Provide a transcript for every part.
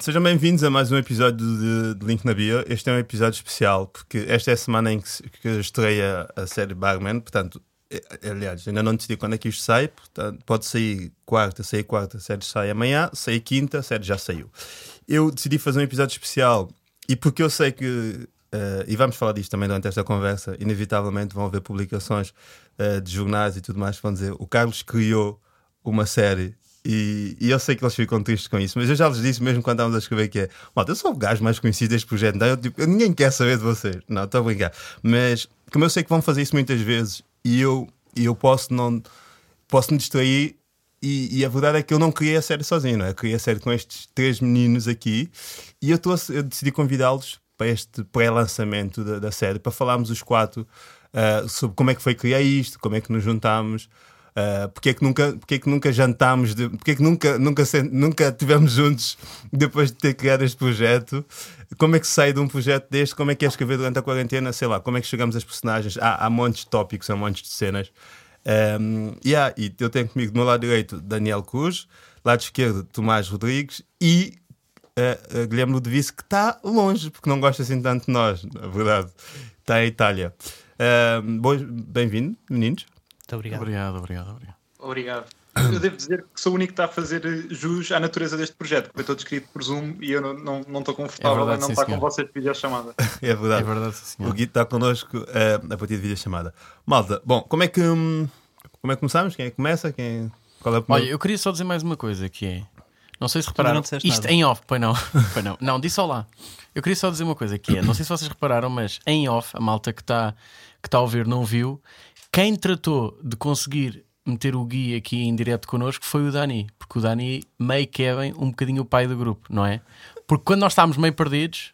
Sejam bem-vindos a mais um episódio de, de Link na Bio. Este é um episódio especial porque esta é a semana em que, que estreia a série Barman. Portanto, eh, aliás, ainda não decidi quando é que isto sai. Portanto, pode sair quarta, sair quarta, a série sai amanhã, sair quinta, a série já saiu. Eu decidi fazer um episódio especial e porque eu sei que, eh, e vamos falar disto também durante esta conversa, inevitavelmente vão haver publicações eh, de jornais e tudo mais que vão dizer o Carlos criou uma série e, e eu sei que eles ficam tristes com isso, mas eu já lhes disse mesmo quando estávamos a escrever que é malta, eu sou o gajo mais conhecido deste projeto, então eu, tipo, ninguém quer saber de vocês. Não, estou a brincar. Mas como eu sei que vão fazer isso muitas vezes e eu, e eu posso não posso me distrair e, e a verdade é que eu não criei a série sozinho, não é? Eu criei a série com estes três meninos aqui e eu, tô eu decidi convidá-los para este pré-lançamento da, da série para falarmos os quatro ah, sobre como é que foi criar isto, como é que nos juntámos. Uh, porque, é que nunca, porque é que nunca jantámos, de, porque é que nunca, nunca, nunca tivemos juntos depois de ter criado este projeto? Como é que se sai de um projeto deste? Como é que é escrever durante a quarentena? Sei lá, como é que chegamos às personagens? Há, há montes de tópicos, há montes de cenas. Um, yeah, e eu tenho comigo do meu lado direito Daniel Cruz, lado esquerdo Tomás Rodrigues e uh, uh, Guilherme Ludovice, que está longe, porque não gosta assim tanto de nós, na verdade. Está em Itália. Um, boas- Bem-vindo, meninos. Muito obrigado. Obrigado, obrigado, obrigado. Obrigado. Eu devo dizer que sou o único que está a fazer jus à natureza deste projeto, porque foi todo escrito por Zoom e eu não estou não, não estou confortável É verdade, em não sim, estar senhor. com vocês de videochamada. É verdade. É verdade, sim, O. Gui está connosco eh, a partir de videochamada. Malta, bom, como é que hum, como é que começamos? Quem é que começa? Quem, qual é o Olha, eu queria só dizer mais uma coisa que é. Não sei se repararam. Isto nada. em off, pois não. pois não. Não, disse só lá. Eu queria só dizer uma coisa que é. Não sei se vocês repararam, mas em off, a malta que está que tá a ouvir não viu. Quem tratou de conseguir meter o Gui aqui em direto connosco foi o Dani. Porque o Dani meio que é bem um bocadinho o pai do grupo, não é? Porque quando nós estávamos meio perdidos,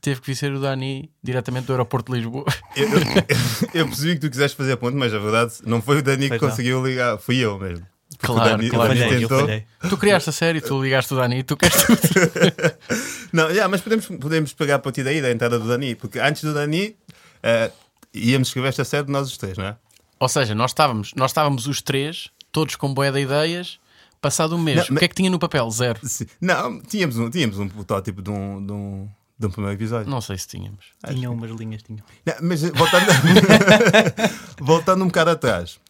teve que vir ser o Dani diretamente do aeroporto de Lisboa. Eu, eu- eu percebi que tu quiseste fazer a ponte, mas a verdade não foi o Dani que Pois não. conseguiu ligar, fui eu mesmo. Porque Claro, Dani- claro. Dani tentou. Tu criaste a série, tu ligaste o Dani, tu queres tudo. Não, yeah, mas podemos, podemos pegar a partir daí, da entrada do Dani, porque antes do Dani eh, íamos escrever esta série de nós os três, não é? Ou seja, nós estávamos, nós estávamos os três, todos com boé de ideias, passado um mês. Não, o mas- que é que tinha no papel? Zero. Sim. Não, tínhamos um, tínhamos um protótipo de um, de um, de um primeiro episódio. Não sei se tínhamos. Tinha umas linhas, tinha. Não, mas eh, voltando, voltando um bocado atrás,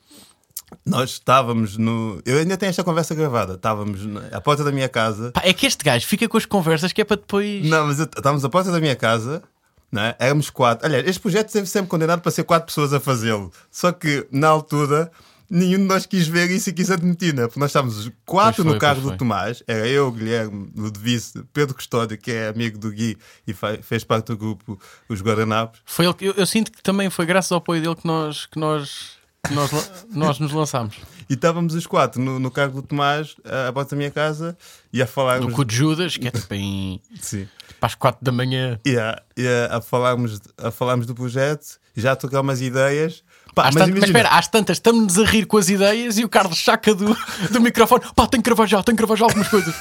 nós estávamos no. Eu ainda tenho esta conversa gravada. Estávamos na- à porta da minha casa. Pá, é que este gajo fica com as conversas que é para depois. Não, mas eu- estávamos à porta da minha casa. Não é? Éramos quatro. Aliás, este projeto esteve sempre condenado para ser quatro pessoas a fazê-lo. Só que, na altura, nenhum de nós quis ver isso e quis admitir, né? Porque nós estávamos quatro foi, no carro do foi. Tomás. Era eu, Guilherme, Ludovice, Pedro Custódio, que é amigo do Gui e fez parte do grupo Os Guardanapos. Foi ele que, eu, eu sinto que também foi graças ao apoio dele que nós, que nós, que nós, nós nos lançámos. E estávamos os quatro no, no carro do Tomás, à à porta da minha casa, e a falar. No cu de Judas, que é tipo em. Sim. Para as 4 da manhã. A, e a, falarmos, a falarmos do projeto, já a trocar umas ideias. Pá, mas tantas- mas espera, às tantas estamos-nos a rir com as ideias e o Carlos saca do, do microfone. Pá, tenho que gravar já, tenho que gravar já algumas coisas.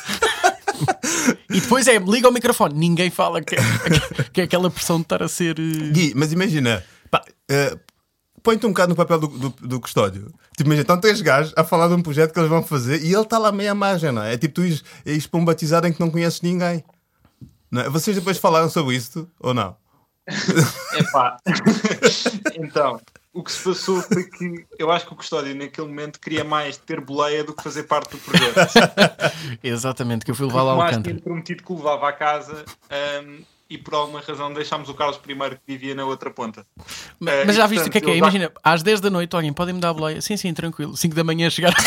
e depois é, liga o microfone. Ninguém fala que é, que é aquela pressão de estar a ser. eh, Gui, mas imagina, pá, eh, põe-te um bocado no papel do, do, do custódio. Tipo, imagina, estão três gajos a falar de um projeto que eles vão fazer e ele está lá meio à margem, não é? É tipo tu ires para um batizado em que não conheces ninguém. Não é? Vocês depois falaram sobre isso ou não? Epá. então, o que se passou foi que eu acho que o Custódio naquele momento queria mais ter boleia do que fazer parte do projeto. Exatamente, que eu fui O levá-lo ao Alcântara. tinha prometido que o levava à casa hum, e por alguma razão deixámos o Carlos primeiro que vivia na outra ponta. Mas, Eh, mas e, já viste o que é que é? ele dá- Imagina, às 10 da noite, alguém pode me dar a boleia? Sim, sim, tranquilo. 5 da manhã chegar.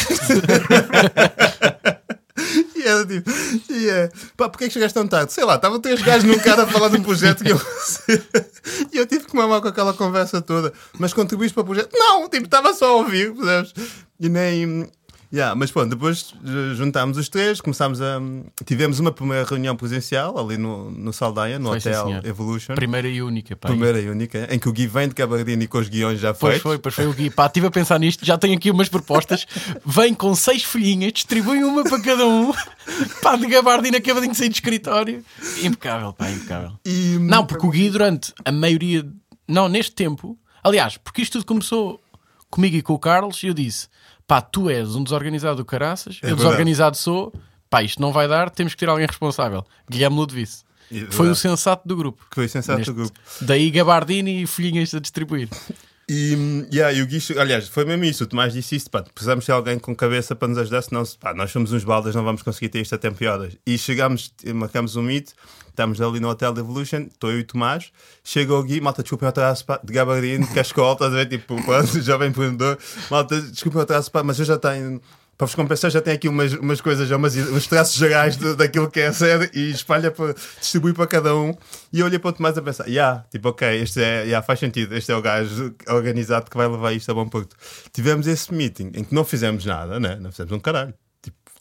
E tipo, e é, pá, porquê é que chegaste tão tarde? Sei lá, estavam três gajos num cara a falar de um projeto que eu. e eu tive que mamar com aquela conversa toda. Mas contribuíste para o projeto? Não, tipo, estava só a ouvir, percebes? E nem. Yeah, mas pronto, depois juntámos os três, começámos a. Tivemos uma primeira reunião presencial ali no, no Saldanha, no Foi, sim, Hotel senhor. Evolution. Primeira e única, pá. Primeira e única, em que o Gui vem de Cabardini com os guiões já Pois feitos. foi, pois foi o Gui. Pá, estive a pensar nisto, já tenho aqui umas propostas. Vem com seis folhinhas, distribui uma para cada um. Pá, de gabardina, acabadinho de sair de escritório. Impecável, pá, impecável. E, Não, porque o Gui, durante a maioria. Não, neste tempo. Aliás, porque isto tudo começou comigo e com o Carlos, e eu disse: pá, tu és um desorganizado do caraças, eu verdade. desorganizado sou, pá, isto não vai dar, temos que ter alguém responsável. Guilherme Ludovice. E- Foi o sensato do grupo. Que foi sensato Neste- do grupo. Daí Gabardini e folhinhas a distribuir. E, yeah, e o Guicho, aliás, foi mesmo isso. O Tomás disse isso: pá, precisamos ter alguém com cabeça para nos ajudar, senão pá, nós somos uns baldas, não vamos conseguir ter isto a tempo e chegámos, marcamos um meet, estamos ali no Hotel Evolution, estou eu e o Tomás. Chega o Gui, malta, desculpem o atraso, pá, de Gabardino, que é escola, estás a ver? Tipo, pronto, jovem empreendedor, malta, desculpem o atraso, pá, mas eu já tenho. Para vos compensar, já tem aqui umas, umas coisas, umas, uns traços gerais do- daquilo que é a série e espalha para distribui para cada um. E olhei para o Tomás a pensar: yeah, tipo, ok, este é, yeah, faz sentido, este é o gajo organizado que vai levar isto a bom porto. Tivemos esse meeting em que não fizemos nada, né? não fizemos um caralho.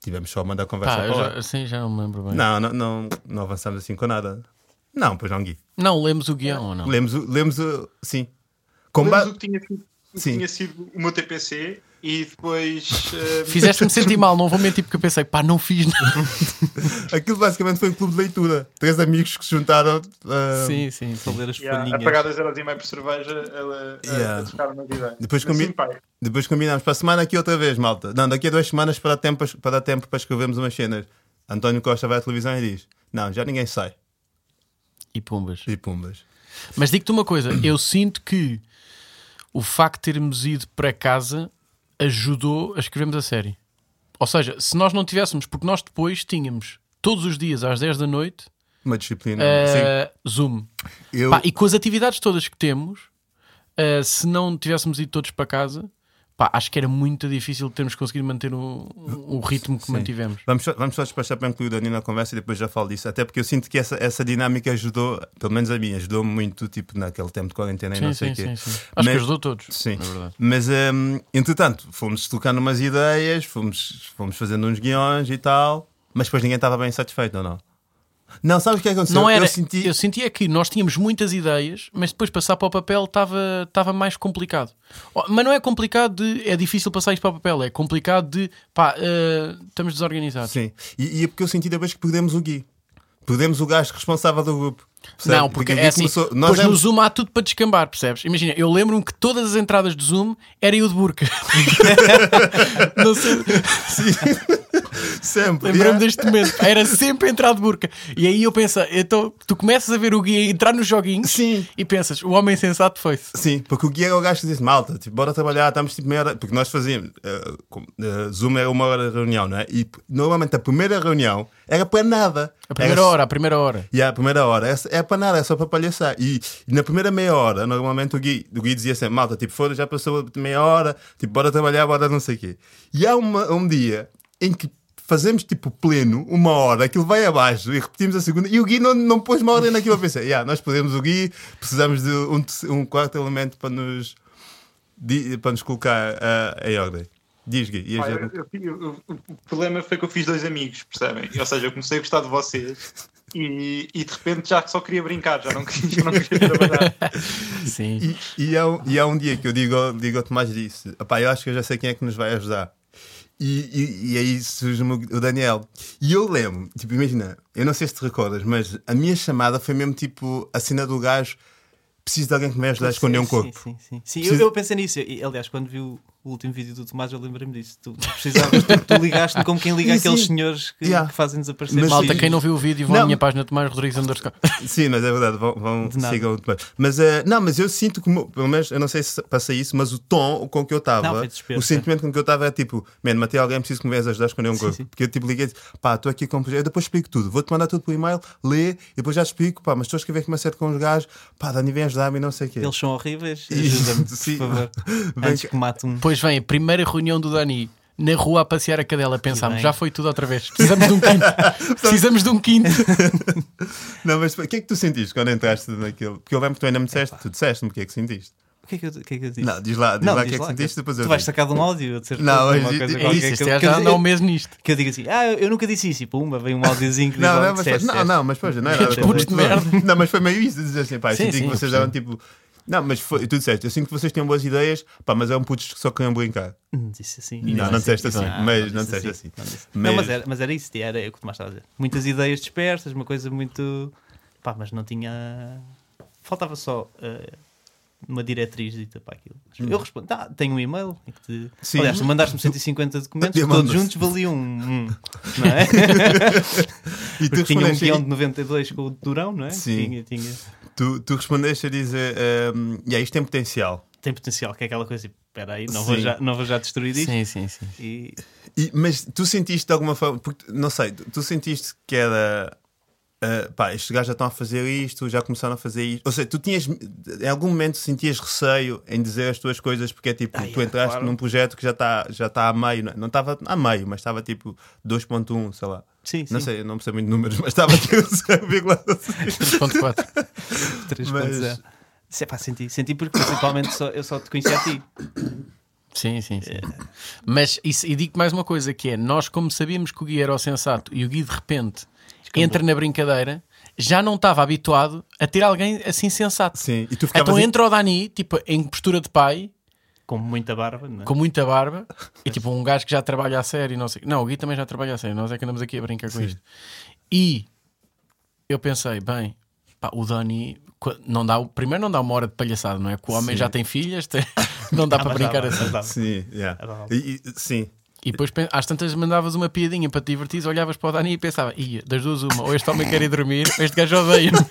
Tivemos só a mandar conversa Pá, para eu lá. já, assim já não me lembro bem. Não, não, não, não avançamos assim com nada. Não, pois não, Gui. Não, lemos o guião ou não? Lemos, o- lemos o. Sim. Ba- o que tinha, sido- o que Sim. tinha sido o meu TPC e depois. eh, Fizeste-me sentir mal, não vou mentir porque eu pensei, pá, não fiz nada. Aquilo basicamente foi um clube de leitura. Três amigos que se juntaram. ah, Sim, sim, Para ler as yeah, a folhinhas. pagar 2 euros e meio por cerveja, ela a- Yeah. a tocar uma ideia. Depois combi- sim, Depois combinamos para a semana aqui outra vez, malta. Não, daqui a duas semanas para dar tempo para, dar tempo para escrevermos umas cenas. António Costa vai à televisão e diz: Não, já ninguém sai. E pumbas. E pumbas. Mas digo-te uma coisa, eu sinto que o facto de termos ido para casa ajudou a escrevermos a série. Ou seja, se nós não tivéssemos, porque nós depois tínhamos todos os dias às 10 da noite Uma disciplina. eh, Zoom. Eu, Pá, e com as atividades todas que temos, eh, se não tivéssemos ido todos para casa, pá, acho que era muito difícil termos conseguido manter o, o ritmo que Sim. mantivemos. Vamos, só- vamos só despachar para incluir o Dani na conversa e depois já falo disso. Até porque eu sinto que essa, essa dinâmica ajudou, pelo menos a mim, ajudou-me muito, tipo, naquele tempo de quarentena e não sei o quê. sim, sim. Acho que ajudou todos. Sim. na verdade. Mas, hum, entretanto, fomos trocando umas ideias, fomos, fomos fazendo uns guiões e tal, mas depois ninguém estava bem satisfeito, ou não? Não, sabes o que é que aconteceu? Não era, Eu senti. eu sentia que nós tínhamos muitas ideias, mas depois passar para o papel estava estava mais complicado. Oh, Mas não é complicado de é difícil passar isto para o papel, é complicado de pá, eh, estamos desorganizados. Sim. E, e é porque eu senti depois que perdemos o Gui. Perdemos o gajo responsável do grupo. Percebe? Não, porque Gui é assim, começou- Nós no éramos- Zoom há tudo para descambar, percebes? Imagina, eu lembro-me que todas as entradas de Zoom era eu de burca. não sei, sempre. lembrei-me yeah. deste momento. Era sempre entrar de burca. E aí eu penso, então tu começas a ver o Gui entrar nos joguinhos Sim. e pensas, o homem sensato foi-se. Sim, porque o Gui era o gajo que disse: Malta, tipo, bora trabalhar, estamos tipo meia hora. Porque nós fazíamos. com- eh, Zoom era uma hora de reunião, não é? E normalmente a primeira reunião era para nada. A primeira Era- hora, a primeira hora. E a primeira hora é, é para nada, é só para palhaçar. E, e na primeira meia hora, normalmente o Gui, o Gui dizia sempre: Malta, tipo, foda, já passou meia hora, tipo, bora trabalhar, bora não sei o quê. E há uma, um dia em que fazemos tipo pleno, uma hora, aquilo vai abaixo e repetimos a segunda. E o Gui não, não pôs uma ordem naquilo. Eu pensei: yeah, nós podemos o Gui, precisamos de um, um quarto elemento para nos, di- para nos colocar ah, em ordem. Diz, Gui. Eu- eu- eu- o problema foi que eu fiz dois amigos, percebem? Ou seja, eu comecei a gostar de vocês e, e de repente já só queria brincar, já não queria, já não queria trabalhar. Sim. E, e, há, um- e há um dia que eu digo, ao- digo ao Tomás disse: eu acho que eu já sei quem é que nos vai ajudar. E, e, e aí surge-me o Daniel. E eu lembro, tipo, imagina, eu não sei se te recordas, mas a minha chamada foi mesmo tipo a cena do gajo: preciso de alguém que me ajude a esconder um Sim, corpo. Sim, sim, sim. Preciso- Eu, eu pensei nisso. E, aliás, quando vi o, o último vídeo do Tomás, eu lembrei-me disso. Tu, tu precisavas, tu, tu ligaste como quem liga aqueles senhores que, Yeah. que fazem desaparecer. Mas Malta, sim. quem não viu o vídeo, vão à minha página Tomás Rodrigues underscore. Sim, mas é verdade, vão, vão sigam o Tomás. Mas eh, não, mas eu sinto como, pelo menos, eu não sei se passei isso, mas o tom com que eu estava, o sentimento com que eu estava é tipo, man, matei alguém, preciso que me venhas ajudar a esconder um corpo. sim. Porque eu tipo liguei e disse, pá, estou aqui com um projeto, eu depois explico tudo, vou-te mandar tudo por e-mail, lê, e depois já te explico, pá, mas estou a escrever aqui uma série com os gajos, pá, Dani, vem ajudar-me e não sei o quê. Eles são horríveis. Ajuda-me, por Sim. favor. Antes que mate um. Depois vem a primeira reunião do Dani na rua a passear a cadela. Pensámos, já foi tudo outra vez. Precisamos de um quinto. Precisamos de um quinto. Não, mas o que é que tu sentiste quando entraste naquele? Porque eu lembro que tu ainda me disseste, tu disseste-me o que é que sentiste. O que é que eu, que é que eu disse? Não, diz lá, diz Não, lá o que é que sentiste, depois eu Tu vais digo. sacar de um áudio, de certeza. Não, mas coisa é É qualquer isso, gajo que eu- já um mês nisto. Que eu diga assim, ah, eu nunca disse isso, e pumba, vem um áudiozinho que diz, Não, "Oh, não, mas, não, disseste." não, mas pois, não era de merda. Não, mas foi meio isso, dizer assim, pá, senti que vocês davam tipo. Não, mas foi, tu disseste, eu sinto que vocês tinham boas ideias, pá, mas eram putos que só queriam brincar. Hum, Disse assim. Não, não disseste assim, Ah, mas não disse disseste assim. Não, disse. Mas- Não, mas era, mas era isso, era o que o Tomás estava a dizer. Muitas ideias dispersas, uma coisa muito. pá, mas não tinha. Faltava só. eh, uma diretriz dita para aquilo. Eu respondo, tá, tenho um e-mail. em que te- Sim. Aliás, tu mandaste-me 150 documentos, Eu todos juntos valiam um. um, não é? E tu Tinha um guião de 92 com o Durão, não é? Sim. Tinha, tinha. tu, tu respondeste a dizer: um, yeah, isto tem potencial. Tem potencial, que é aquela coisa tipo, espera aí, não, Sim. vou já, não vou já destruir isto. Sim, sim, sim. E E- mas tu sentiste de alguma forma, porque, não sei, tu, tu sentiste que era ah, pá, estes gajos já estão a fazer isto, já começaram a fazer isto. Ou seja, tu tinhas, em algum momento sentias receio em dizer as tuas coisas, porque é tipo, Ah, tu yeah, entraste claro. num projeto que já está já tá a meio, não é? estava a meio, mas estava tipo 2.1, sei lá. sim, sim. Não sei, não percebo muito de números, mas estava tipo 0,5. 3.4. 3.0. Mas- é pá, senti, senti porque principalmente só, eu só te conheci a ti. Sim, sim, sim. Mas isso, e digo mais uma coisa: que é nós, como sabíamos que o Gui era o sensato e o Gui de repente entra na brincadeira, já não estava habituado a ter alguém assim sensato. Sim, e tu ficavas Então em- entra o Dani, tipo, em postura de pai, Com muita barba, não é? com muita barba, e tipo um gajo que já trabalha a sério, e não sei. Não, o Gui também já trabalha a sério, nós é que andamos aqui a brincar com isto. E eu pensei, bem, pá, o Dani não dá, primeiro não dá uma hora de palhaçada, não é? Que o homem Sim. já tem filhas, tem- não dá para brincar assim. Sim, yeah. E- e- sim. E depois às tantas mandavas uma piadinha para te divertir, olhavas para o Dani e pensava, ia, das duas uma, ou este homem quer ir dormir, ou este gajo odeia.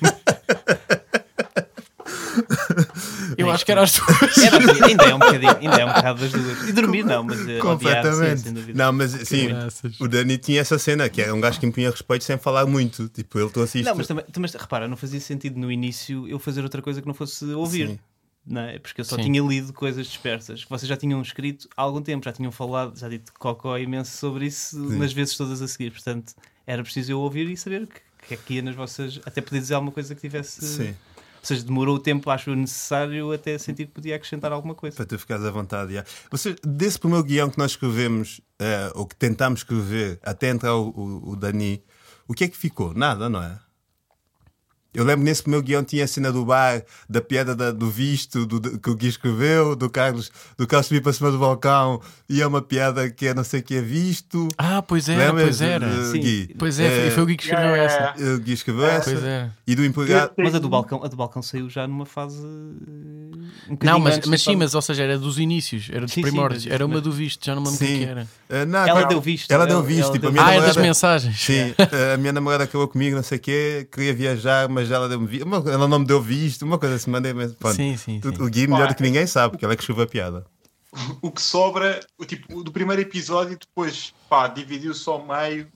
Eu acho que era as duas. Era assim, ainda é um bocadinho, ainda é um bocado das duas. E dormir não, mas odiar, sim, Completamente. sem dúvida. não, mas sim, Graças. o Dani tinha essa cena que era um gajo que impunha respeito sem falar muito. Tipo, ele tu assiste. Não, mas também, mas repara, não fazia sentido no início eu fazer outra coisa que não fosse ouvir. Sim. Não é? Porque eu só Sim. tinha lido coisas dispersas que vocês já tinham escrito há algum tempo, já tinham falado, já dito cocó imenso sobre isso nas vezes todas a seguir. Portanto, era preciso eu ouvir e saber o que, que é que ia nas vossas. Até poder dizer alguma coisa que tivesse. Sim, Ou seja, demorou o tempo, acho necessário até sentir que podia acrescentar alguma coisa. para tu ficares à vontade. yeah. Você, desse primeiro guião que nós escrevemos, eh, ou que tentámos escrever, até entrar o, o, o Dani, o que é que ficou? Nada, não é? Eu lembro nesse primeiro guião tinha a cena do bar, da piada da- do visto do, do- que o Gui escreveu, do Carlos, do Carlos subir para cima do balcão e é uma piada que é não sei o que é visto. Ah, pois era, Lembras, pois era. eh, Sim. Gui? Pois é, e foi o Gui que escreveu essa. O Gui escreveu essa. Pois é. E do empregado. Mas a do balcão, a do balcão saiu já numa fase. eh, Um Não, mas, mas sim, mas ou seja, era dos inícios, era dos Sim, sim, primórdios, mas- era uma do visto, já não me lembro o que é Sim. que era. Eh, não, Ela não, deu visto. Ela deu Ela- visto. ela tipo, a deu minha Ah, é das namorada- mensagens. Sim, a minha namorada acabou comigo, não sei o quê, queria viajar, mas ela deu-me vi- uma- Ela não me deu visto, uma coisa assim, mandei mas pronto. Sim, sim, sim. O Gui melhor do que ninguém sabe, porque ela é que escreveu a piada. o que sobra, o tipo, do primeiro episódio, depois, pá, dividiu-se ao meio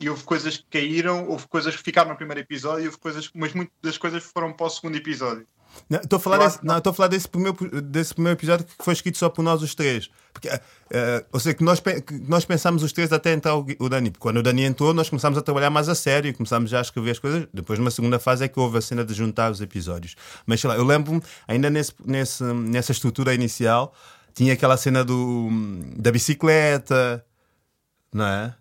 e houve coisas que caíram, houve coisas que ficaram no primeiro episódio, houve coisas, mas muitas das coisas foram para o segundo episódio. Não, Estou a falar, desse, não, estou a falar desse, primeiro, desse primeiro episódio que foi escrito só por nós os três. Porque, eh, ou seja, que nós, que nós pensámos os três até entrar o, o Dani. Porque quando o Dani entrou, nós começámos a trabalhar mais a sério e começámos já a escrever as coisas. Depois, numa segunda fase, é que houve a cena de juntar os episódios. Mas sei lá, eu lembro-me, ainda nesse, nesse, nessa estrutura inicial, tinha aquela cena do, da bicicleta, não é?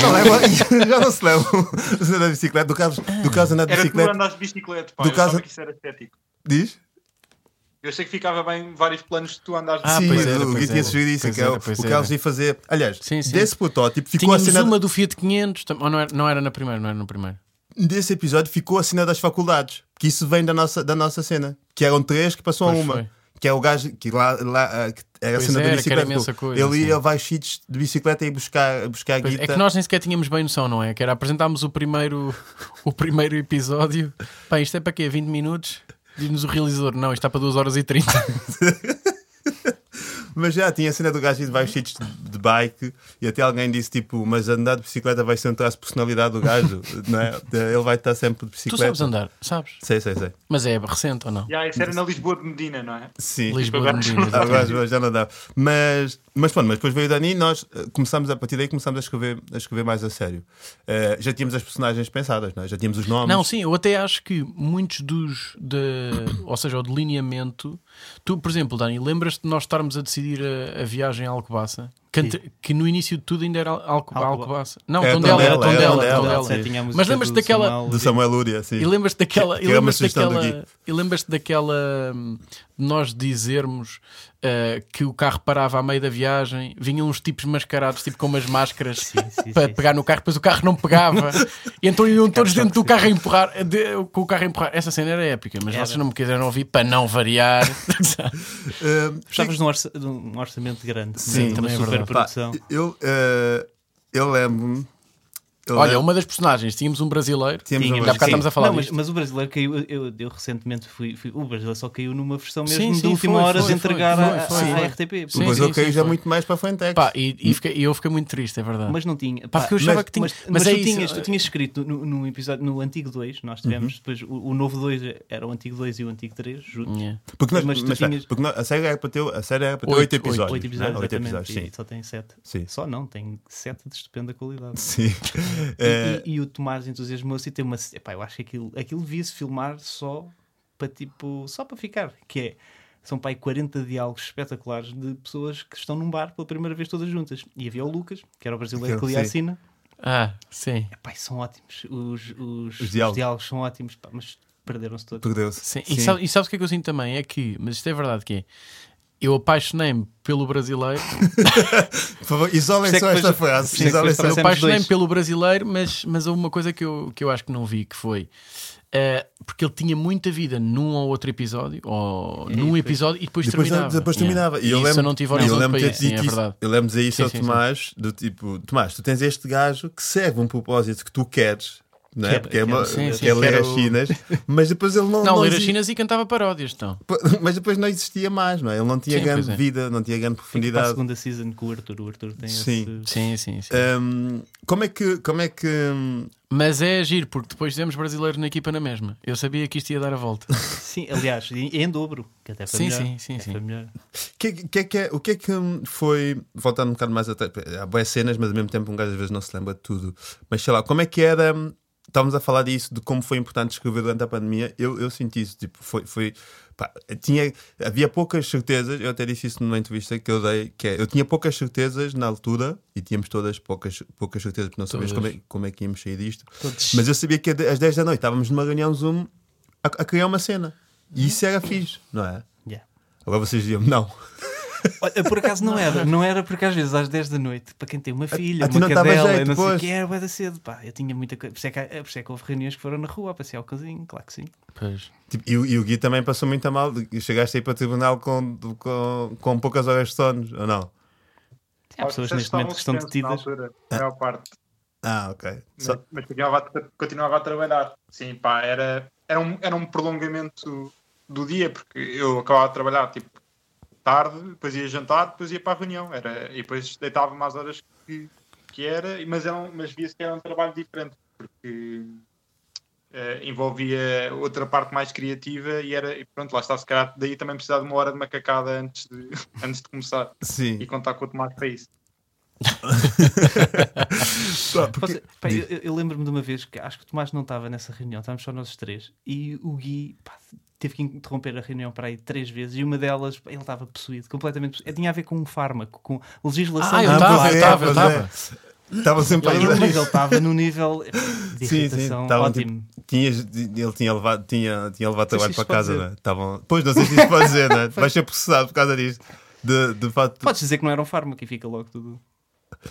Não lembro, já não se lembra. A cena da bicicleta, do Carlos, do Carlos andar de Era tu bicicleta. andares de bicicleta, pá, Do eu caso- que isso era estético. Diz? Eu achei que ficava bem vários planos de tu andares de Ah, Sim, pois o era, Gui tinha era. sugerido isso, que é era, o, Carlos era. ia fazer. Aliás, Sim, sim. desse protótipo ficou Tínhamos a cena. uma do Fiat 500, tam- ou não era, não era na primeira, não era no primeiro. Desse episódio ficou a cena das faculdades. Que isso vem da nossa, da nossa cena. Que eram três que passou a Pois uma. foi. Que é o gajo que lá, lá ah, que era a cena era, da bicicleta. coisa, Ele ia a vários sítios de bicicleta e buscar, buscar Pois, guita. é que nós nem sequer tínhamos bem noção, não é? Que era apresentámos o primeiro, o primeiro episódio. Pá, isto é para quê? 20 minutos? Diz-nos o realizador, não, isto está para 2 horas e 30. Mas já tinha a cena do gajo ir de vários sítios de, de bike e até alguém disse tipo, mas andar de bicicleta vai ser um traço de personalidade do gajo, não é? Ele vai estar sempre de tu bicicleta. sabes andar, sabes? Sei, sei, sei. Mas é recente ou não? Já, isso era na Lisboa de Medina, não é? Sim. Lisboa de Medina, Agora já não dá. Mas, mas pronto, mas depois veio o Dani e nós eh, começamos a partir daí começamos a escrever, a escrever mais a sério. Eh, já tínhamos as personagens pensadas, não é? já tínhamos os nomes. Não, sim, eu até acho que muitos dos. De, ou seja, o delineamento. Tu, por exemplo, Dani, lembras-te de nós estarmos a decidir a, a viagem a Alcobaça? Que, ante- que no início de tudo ainda era Alco, Alcoba- Alcobaça. Não, É, Tondela, era Tondela, era Tondela. Tondela, Tondela. Mas lembras-te daquela- do Samuel Lúria, sim. E lembras-te daquela. Que E uma lembras-te do daquela. E lembras-te daquela. hum, de nós dizermos uh, que o carro parava a meio da viagem, vinham uns tipos mascarados, tipo com umas máscaras Sim, sim, para sim, pegar no carro, depois o carro não pegava, e então iam todos dentro do carro a empurrar, de- com o carro a empurrar. Essa cena era épica, mas Era. vocês não me quiseram ouvir para não variar. Uh, Estavas num, orça- num orçamento grande, Sim, também é uma pá, superprodução. eu, uh, eu lembro-me. Eu Olha, lembro- uma das personagens, tínhamos um brasileiro. Tínhamos Tinha, um Já bocado sim. estamos a falar não, mas, mas o brasileiro caiu. Eu, eu recentemente fui, fui- O brasileiro só caiu numa versão mesmo Sim, de sim, última foi, hora foi, de entregar foi, à-. RTP. Sim, sim, eu caí já foi. muito mais para a Frentex. Pá, e, e, fiquei- e eu fiquei muito triste, é verdade. Mas não tinha. Pá, porque eu achava mas- que tinha. Mas, Mas, mas é tu, isso. tinhas, tu tinhas escrito no, no episódio, no antigo 2, nós tivemos depois o, o novo 2 era o antigo 2 e o antigo 3 juntos. Yeah. Porque, nós, mas mas, tu espera, tinhas- porque a série era para ter, a série era para ter Oito, 8 episódios. 8 episódios, né? Oito exatamente, episódios, e só tem 7. sim. sim. Só não, tem 7 de estupenda qualidade. Sim. E- Eh, E, e o Tomás entusiasmou-se e tem uma. Epá, eu acho que aquilo, aquilo devia-se filmar só para tipo. só para ficar. Que é. São pai 40 diálogos espetaculares de pessoas que estão num bar pela primeira vez todas juntas. E havia o Lucas, que era o brasileiro que Aquele, lia a sim. cena. Ah, sim. Epá, são ótimos. Os, os, Os diálogos. os diálogos são ótimos, pá, mas perderam-se todos. Perdeu-se. Sim. E, sabe, e sabes o que é que eu sinto também? É que, mas isto é verdade que é. Eu apaixonei-me pelo brasileiro. Por favor, isolem é só esta frase. é Isolem só- Eu apaixonei-me pelo brasileiro, mas, mas houve uma coisa que eu, que eu acho que não vi, que foi eh, porque ele tinha muita vida num ou outro episódio, ou E num episódio, e depois, Depois, terminava. depois Yeah. terminava. E eu Isso lembro, eu não tive eu lembro para ter isso, sim, dito é isso. verdade. Eu lembro dizer isso Sim, ao sim, sim. Tomás, do tipo, Tomás, tu tens este gajo que serve um propósito que tu queres, não é? Quero, Porque é, uma. Sim, sim, que é ler as chinas, mas depois ele não. Não, ler as chinas e cantava paródias, então. Mas depois não existia mais, não é? Ele não tinha Sim, grande é. vida, não tinha grande Fica para a profundidade. segunda season com o Arthur. O Arthur tem Sim. esse. Sim, sim, sim. Hum, como é que. Como é que hum, Mas é agir, porque depois temos brasileiros na equipa na mesma. Eu sabia que isto ia dar a volta. Sim, aliás, em dobro, que até foi Sim, melhor. sim, sim, sim. melhor. que, que é que é- o que é que hum, foi. Voltando um bocado mais até. Há boas cenas, mas ao mesmo tempo um gajo às vezes não se lembra de tudo. Mas sei lá, como é que era. Estávamos a falar disso, de como foi importante escrever durante a pandemia. Eu, eu senti isso. Tipo, foi. foi pá, tinha, havia poucas certezas. Eu até disse isso numa entrevista que eu dei. Que é, eu tinha poucas certezas na altura e tínhamos todas poucas, poucas certezas porque não sabíamos como é, como é que íamos sair disto. Todos. Mas eu sabia que às 10 da noite estávamos numa reunião Zoom a, a criar uma cena. E isso era fixe, não é? Yeah. Agora vocês diziam, não. Olha, por acaso não era, não era porque às vezes às 10 da noite, para quem tem uma filha, a ti uma cadela, jeito, não sei o que, era da cedo, pá, eu tinha muita coisa, por isso, é que, por isso é que houve reuniões que foram na rua a passear o casinho, claro que sim. Pois. Tipo, e, o- e o Gui também passou muito a mal. Chegaste aí para o tribunal com, com, com poucas horas de sono, ou não? Há pessoas neste momento que estão detidas. A maior parte. Ah, ok. Só- mas continuava, a, continuava a trabalhar. Sim, pá, era, era, um, era um prolongamento do dia, porque eu acabava de trabalhar tipo tarde, depois ia jantar, depois ia para a reunião. Era, e depois deitava-me às horas que, que era, mas, era um, mas via-se que era um trabalho diferente, porque eh, envolvia outra parte mais criativa e era, e pronto, lá está, se calhar daí também precisava de uma hora de macacada antes de, antes de começar Sim. e contar com o Tomás para isso. Pá, porque- pá, eu eu- lembro-me de uma vez que acho que o Tomás não estava nessa reunião, estávamos só nós os três, e o Gui pá, teve que interromper a reunião para aí três vezes, e uma delas ele estava possuído, completamente possuído. Tinha a ver com um fármaco, com legislação. Ah, eu estava, eu é, estava, eu é. estava. Estava sempre a Ele- isso. ele estava no nível de Sim, sim, irritação estavam, ótimo. tipo, tinhas, ele tinha levado, tinha, tinha levado Não trabalho para isto casa, né? Estavam, pois não sei se isso pode dizer, né? vais ser processado por causa disto. De, de facto, Podes dizer que não era um fármaco e fica logo tudo.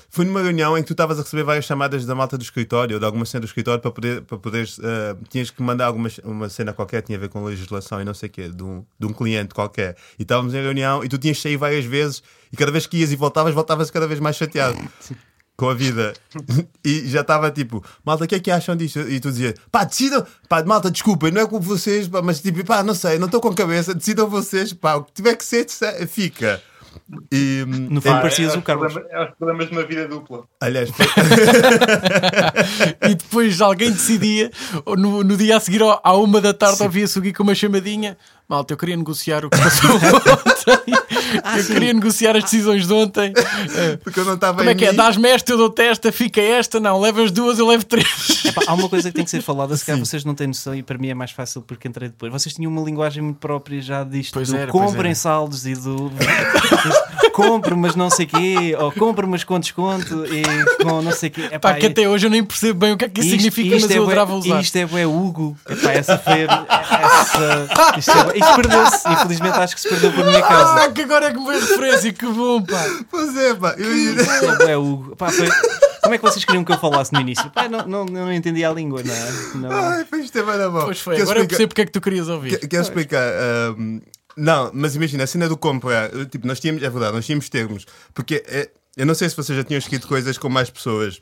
Foi numa reunião em que tu estavas a receber várias chamadas da malta do escritório, ou de alguma cena do escritório, para poder, para poderes, eh, tinhas que mandar alguma uma cena qualquer, tinha a ver com legislação e não sei o quê, de um, de um cliente qualquer. E estávamos em reunião e tu tinhas saído várias vezes e cada vez que ias e voltavas, voltavas cada vez mais chateado. Com a vida e já estava tipo, malta, o que é que acham disto? E tu dizias, pá, decidam, pá, malta, desculpem, não é com vocês, pá, mas tipo, pá, não sei, não estou com cabeça, decidam vocês, pá, o que tiver que ser, se- fica. E, No fundo, Pá, parecias é o os Carlos. problemas- É os problemas de uma vida dupla. aliás, E depois alguém decidia, no, no dia a seguir, à uma da tarde, ouvia-se o Gui com uma chamadinha. Malta, eu queria negociar o que passou ontem. eu queria negociar as decisões de ontem. Porque eu não estava Como é que é? Dás-me esta, eu dou-te esta, fica esta. Não, levas duas, eu levo três. Epá, há uma coisa que tem que ser falada, se calhar vocês não têm noção e para mim é mais fácil porque entrei depois. Vocês tinham uma linguagem muito própria já disto Pois do era, pois comprem era. saldos e do compro, mas não sei quê, ou compro, mas com desconto e com não sei quê. Epá, Pá, que até hoje eu nem percebo bem o que é que isso isto- significa, isto mas é eu bué- adorava usar. Isto é bué Hugo. Epá, essa foi. Essa, isto é isto perdeu-se. Infelizmente acho que se perdeu por minha causa. Ah, que agora é que me veio referência, que bom, pá. Pois é, pá. Eu, Isto é bué Hugo. Pá, foi- Como é que vocês queriam que eu falasse no início? Pá, não, não, não entendi a língua, não é? Não. Ai, pá, isto é bem bom. Pois foi, Quer agora eu explicar- percebo porque é que tu querias ouvir. Quer- Quero explicar. ahm, não, mas imagina, a cena do comprar, eh, tipo, nós tínhamos, é verdade, nós tínhamos termos, porque é- eu não sei se vocês já tinham escrito coisas com mais pessoas.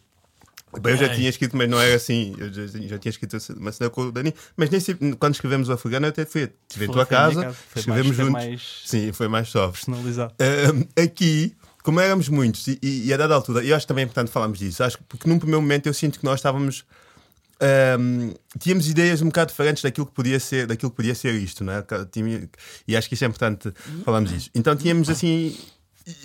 Bem, eu já tinha escrito, mas não era assim. Eu já, já tinha escrito uma cena com o Dani, mas nem sempre, quando escrevemos o afegano, eu até fui, estive em tua casa, casa. Escrevemos juntos. mais Sim, foi mais soft. personalizado. Aqui, como éramos muitos, e, e- e a dada altura, eu acho também é importante falarmos disso, acho que porque num primeiro momento eu sinto que nós estávamos. Ahm, tínhamos ideias um bocado diferentes daquilo que podia ser, daquilo que podia ser isto, não é? E acho que isso é importante falarmos disso. Então tínhamos assim.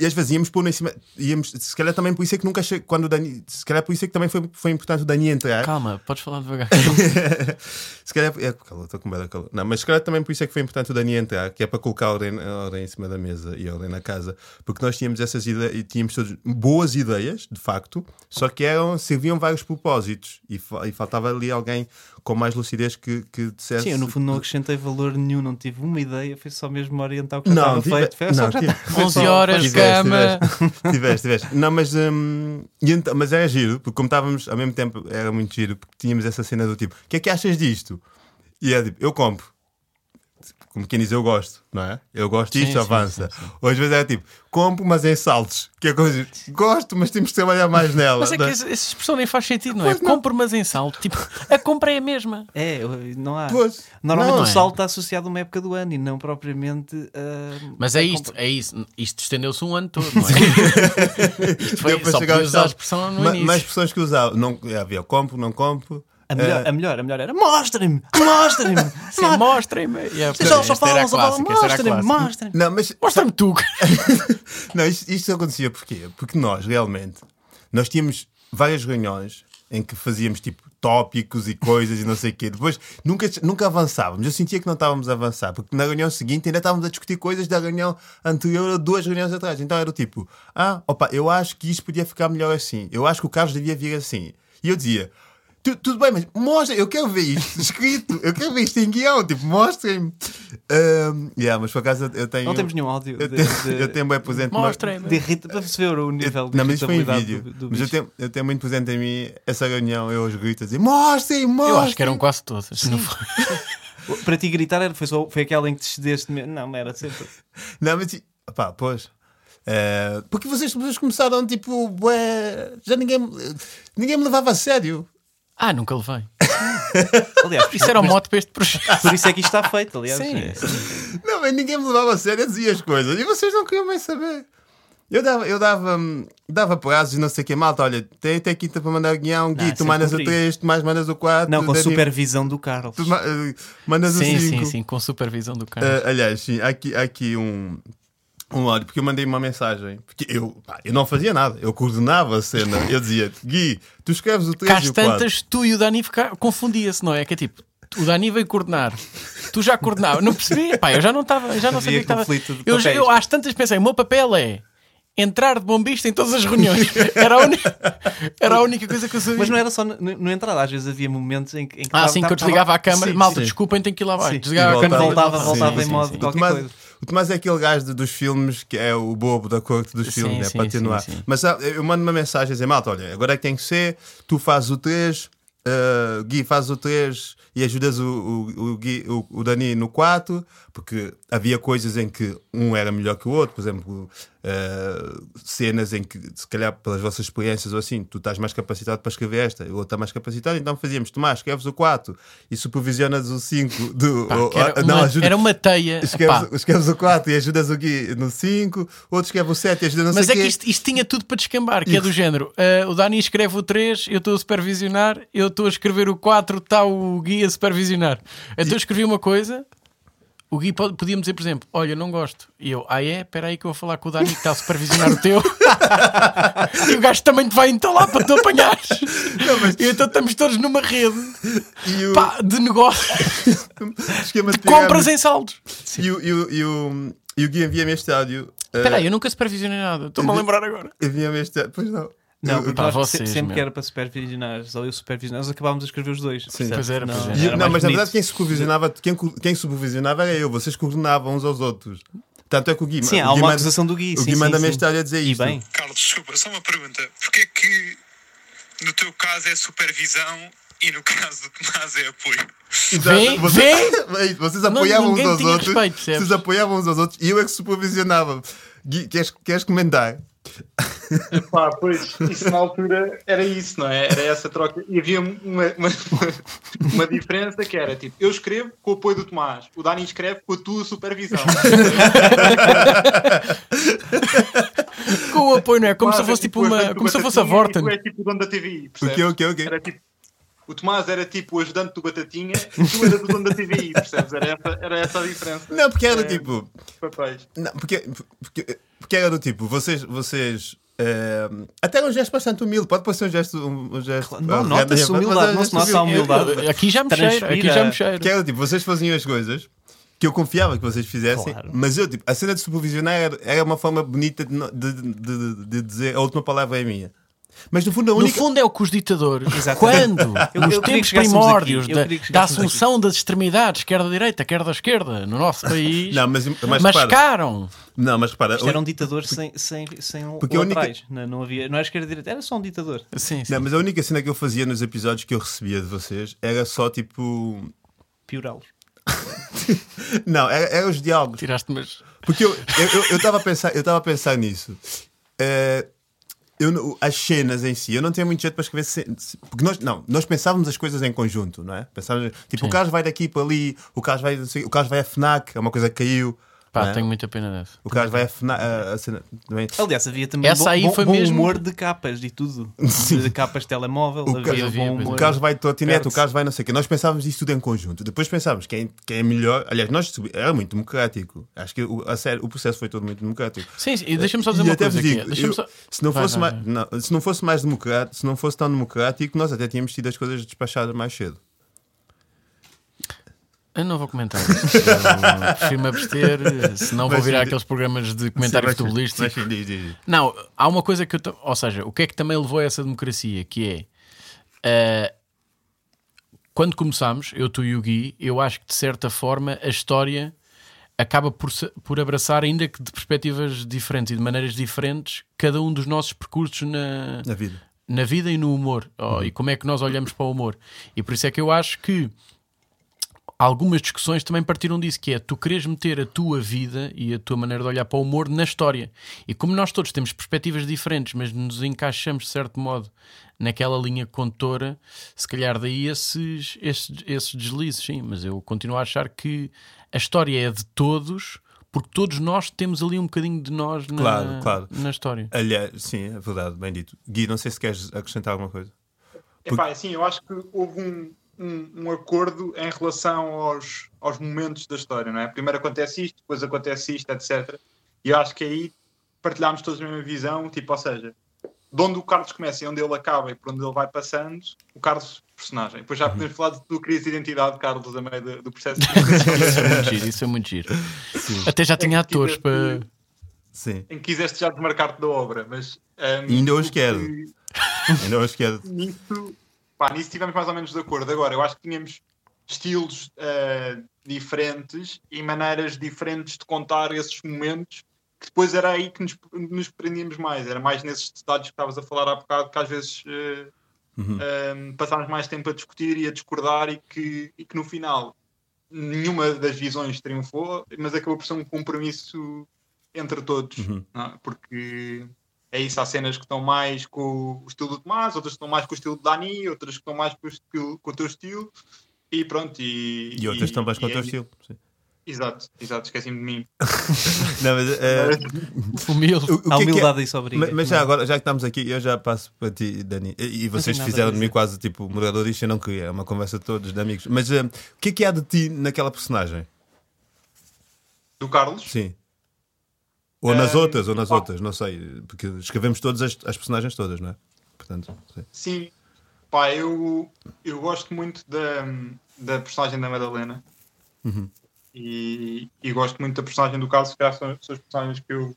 E às vezes íamos pôr em cima, íamos, se calhar também por isso é que nunca che- quando o Dani, se calhar por isso é que também foi, foi importante o Dani entrar. Calma, podes falar devagar. se calhar, é, calor, estou com medo de calor. Não, mas se calhar também por isso é que foi importante o Dani entrar, que é para colocar a ordem, a ordem em cima da mesa e a ordem na casa, porque nós tínhamos essas ideias e tínhamos todas boas ideias, de facto, só que eram, serviam vários propósitos e, fa- e faltava ali alguém com mais lucidez que, que dissesse. Sim, eu no fundo não acrescentei valor nenhum, não tive uma ideia, foi só mesmo orientar o que Não, estava tive- feito. Foi não, tive- estava- foi 11 só- horas, cama. tiveste, tiveste, tiveste. Não, mas, hum, então- mas era giro, porque como estávamos ao mesmo tempo, era muito giro, porque tínhamos essa cena do tipo: o que é que achas disto? E é tipo: eu compro. Como quem diz, eu gosto, não é? Eu gosto Sim, disto, sim, avança. Ou às vezes é tipo: compro, mas em saltos. Que é coisa, gosto, mas temos que trabalhar mais nela. Mas é que não é? essa essa expressão nem faz sentido, não é? Pois não. Compro, mas em salto. Tipo, a compra é a mesma. É, não há. Pois. Normalmente Não, o é. salto está associado a uma época do ano e não propriamente. ah, Mas é isto, compra- é isso. Isto estendeu-se um ano todo, não é? Isto foi Deu para só chegar usar a expressão no Ma- início. Mais pessoas que usavam. Não, havia compro, não compro. A melhor, Eh, a melhor, a melhor era mostrem-me, mostrem-me. Mostrem-me. Yeah, Vocês só, só falam, só falam, mostrem-me, mostrem-me. Não, mas Mostra-me tu. Não, isto, isto acontecia porquê? Porque nós, realmente, nós tínhamos várias reuniões em que fazíamos tipo tópicos e coisas e não sei o quê. Depois nunca, nunca avançávamos. Eu sentia que não estávamos a avançar, porque na reunião seguinte ainda estávamos a discutir coisas da reunião anterior a duas reuniões atrás. Então era o tipo, ah, opa, eu acho que isto podia ficar melhor assim. Eu acho que o Carlos devia vir assim. E eu dizia. "Tu- Tudo bem, mas mostra, eu quero ver isto escrito, eu quero ver isto em guião, tipo, mostrem-me. Ahm, yeah, mas por acaso eu tenho. Não temos nenhum áudio Eu de, tenho, de, eu tenho bem presente. Mostrem-me. de irrita- para se ver o nível de Não, mas isso foi em vídeo. do, do mas eu tenho, eu tenho muito presente em mim essa reunião, eu aos gritos a dizer: mostrem, mostrem. Eu acho que eram quase todas. Não foi? Para ti gritar era- foi, só, foi aquela em que te cedeste mesmo. Não, era sempre. Não, mas pá, pois. Eh, porque vocês, vocês começaram tipo, bué, já ninguém, ninguém me levava a sério. Ah, nunca levei. Aliás, Isso era o mas mote para este projeto. Por isso é que isto está feito, aliás. Sim. É. Não, mas ninguém me levava a sério, eu dizia as coisas e vocês não queriam bem saber. Eu dava, eu dava, dava prazos e não sei o que, malta. Olha, tem até quinta para mandar guião, Gui, Não, tu mandas o cumpri. 3, tu mais mandas o 4. Não, com Dani, supervisão do Carlos. Tu eh, mandas o Sim, 5. sim, sim, com supervisão do carro. Uh, aliás, sim, há aqui, há aqui um, um lado, porque eu mandei uma mensagem, porque eu, pá, eu não fazia nada, eu coordenava a cena. Eu dizia, Gui, tu escreves o 3 Cá e o às 4. tantas, tu e o Dani fica- confundia-se, não é? Que é tipo, o Dani veio coordenar, tu já coordenava. Não percebi, pá, eu já não estava, já não sabia Havia que estava. Eu, já- eu às tantas pensei, o meu papel é entrar de bombista em todas as reuniões. Era a, uni- era a única coisa que eu sabia. Mas não era só no, no entrada, às vezes havia momentos em que. Em que Ah, tava- sim, que eu tava- desligava a câmara. Sim, Malta, sim. desculpem, tenho que ir lá abaixo. Sim. Desligava E a câmara. voltava, Sim, voltava em modo sim. Qualquer coisa. O Tomás é aquele gajo de- dos filmes que é o bobo da corte dos Sim, filmes, é sim, para sim. Mas sabe, eu mando uma mensagem a dizer, malta, olha, agora é que tem que ser, tu fazes o 3, uh, Gui faz o 3 e ajudas o, o, o, Gui- o- o Dani no 4, porque havia coisas em que um era melhor que o outro, por exemplo, uh, cenas em que, se calhar pelas vossas experiências ou assim, tu estás mais capacitado para escrever esta, o outro está mais capacitado, então fazíamos, Tomás, escreves o 4 e supervisionas o 5 do. Pá, o- que era, não, uma, ajuda- era uma teia. Escreves, escreves o 4 e ajudas o Gui no 5, outro escreve o 7 e ajuda não Mas sei é que quê. isto, isto tinha tudo para descambar, que é do género. ah, o Dani escreve o 3, eu estou a supervisionar, eu estou a escrever o 4, está o Gui a supervisionar. Então eu escrevi uma coisa, o Gui podia-me dizer, por exemplo, olha, não gosto. E eu, ah é? Espera aí que eu vou falar com o Dani que está a supervisionar o teu. e o gajo também te vai entalar para tu apanhares. E então estamos todos numa rede o pá, de negócio, de compras em saldos. E o, e o, e o, E o Gui envia-me este áudio. Espera aí, eu nunca supervisionei nada. Estou-me a lembrar agora. Envia-me este áudio. Pois não. Não, porque nós, vocês, se- sempre meu. que era para supervisionar, ou eu supervisionar, nós acabávamos a escrever os dois. Sim. Pois era, não, pois era. E- era não, mas na bonito. verdade quem supervisionava, quem, quem supervisionava era eu, vocês coordenavam uns aos outros. Tanto é que o Gui, Sim, o há Gui uma manda- acusação do Gui. O Gui sim, manda-me sim. este áudio a dizer E isto. bem, Carlos, desculpa, só uma pergunta. Porquê é que no teu caso é supervisão e no caso do Tomás é apoio? Exato. Vem, Vocês, Bem, vocês apoiavam uns ninguém aos tinha outros. respeito, vocês apoiavam uns aos outros e eu é que supervisionava. Gui, queres, queres comentar? Pá, pois, isso na altura era isso, não é? Era essa troca. E havia uma, uma, uma diferença que era tipo, eu escrevo com o apoio do Tomás, o Dani escreve com a tua supervisão. Com o apoio, não é? Como se é fosse tipo o uma. Como se fosse a Vorten. Tu tipo o dono da TVI, O quê, o quê, o quê? Era tipo, o Tomás era tipo o ajudante do Batatinha e tu eras o dono da TVI, percebes? Era essa, era essa a diferença. Não, porque era É, tipo. Papéis. Não, porque, porque, porque era do tipo, vocês. vocês eh, até era um gesto bastante humilde, pode parecer um gesto. Um, um gesto Não, arrogante, nota-se humildade, um não se nota a humildade. Aqui já me cheiro, aqui já me cheiro. Que era tipo, vocês faziam as coisas que eu confiava que vocês fizessem, Claro. mas eu, tipo, a cena de supervisionar era, era uma forma bonita de, de- de- de dizer a última palavra é minha. Mas no fundo, a No única. fundo é o que os ditadores, Exatamente. quando, Eu- nos eu tempos primórdios aqui. Eu da, da assunção das extremidades, quer da direita, quer da esquerda, no nosso país, Não, mas, mas repara, mascaram. não, mas repara, Isto era um ditador sem, sem, sem Porque a única-. Não, não havia, não era esquerda e direita, era só um ditador. Sim, sim. não, mas a única cena que eu fazia nos episódios que eu recebia de vocês era só tipo. Piorá-los. Não, era, era os diálogos. Tiraste, mas. Porque eu estava a pensar, eu estava a pensar nisso. Eh, eu, não- as cenas em si, eu não tinha muito jeito para escrever porque nós não, nós pensávamos as coisas em conjunto, não é? Pensávamos, tipo, o Carlos vai daqui para ali, o Carlos vai, o Carlos vai a FNAC, é uma coisa que caiu. Pá, é? tenho muita pena dessa. O Carlos vai a a, a cena, também. Aliás, havia também Essa bom, aí bom- foi bom mesmo- humor de capas e tudo. De capas de telemóvel, O havia Carlos- havia, bom humor. O Carlos vai de trotinete, o. Carlos vai não sei o quê. Nós pensávamos isto tudo em conjunto. Depois pensávamos quem, quem é melhor. Aliás, nós subi- era muito democrático. Acho que o, a sério, o processo foi todo muito democrático. Sim, sim. E deixa-me só dizer E uma até coisa aqui. digo, Deixa-me eu- só... se, não Vai, fosse vai, mais, não, se não fosse mais democrático, se não fosse tão democrático, nós até tínhamos tido as coisas despachadas mais cedo. Eu não vou comentar Prefiro-me abster, senão vou virar aqueles programas de comentário futebolístico. Mas sim, diz, diz, diz. Não, há uma coisa que eu. ta- Ou seja, o que é que também levou a essa democracia? Que é. eh, quando começámos, eu, tu e o Gui, eu acho que de certa forma a história acaba por, por abraçar, ainda que de perspectivas diferentes e de maneiras diferentes, cada um dos nossos percursos na, Na vida. na vida e no humor. Oh, E como é que nós olhamos para o humor. E por isso é que eu acho que algumas discussões também partiram disso, que é tu queres meter a tua vida e a tua maneira de olhar para o humor na história. E como nós todos temos perspectivas diferentes, mas nos encaixamos de certo modo naquela linha condutora, se calhar daí esses, esses, esses deslizes, sim. Mas eu continuo a achar que a história é de todos, porque todos nós temos ali um bocadinho de nós na, Claro, claro. na história. Aliás, sim, é verdade, bem dito. Gui, não sei se queres acrescentar alguma coisa. Epá, assim, eu acho que houve um, um, um acordo em relação aos, aos momentos da história, não é? Primeiro acontece isto, depois acontece isto, etc. E eu acho que aí partilhámos todos a mesma visão, tipo, ou seja, de onde o Carlos começa e onde ele acaba e por onde ele vai passando, o Carlos personagem. Depois já podemos falar de tu crias identidade, Carlos, a meio do, do processo de Isso é muito giro, isso é muito giro. Até já tinha É atores para. Sim. em que quiseste já desmarcar-te da obra, mas um, ainda hoje o que- quero. Ainda hoje quero. nisso, pá, nisso estivemos mais ou menos de acordo. Agora, eu acho que tínhamos estilos eh, diferentes e maneiras diferentes de contar esses momentos, que depois era aí que nos, nos prendíamos mais. Era mais nesses detalhes que estavas a falar há bocado, que às vezes eh, Uhum. eh, passámos mais tempo a discutir e a discordar e que, e que no final nenhuma das visões triunfou, mas acabou por ser um compromisso entre todos, Uhum. é? porque é isso, há cenas que estão mais com o estilo do Tomás, outras que estão mais com o estilo do Dani, outras que estão mais com o, estilo, com o teu estilo, e pronto. E, E outras estão mais com o e teu é- estilo. Sim. Exato, exato, esqueci-me de mim. Não, mas, Humilde. o- o que A é é- humildade isso obriga. Mas, mas já agora, já que estamos aqui, eu já passo para ti, Dani. E e vocês fizeram de mim quase tipo moderador disto, eu não queria. É uma conversa de todos, de amigos. Mas eh, o que é que há de ti naquela personagem? Do Carlos, Sim. Ou nas outras, ou nas pá. outras, não sei. Porque escrevemos todas as, as personagens todas, não é? Portanto, sim. sim, pá, eu, eu gosto muito da, da personagem da Madalena. Uhum. e, e gosto muito da personagem do Carlos, que são, são as personagens que eu,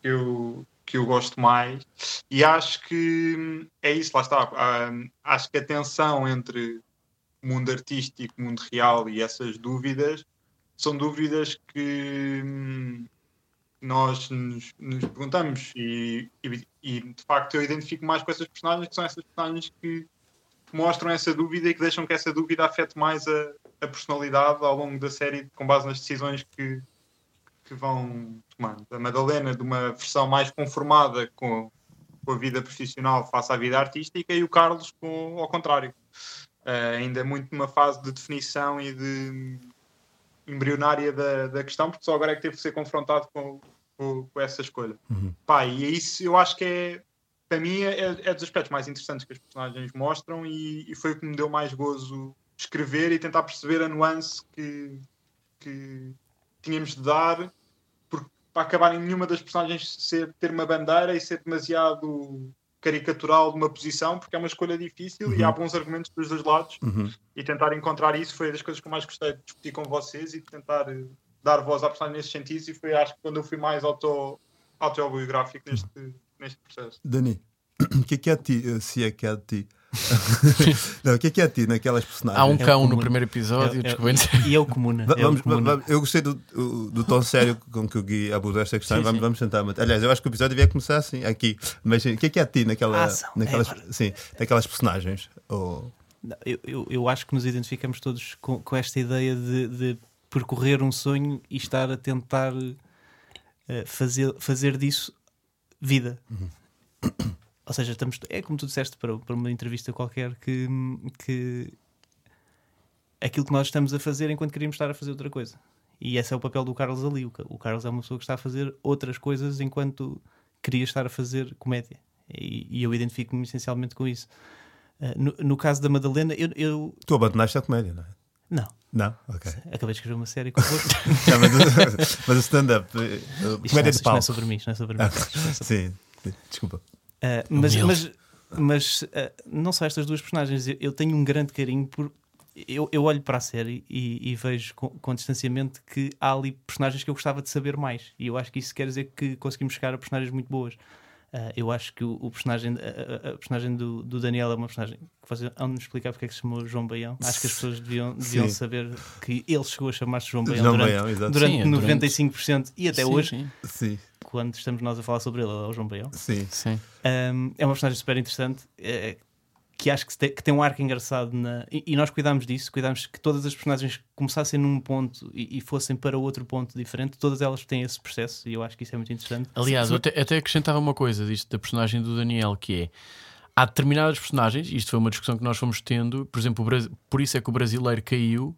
que eu, que eu gosto mais. E acho que é isso, lá está. Acho que a tensão entre mundo artístico, mundo real e essas dúvidas são dúvidas que hum, nós nos, nos perguntamos e, e, e, de facto eu identifico mais com essas personagens que são essas personagens que mostram essa dúvida e que deixam que essa dúvida afete mais a, a personalidade ao longo da série com base nas decisões que, que vão tomando. A Madalena de uma versão mais conformada com, com a vida profissional face à vida artística e o Carlos com, ao contrário. Uh, ainda muito numa fase de definição e de embrionária da, da questão, porque só agora é que teve que ser confrontado com, com, com essa escolha. Uhum. Pá, e é isso eu acho que é, para mim, é, é dos aspectos mais interessantes que as personagens mostram e, e, foi o que me deu mais gozo escrever e tentar perceber a nuance que, que tínhamos de dar porque, para acabar em nenhuma das personagens ser, ter uma bandeira e ser demasiado caricatural de uma posição, porque é uma escolha difícil uhum. e há bons argumentos dos dois lados. Uhum. E tentar encontrar isso foi das coisas que eu mais gostei de discutir com vocês e de tentar eh, dar voz à personagem nesse sentido. E foi, acho que, quando eu fui mais auto, autobiográfico neste, neste processo. Dani, o que é que é a ti, eh, se é que é a ti? não, o que é que é a ti naquelas personagens? Há um É cão no primeiro episódio, É- é-. E é o comuna. Va- é Vamos, comuna. va- eu gostei do, do, tom sério com que o Gui abordou esta questão. Sim, vamos, sim. vamos tentar. Aliás, eu acho que o episódio devia começar assim, aqui. Mas o que é que é a ti naquela, Ação, é naquelas, agora. sim, naquelas personagens? Ou- Eu, eu, eu acho que nos identificamos todos com, com esta ideia de, de percorrer um sonho e estar a tentar eh, fazer, fazer disso vida. Ou seja, estamos, é como tu disseste para, para uma entrevista qualquer que, que aquilo que nós estamos a fazer enquanto queríamos estar a fazer outra coisa. E esse é o papel do Carlos ali. O Carlos é uma pessoa que está a fazer outras coisas enquanto queria estar a fazer comédia. E, e eu identifico-me essencialmente com isso. Uh, no, no caso da Madalena, eu, eu- Tu abandonaste a comédia, não é? Não, Não? Ok. acabei de escrever uma série convosco. Já, mas, mas o stand-up, eh, não, comédia é- de isto não pau. é sobre mim, isto não é sobre mim. Sim, desculpa. Uh, mas mas, mas uh, não só estas duas personagens, eu, eu tenho um grande carinho por. Eu, eu olho para a série e, e vejo com, com distanciamento que há ali personagens que eu gostava de saber mais. E eu acho que isso quer dizer que conseguimos chegar a personagens muito boas. Uh, eu acho que o, o personagem, a, a- a personagem do, do Daniel é uma personagem que vocês vão me explicar porque é que se chamou João Baião. Acho que as pessoas deviam, deviam Sim. saber que ele chegou a chamar-se João Baião João durante, Baião, durante Sim, é durante- 95% e até Sim, hoje, Sim, quando estamos nós a falar sobre ele, ele é o João Baião. sim. sim. Um, é uma personagem super interessante é, que acho que tem, que tem um arco engraçado na- e, e nós cuidámos disso, cuidámos que todas as personagens começassem num ponto e, e fossem para outro ponto diferente, todas elas têm esse processo e eu acho que isso é muito interessante. Aliás, eu até, até acrescentava uma coisa disto da personagem do Daniel, que é há determinadas personagens, isto foi uma discussão que nós fomos tendo, por exemplo, Bras- por isso é que o brasileiro caiu,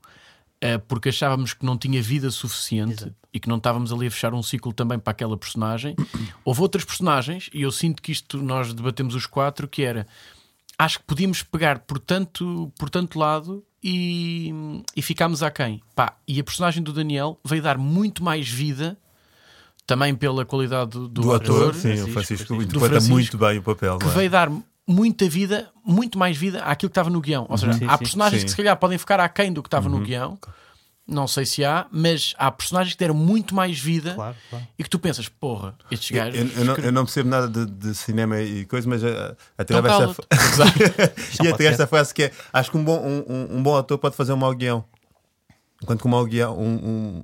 eh, porque achávamos que não tinha vida suficiente Exato. e que não estávamos ali a fechar um ciclo também para aquela personagem. Houve outras personagens, e eu sinto que isto nós debatemos os quatro, que era acho que podíamos pegar por tanto, por tanto lado e, e ficámos aquém. Pá, e a personagem do Daniel veio dar muito mais vida, também pela qualidade do, do Do ator, ator, sim, o Francisco, Francisco Francisco. interpreta muito bem o papel. que é? veio dar muita vida, muito mais vida àquilo que estava no guião. Ou seja, Sim, há sim. personagens Sim. que se calhar podem ficar aquém do que estava no guião. Não sei se há, mas há personagens que deram muito mais vida Claro, claro. e que tu pensas, porra, estes Eu, gajos. eu- eu não, eu não percebo nada de, de cinema e coisa, mas uh, até Então esta, cala-te. e até esta frase que é: acho que um bom, um, um- bom ator pode fazer um mau guião. Enquanto que um mau guião, um. um-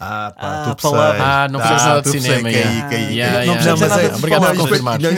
Ah, pá, Ah, tu palavras. Ah, não percebes nada de cinema, Caí, yeah. caí, Yeah, caí. yeah. Não, Não, mas nada é- de obrigado por não, confirmar. não,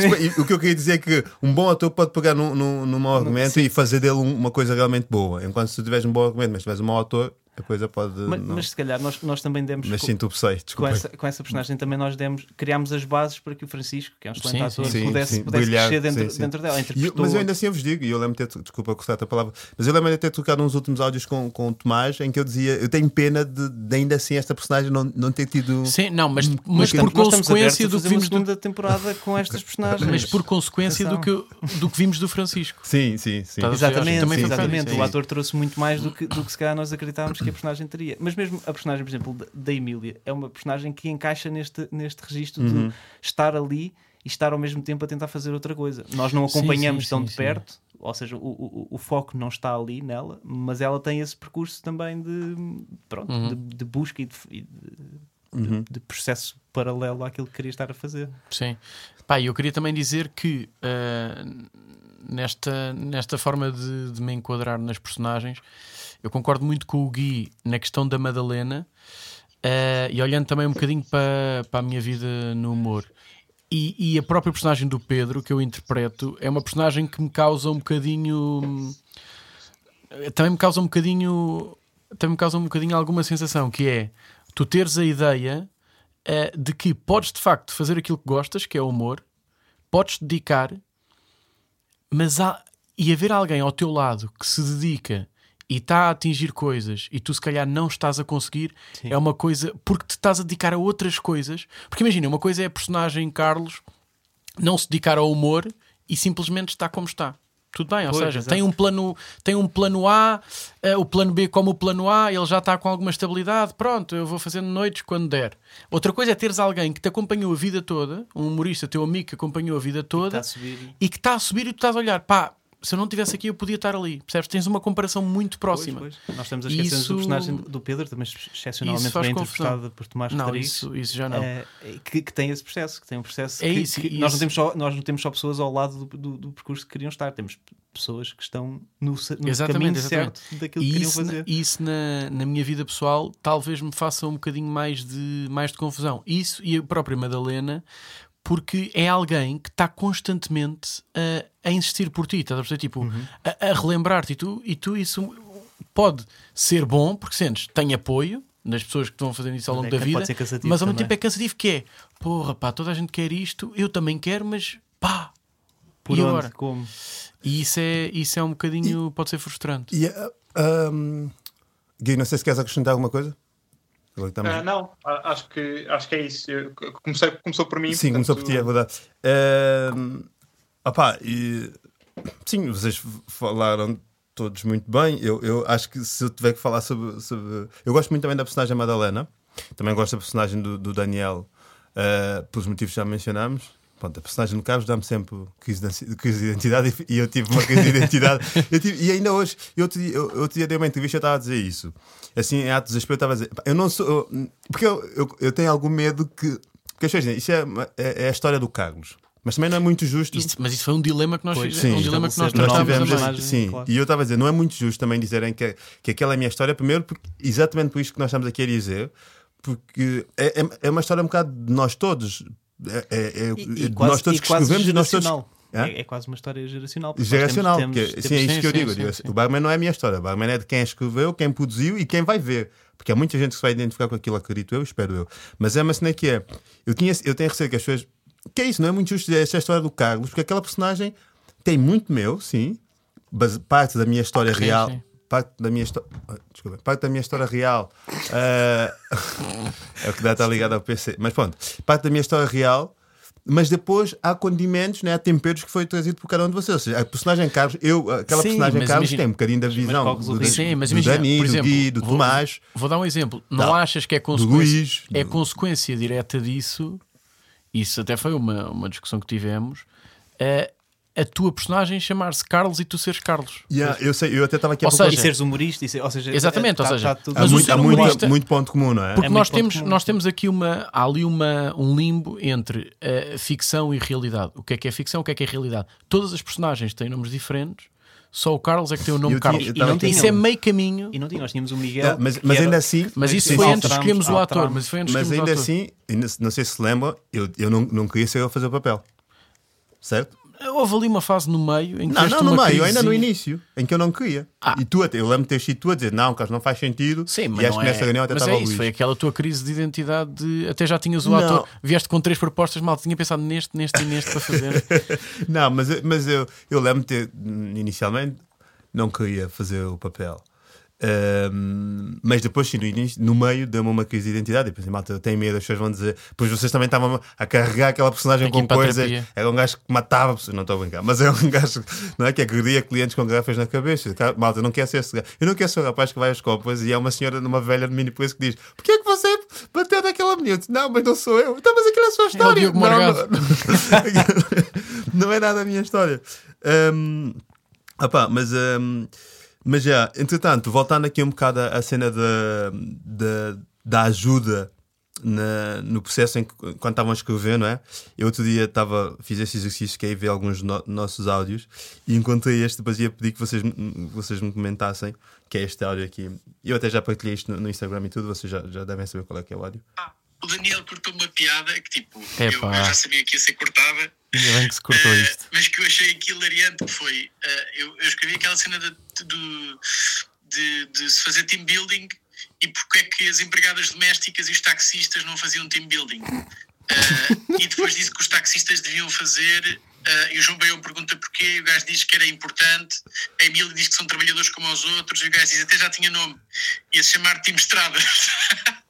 o que eu queria dizer é que um bom ator pode pegar num, num, num mau argumento e fazer dele um- uma coisa realmente boa. Enquanto se tu tiveres um bom argumento, mas tiveres um mau ator, a coisa pode. Mas, não. mas se calhar nós, nós também demos Mas co- sim, tu sei, com, desculpa. essa, com essa personagem também nós demos, criámos as bases para que o Francisco, que é um excelente Sim, ator, sim. pudesse, Sim, pudesse brilhar, crescer dentro, sim, sim. dentro dela. Eu- mas eu ainda assim eu vos digo, e eu lembro de ter, desculpa cortar a palavra, mas eu lembro de ter trocado uns últimos áudios com, com o Tomás em que eu dizia: eu tenho pena de, de ainda assim esta personagem não, não ter tido. Sim, não, mas, mas por consequência do que vimos do, segunda temporada com estas personagens. mas por consequência do que, do que vimos do Francisco. Sim, sim, sim. Exatamente, exatamente. O ator trouxe muito mais do que, do que se calhar nós acreditávamos que a personagem teria. Mas mesmo a personagem, por exemplo, da- Emília, é uma personagem que encaixa neste, neste registro Uhum. de estar ali e estar ao mesmo tempo a tentar fazer outra coisa. Nós não Sim, acompanhamos sim, tão sim, de sim. perto ou seja, o, o, o foco não está ali nela, mas ela tem esse percurso também de, pronto, Uhum. de, de busca e de, e de- de- de processo paralelo àquilo que queria estar a fazer. Sim. Pá, e eu queria também dizer que ah, nesta, nesta forma de, de me enquadrar nas personagens, eu concordo muito com o Gui na questão da Madalena ah, e olhando também um bocadinho para, para a minha vida no humor. E, e a própria personagem do Pedro que eu interpreto é uma personagem que me causa um bocadinho. Também me causa um bocadinho. Também me causa um bocadinho alguma sensação que é tu teres a ideia eh, de que podes de facto fazer aquilo que gostas, que é o humor, podes dedicar, mas há, e haver alguém ao teu lado que se dedica e está a atingir coisas e tu se calhar não estás a conseguir, Sim. é uma coisa porque te estás a dedicar a outras coisas. Porque imagina, uma coisa é a personagem Carlos não se dedicar ao humor e simplesmente está como está. Tudo bem, ou Pois, seja, tem um plano, tem um plano A, eh, o plano B como o plano A, ele já está com alguma estabilidade, pronto, eu vou fazendo noites quando der. Outra coisa é teres alguém que te acompanhou a vida toda, um humorista, teu amigo que acompanhou a vida toda Está a subir. e que está a subir e tu estás a olhar, pá, se eu não estivesse aqui eu podia estar ali, percebes? Tens uma comparação muito próxima. Pois, pois. Nós estamos a esquecer Isso- do personagem do Pedro, também excepcionalmente Isso bem interpretado por Tomás Não, Rodrigues. isso, isso já não. eh, que, que tem esse processo, que tem um processo É que, isso, que e nós, isso- não temos só, nós não temos só pessoas ao lado do, do- do percurso que queriam estar, temos pessoas que estão no, no Exatamente, caminho exatamente. certo daquilo que queriam isso, fazer. e isso na, na minha vida pessoal talvez me faça um bocadinho mais de, mais de confusão. Isso e a própria Madalena, porque é alguém que está constantemente a, a insistir por ti, estás a perceber? Tipo, Uhum. a, a relembrar-te e tu, e tu isso pode ser bom porque sentes, tem apoio das pessoas que estão fazendo isso ao longo é da vida, mas ao mesmo tempo é cansativo que é, porra pá, toda a gente quer isto, eu também quero, mas pá, Por e onde, agora? como? E isso é, isso é um bocadinho, pode ser frustrante. E, uh, um, Gui, não sei se queres acrescentar alguma coisa. Ah, não, acho que, acho que é isso. Eu comecei, começou por mim. Sim, começou por ti, é verdade. Ehm, opá, e, sim, vocês falaram todos muito bem. Eu, eu acho que se eu tiver que falar sobre, sobre- Eu gosto muito também da personagem Madalena. Também gosto da personagem do, do Daniel, eh, pelos motivos que já mencionámos. Pronto, a personagem do Carlos dá-me sempre crise de, ansi- crise de identidade e, e eu tive uma crise de identidade. Eu tive- e ainda hoje, eu outro dia, eu, outro dia dei uma entrevista e eu estava a dizer isso. Assim, em ato de desespero, eu estava a dizer, "Pá, eu não sou. eu- porque eu, eu, eu tenho algum medo que. Porque as pessoas dizem, isso é, é, é a história do Carlos. Mas também não é muito justo. Isso- mas isso foi um dilema que nós Pois, fizemos, sim. um dilema que nós nós tivemos personagem, sim, claro. e eu estava a dizer, não é muito justo também dizerem que, que aquela é a minha história, primeiro, porque, exatamente por isto que nós estamos aqui a dizer, porque é, é, é uma história um bocado de nós todos, é, é- é- E, e quase, nós todos que escrevemos e nós todos. Hã? É, é quase uma história geracional. Geracional, temos- porque, temos- sim, é isso que eu digo. sim, sim. O Barman não é a minha história, o Barman é de quem escreveu, quem produziu e quem vai ver. Porque há muita gente que se vai identificar com aquilo, acredito eu, espero eu. Mas é uma cena que é. Eu, tinha, eu tenho receio que as pessoas. Que é isso, não é muito justo dizer esta é a história do Carlos, porque aquela personagem tem muito meu, sim, parte da minha história Sim, real. sim. Parte da minha história. Desculpa, parte da minha história real. ah, é o que dá estar ligado ao PC. Mas pronto, parte da minha história real. Mas depois há condimentos, né? há temperos que foi trazido por cada um de vocês. Ou seja, a personagem Carlos, eu, aquela Sim, personagem Carlos imagina- tem um bocadinho da visão do, do. Sim, mas do imagina, Dani, por do exemplo, Gui, do vou- Tomás. Vou dar um exemplo. Não, Não. achas que é Do consequência, Luís, é do- consequência direta disso? Isso até foi uma, uma discussão que tivemos. A, a tua personagem chamar-se Carlos e tu seres Carlos. Yeah, eu sei, eu até estava aqui a Ou E seja, seres humorista, e ser- ou seja, Exatamente, ou tá- seja, tá tudo- há, muito, há muito, humorista- muito ponto comum, não é? Porque É nós, temos, comum. nós temos aqui uma, há ali uma, um limbo entre a ficção e realidade. O que é que é ficção, o que é que é realidade? Todas as personagens têm nomes diferentes, só o Carlos é que tem o nome Eu tinha- Carlos. E não aqui- Isso é meio caminho. E não tinha, nós tínhamos o Miguel. Yeah, mas mas era- ainda assim, Mas isso sim, foi antes de escolhermos o ator. Mas, foi antes de mas ainda assim, não sei se se lembra, eu, eu não, não queria ser eu a fazer o papel. Certo? Houve ali uma fase no meio em que Não, não no meio, ainda no crisezinha. início, em que eu não queria. Ah. E tu até, eu lembro de ter sido tu a dizer, não, Carlos, não faz sentido. Sim, mas e acho que nessa é... reunião até mas estava é isso, foi aquela tua crise de identidade de até já tinhas o Não. ator, vieste com três propostas, mal tinha pensado neste, neste e neste para fazer. Não, mas, eu- mas eu, eu lembro de ter, inicialmente, não queria fazer o papel. Ahm, mas depois, sim, no, início, no meio, deu-me uma crise de identidade. E pensei, malta, eu tenho medo, as pessoas vão dizer. Pois vocês também estavam a carregar aquela personagem Tem com coisas. Era um gajo que matava pessoas. Não estou a brincar, mas é um gajo não é, que agredia clientes com garrafas na cabeça. Malta, eu não quero ser esse gajo. Eu não quero ser o rapaz que vai às copas e é uma senhora numa velha de mini que diz: Porquê é que você bateu naquela menina? Não, mas não sou eu. Então, mas aquilo é a sua história. Diogo não, não, não é nada a minha história. Ahm, Ah pá, mas, hum, mas já, entretanto, voltando aqui um bocado à cena da, da, da ajuda na- no processo em que quando estavam a escrever, não é? Eu outro dia estava, fiz esse exercício que é ir ver alguns no- nossos áudios e encontrei este, depois ia pedir que vocês, vocês me comentassem, que é este áudio aqui. Eu até já partilhei isto no, no Instagram e tudo, vocês já, já devem saber qual é que é o áudio. O Daniel cortou uma piada que, tipo, eu, eu já sabia que ia ser cortada, Ainda bem que se cortou eh, isto. mas que eu achei aqui hilariante foi. eh, eu, eu escrevi aquela cena de, do- de, de se fazer team building e porque é que as empregadas domésticas e os taxistas não faziam team building. Eh, e depois disse que os taxistas deviam fazer. e o João Baião pergunta porquê, e o gajo diz que era importante. A Emília diz que são trabalhadores como os outros, e o gajo diz até já tinha nome, ia-se chamar Team Estradas.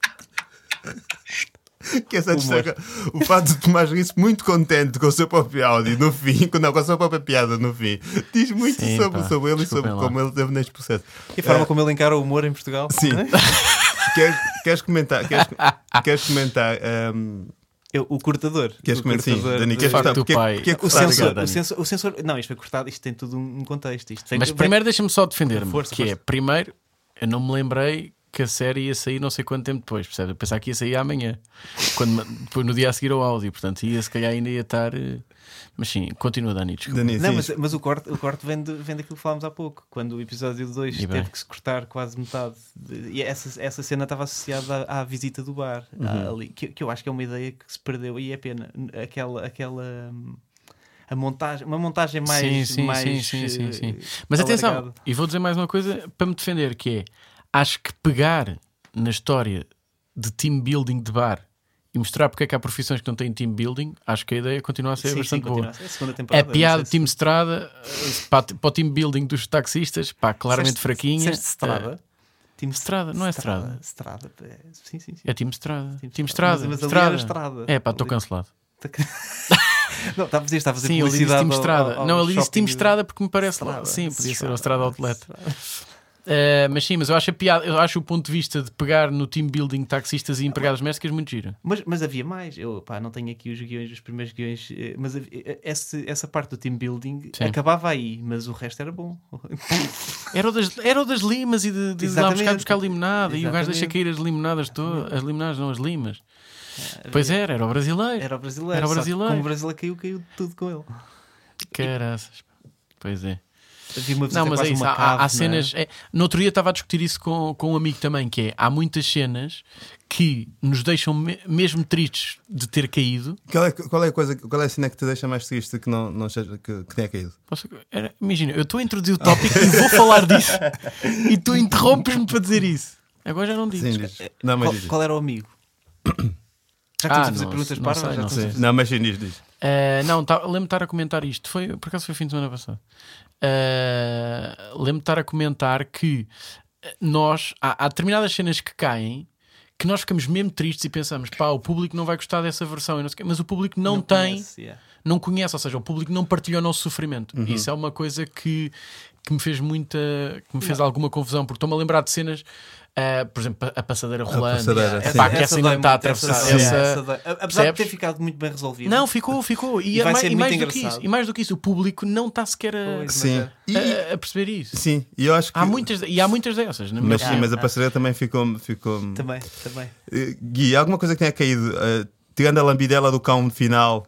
Que é essa destaca o fato de Tomás rir muito contente com o seu próprio áudio no fim, com- não, com a sua própria piada no fim, diz muito Sim, sobre, pá, sobre ele e sobre lá. como ele teve neste processo. E a forma como ele encara o humor em Portugal. Sim. é? queres, queres comentar? Queres, queres comentar? ehm, Eu- o cortador. queres o comentar? Sim, cortador Dani, queres Porque, pai- porque é que O sensor, o, sensor, o sensor. Não, isto foi cortado, isto tem tudo um um contexto. Isto Mas vem- primeiro deixa-me só defender-me, Força, que é, força. primeiro, eu não me lembrei que a série ia sair não sei quanto tempo depois, percebe? Eu pensava que ia sair amanhã, quando, depois no dia a seguir ao áudio, portanto, ia se calhar ainda ia estar. eh, Mas sim, continua, Dani, desculpa. Dani, Não, mas, mas o corte, o corte vem, de, vem daquilo que falámos há pouco, quando o episódio 2 E teve bem. que se cortar quase metade. De- e essa, essa cena estava associada à, à visita do bar, Uhum. à- ali, que, que eu acho que é uma ideia que se perdeu e é pena. Aquela. aquela a montagem, uma montagem mais. sim, sim, mais, sim, sim, sim, sim. eh, Mas atenção, e vou dizer mais uma coisa para me defender: que é acho que pegar na história de team building de bar e mostrar porque é que há profissões que não têm team building, acho que a ideia continua a ser Sim, sim, bastante boa. continua a ser a A piada sei Team Estrada eh, para, para o team building dos taxistas, pá, se- claramente Disseste- fraquinha. disseste Estrada? Eh, Team Estrada, não é Estrada. Estrada, é- sim, sim, sim. É Team Estrada. Team Estrada. Mas- mas ali Estrada. Estrada. É pá, estou Ali- cancelado. Não, está a fazer, a fazer Sim, ele disse publicidade Team Estrada. ao- ao não, ele disse Team Estrada porque me parece lá. Sim, podia ser o Estrada. Estrada Outlet. Estrada. Eh, mas sim, mas eu acho a piada, eu acho o ponto de vista de pegar no team building taxistas e empregados domésticos muito giro. Mas, mas havia mais. Eu pá, não tenho aqui os guiões, os primeiros guiões, eh, mas havia- eh, esse- essa parte do team building Sim. acabava aí, mas o resto era bom. Era o das, era o das limas e de, de lá Exatamente. buscar, buscar limonada e o gajo deixa Exatamente. cair as limonadas todas, as limonadas não, as limas. Pois era, era o brasileiro. Era o brasileiro. Era o brasileiro. Como o brasileiro caiu, caiu tudo com ele. Caraças. Pois é. Havia uma visita Não, mas é isso. uma Há, cave, há não é? cenas. é- no outro dia estava a discutir isso com, com um amigo também, que é há muitas cenas que nos deixam me- mesmo tristes de ter caído. Qual é, qual é a coisa, qual é a cena que te deixa mais triste que não, não seja, que, que tenha caído? Posso- era- imagina, eu estou a introduzir o tópico e vou falar disso e tu interrompes-me para dizer isso. Agora já não dizes. Sim, diz. Não, mas Qual, diz. qual era o amigo? Já que Ah, estamos a fazer não- perguntas não sei, já não estamos a sei. Não, mas sim, diz, diz. Uh, não, tá, lembro-me de estar a comentar isto. Foi, por acaso foi fim de semana passado. Uh, lembro-me de estar a comentar que uh, nós há, há determinadas cenas que caem que nós ficamos mesmo tristes e pensamos, pá, o público não vai gostar dessa versão, e não mas o público não, tem, conhece, yeah. não conhece, ou seja, o público não partilhou o nosso sofrimento. Uhum. E Isso é uma coisa que, que me fez muita, que me fez alguma confusão, porque estou-me a lembrar de cenas, uh, por exemplo, a passadeira rolando. passadeira, Epá, sim. que essa ainda dói está a atravessar. essa- Essa, essa. Apesar de percebes? ter ficado muito bem resolvido. não, ficou, ficou. E, E é vai mais, ser e mais do que isso, e mais do que isso, o público não está sequer a, Sim. E, a- a perceber isso. sim, e eu acho que. Há muitas, e há muitas dessas. minha Mas sim, mas a passadeira também ficou. ficou... Também, também. Eh, Gui, alguma coisa que tenha caído, eh, tirando a lambidela do cão no final.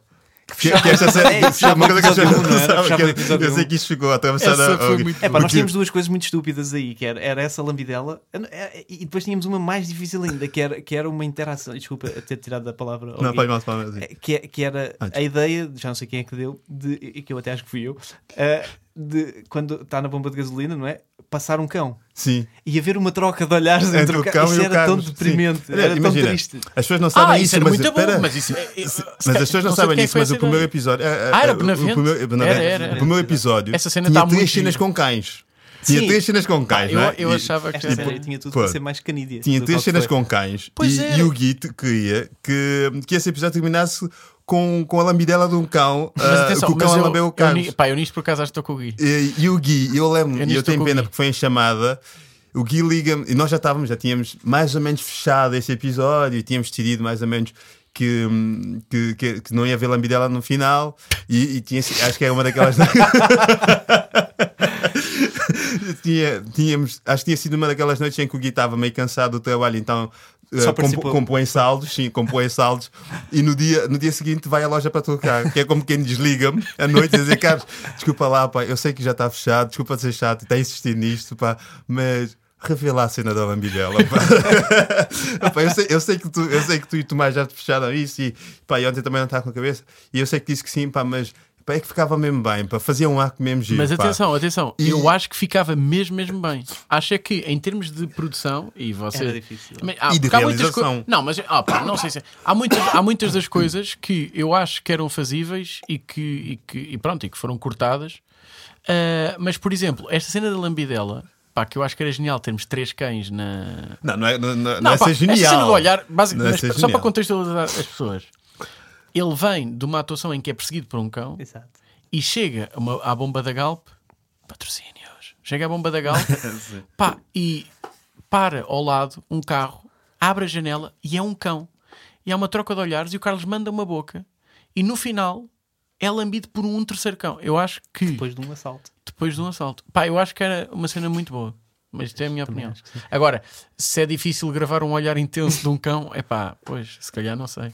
Que, que esta série, É, uma coisa que as o pessoas episódio não um, não era? sabem, Fechava que eu- sei que isto ficou atravessado. Essa foi muito- É pá, nós tínhamos duas coisas muito estúpidas aí, que era, era essa lambidela é, e depois tínhamos uma mais difícil ainda, que era, que era uma interação. Desculpa ter tirado da palavra. Não, mal. É, que, é- que era a ideia, já não sei quem é que deu, de, e que eu até acho que fui eu, eh, de quando está na bomba de gasolina, não é? Passar um cão Sim. e haver uma troca de olhares entre, Entre o o cão. Isso e o era tão Carlos, sim. deprimente, Olha, era imagina, tão triste. As pessoas não sabem Ah, isso, isso era mas, muito espera, bom, mas isso. é- é- Se- Mas as pessoas não, de sabem foi mas o primeiro episódio. é- Ah, era o primeiro, Benavente. O primeiro episódio Essa cena tinha tá três muito cenas com cães. Tinha Sim. três cenas com cães, eu, não é? eu E- achava que. Esta tipo, série tinha tudo pô, para ser mais canídea. Tinha três cenas com cães Pois e, era. e o Gui te- queria que, que esse episódio terminasse com, com a lambidela de um cão, Mas ah, atenção, que o cão mas a eu, lambeu o eu, Carlos. ni- pá, eu nisto por acaso acho que estou com o Gui. E, e o Gui, eu lembro, Eu e nisto eu tenho estou com o pena Gui. porque foi em chamada. O Gui liga-me, e nós já estávamos, já tínhamos mais ou menos fechado esse episódio, e tínhamos decidido mais ou menos que, hum, que, que, que não ia haver lambidela no final, e, e tinha, acho que era uma daquelas. tinha, tínhamos, acho que tinha sido uma daquelas noites em que o Gui estava meio cansado do trabalho, então uh, Só comp- compõe saldos, sim, compõe saldos, e no dia, no dia seguinte vai à loja para trocar, que é como quem desliga-me à noite e dizer, Carlos, desculpa lá, pá, eu sei que já está fechado, desculpa de ser chato, está a insistir nisto, pá, mas revela a cena da. Pá, eu, sei, eu, sei que tu, eu sei que tu e o Tomás já te fecharam isso e, pá, e ontem também não está com a cabeça, e eu sei que disse que sim, pá, mas pá, é que ficava mesmo bem, pá, fazia um arco mesmo giro, Mas pá. atenção, atenção, E- eu acho que ficava mesmo, mesmo bem. Acho é que em termos de produção, e você. Era difícil. Mas há- E de realização. coi- Não, mas ah, pá, não sei se. Há muitas, há muitas das coisas que eu acho que eram fazíveis e que, e que e pronto, e que foram cortadas. Ah, mas, por exemplo, esta cena da lambidela, pá, que eu acho que era genial termos três cães na. Não, não é, não, não, não Não, é pá, ser esta cena genial. do olhar, Não é mas só genial. para contextualizar as pessoas. Ele vem de uma atuação em que é perseguido por um cão Exato. e chega uma- à bomba da Galp, patrocínios, chega à bomba da Galp, pá, e para ao lado um carro, abre a janela e é um cão. E há uma troca de olhares e o Carlos manda uma boca e no final é lambido por um terceiro cão. Eu acho que Depois de um assalto. depois de um assalto, pá, eu acho que era uma cena muito boa. Mas isto é a minha opinião. Agora, se é difícil gravar um olhar intenso de um cão, é pá, pois, se calhar não sei.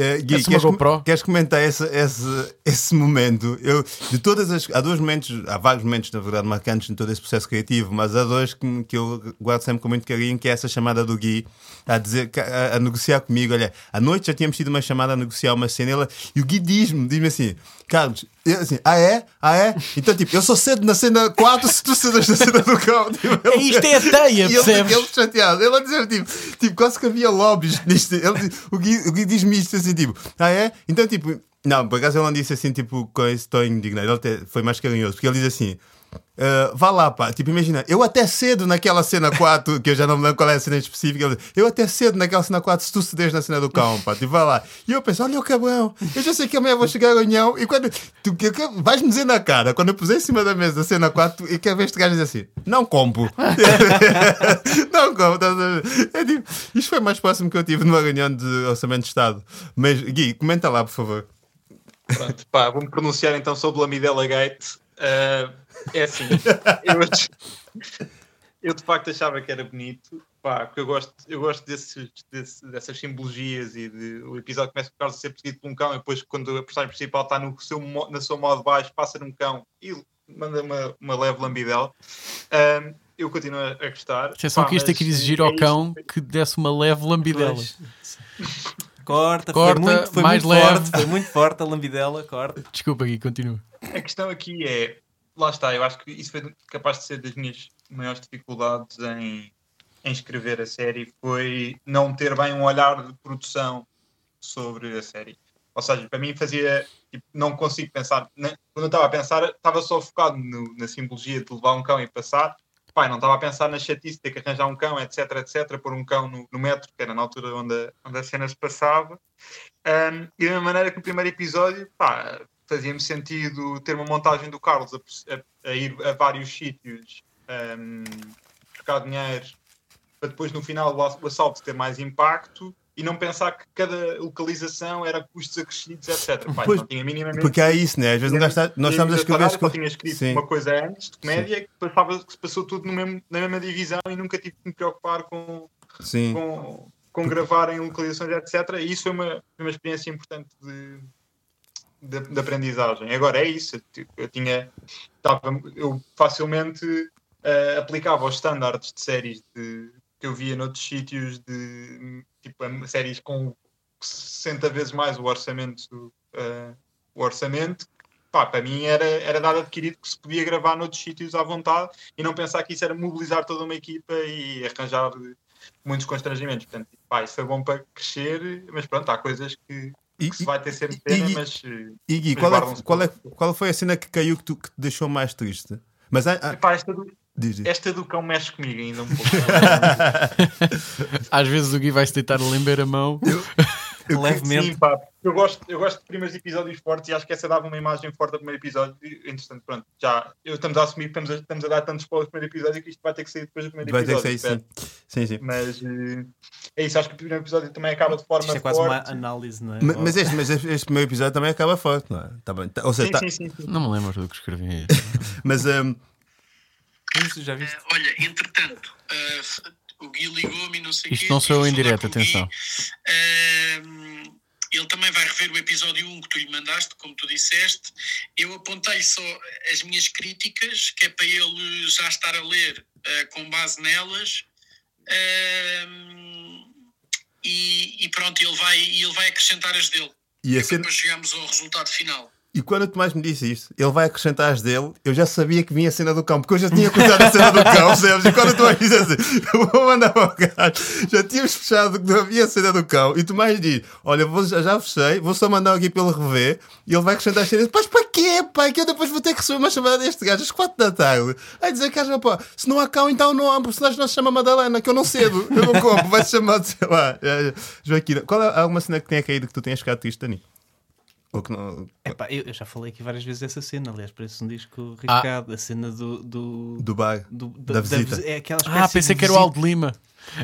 Eh, Gui, queres, GoPro? queres comentar esse, esse, esse momento? Eu, de todas as. Há dois momentos, há vários momentos, na verdade, marcantes em todo esse processo criativo, mas há dois que, que eu guardo sempre com muito carinho, que é essa chamada do Gui a, dizer, a, a negociar comigo. Olha, à noite já tínhamos tido uma chamada a negociar uma cena e o Gui diz-me, diz-me assim, Carlos, eu, assim, ah é? Ah é? Então, tipo, eu sou cedo na cena 4 se tu cedas na cena do cão. Tipo, ele- Isto é a teia, e ele, percebes? ele chateado, ele a dizer tipo, tipo, quase que havia lobbies nisto. Ele, o Gui, o Gui diz-me isto assim, tipo, ah é? Então, tipo, não, por acaso ele não disse assim, tipo, com esse estou indignado. Ele até foi mais carinhoso, porque ele diz assim. "Ah, vá lá, pá. Tipo, imagina, eu até cedo naquela cena 4, que eu já não me lembro qual é a cena específica. Diz, eu até cedo naquela cena 4, se tu cedes na cena do cão, pá. Tipo, vá lá. E eu penso, olha o cabrão, eu já sei que amanhã vou chegar ao União. E quando tu que- que- vais-me dizer na cara, quando eu pusei em cima da mesa a cena 4, e quer ver este gajo dizer assim, não compro. não compro. a? É tipo, isto foi mais próximo que eu tive numa reunião de Orçamento de Estado. Mas, Gui, comenta lá, por favor. Pronto, pá, vou-me pronunciar então sobre o Lamidela Gate. Ah, é assim, eu, eu de facto achava que era bonito, pá, porque eu gosto, eu gosto desses, desse- dessas simbologias e de, o episódio começa com o Carlos a ser perseguido por um cão e depois quando a personagem principal está no seu, na sua modo baixo, passa num cão e manda uma, uma leve lambidela. Eu continuo a gostar. Atenção Pá, que isto mas que exigir é ao cão que desse uma leve lambidela. Pois. Corta, Corta, foi muito, foi mais muito leve. forte, foi muito forte a lambidela, corta. Desculpa, Gui, continua. A questão aqui é, lá está, eu acho que isso foi capaz de ser das minhas maiores dificuldades em, em escrever a série, foi não ter bem um olhar de produção sobre a série. Ou seja, para mim fazia, tipo, não consigo pensar, quando eu estava a pensar, estava só focado no- na simbologia de levar um cão e passar, pai, não estava a pensar na chatice ter que arranjar um cão, etc, etc, pôr um cão no, no metro, que era na altura onde a, onde a cena se passava. Um, e da mesma maneira que o primeiro episódio, pá, fazia-me sentido ter uma montagem do Carlos a, a- a ir a vários sítios um, buscar dinheiro para depois no final o assalto ter mais impacto e não pensar que cada localização era custos acrescidos, etc. Pá, Pois, não tinha minimamente Porque é isso, né? Às vezes gajo está- nós estamos a escrever. eu tinha escrito Sim. uma coisa antes de comédia que, passava, que se passou tudo no mesmo, na mesma divisão e nunca tive que me preocupar com, Sim. com, com gravar em localizações, etc. E isso foi uma, uma experiência importante de, de, de aprendizagem. Agora é isso, eu, ti- eu tinha, estava, eu facilmente eh, aplicava os estándares de séries de, que eu via noutros sítios, de tipo séries com 60 vezes mais o orçamento, eh, o orçamento. Pá, para mim era, era dado adquirido que se podia gravar noutros sítios à vontade e não pensar que isso era mobilizar toda uma equipa e arranjar muitos constrangimentos. Portanto, pá, isso foi bom para crescer, mas pronto, há coisas que, E, que se vai ter sempre pena, e- mas eh, e Gui, qual, é, qual, é, qual foi a cena que caiu que, tu, que te deixou mais triste? Mas Epá, esta, do, diz, diz. esta do cão mexe comigo ainda um pouco. Às vezes o Gui vai se tentar lamber a mão. Levemente. Sim, pá, eu gosto, eu gosto de primeiros episódios fortes e acho que essa dava uma imagem forte do primeiro episódio. Entretanto, pronto, já eu, estamos a assumir que estamos a, estamos a dar tantos spoilers no primeiro episódio que isto vai ter que sair depois do primeiro Vai ter que episódio. sair, sim. Sim, sim. Mas eh, é isso, acho que o primeiro episódio também acaba de forma Isto é quase uma forte. análise, não é? Ma- Mas este, mas este este primeiro episódio também acaba forte, não é? Tá bem. Tá- ou seja, Sim, tá- sim, sim, sim. Não me lembro do que escrevi. mas hum, Mas já viste? Eh, olha, entretanto, eh, o Gui ligou-me e não sei o Isto quê. não sou eu em direto, Gui. atenção. Eh, ele também vai rever o episódio 1 que tu lhe mandaste, como tu disseste. Eu apontei só as minhas críticas, que é para ele já estar a ler com base nelas. E, e pronto, ele vai, ele vai acrescentar as dele. E, a cena- Depois chegamos ao resultado final. E quando o Tomás me disse isto, ele vai acrescentar as dele, eu já sabia que vinha a cena do cão, porque eu já tinha contado a cena do cão, percebes? E quando o Tomás disse assim, eu vou mandar para o gajo, já tínhamos fechado que não havia a cena do cão, e o Tomás diz: Olha, vou, já, já fechei, vou só mandar aqui para ele rever, e ele vai acrescentar as cenas. Mas para quê, pai? Que eu depois vou ter que receber uma chamada deste gajo às 4 da tarde. Aí dizer que pá, se não há cão, então não há um personagem não se chama Madalena, que eu não cedo, eu não compro, vai se chamar, sei lá, é, Joaquina. Qual é alguma cena que tenha caído que tu tenhas ficado triste, Dani? Ou que não. Epá, eu, eu já falei aqui várias vezes dessa cena, aliás, parece um disco Ah. riscado, a cena do. do, Do bar. do- da visita. visi- é aquela espécie Ah, pensei que era o Aldo Lima.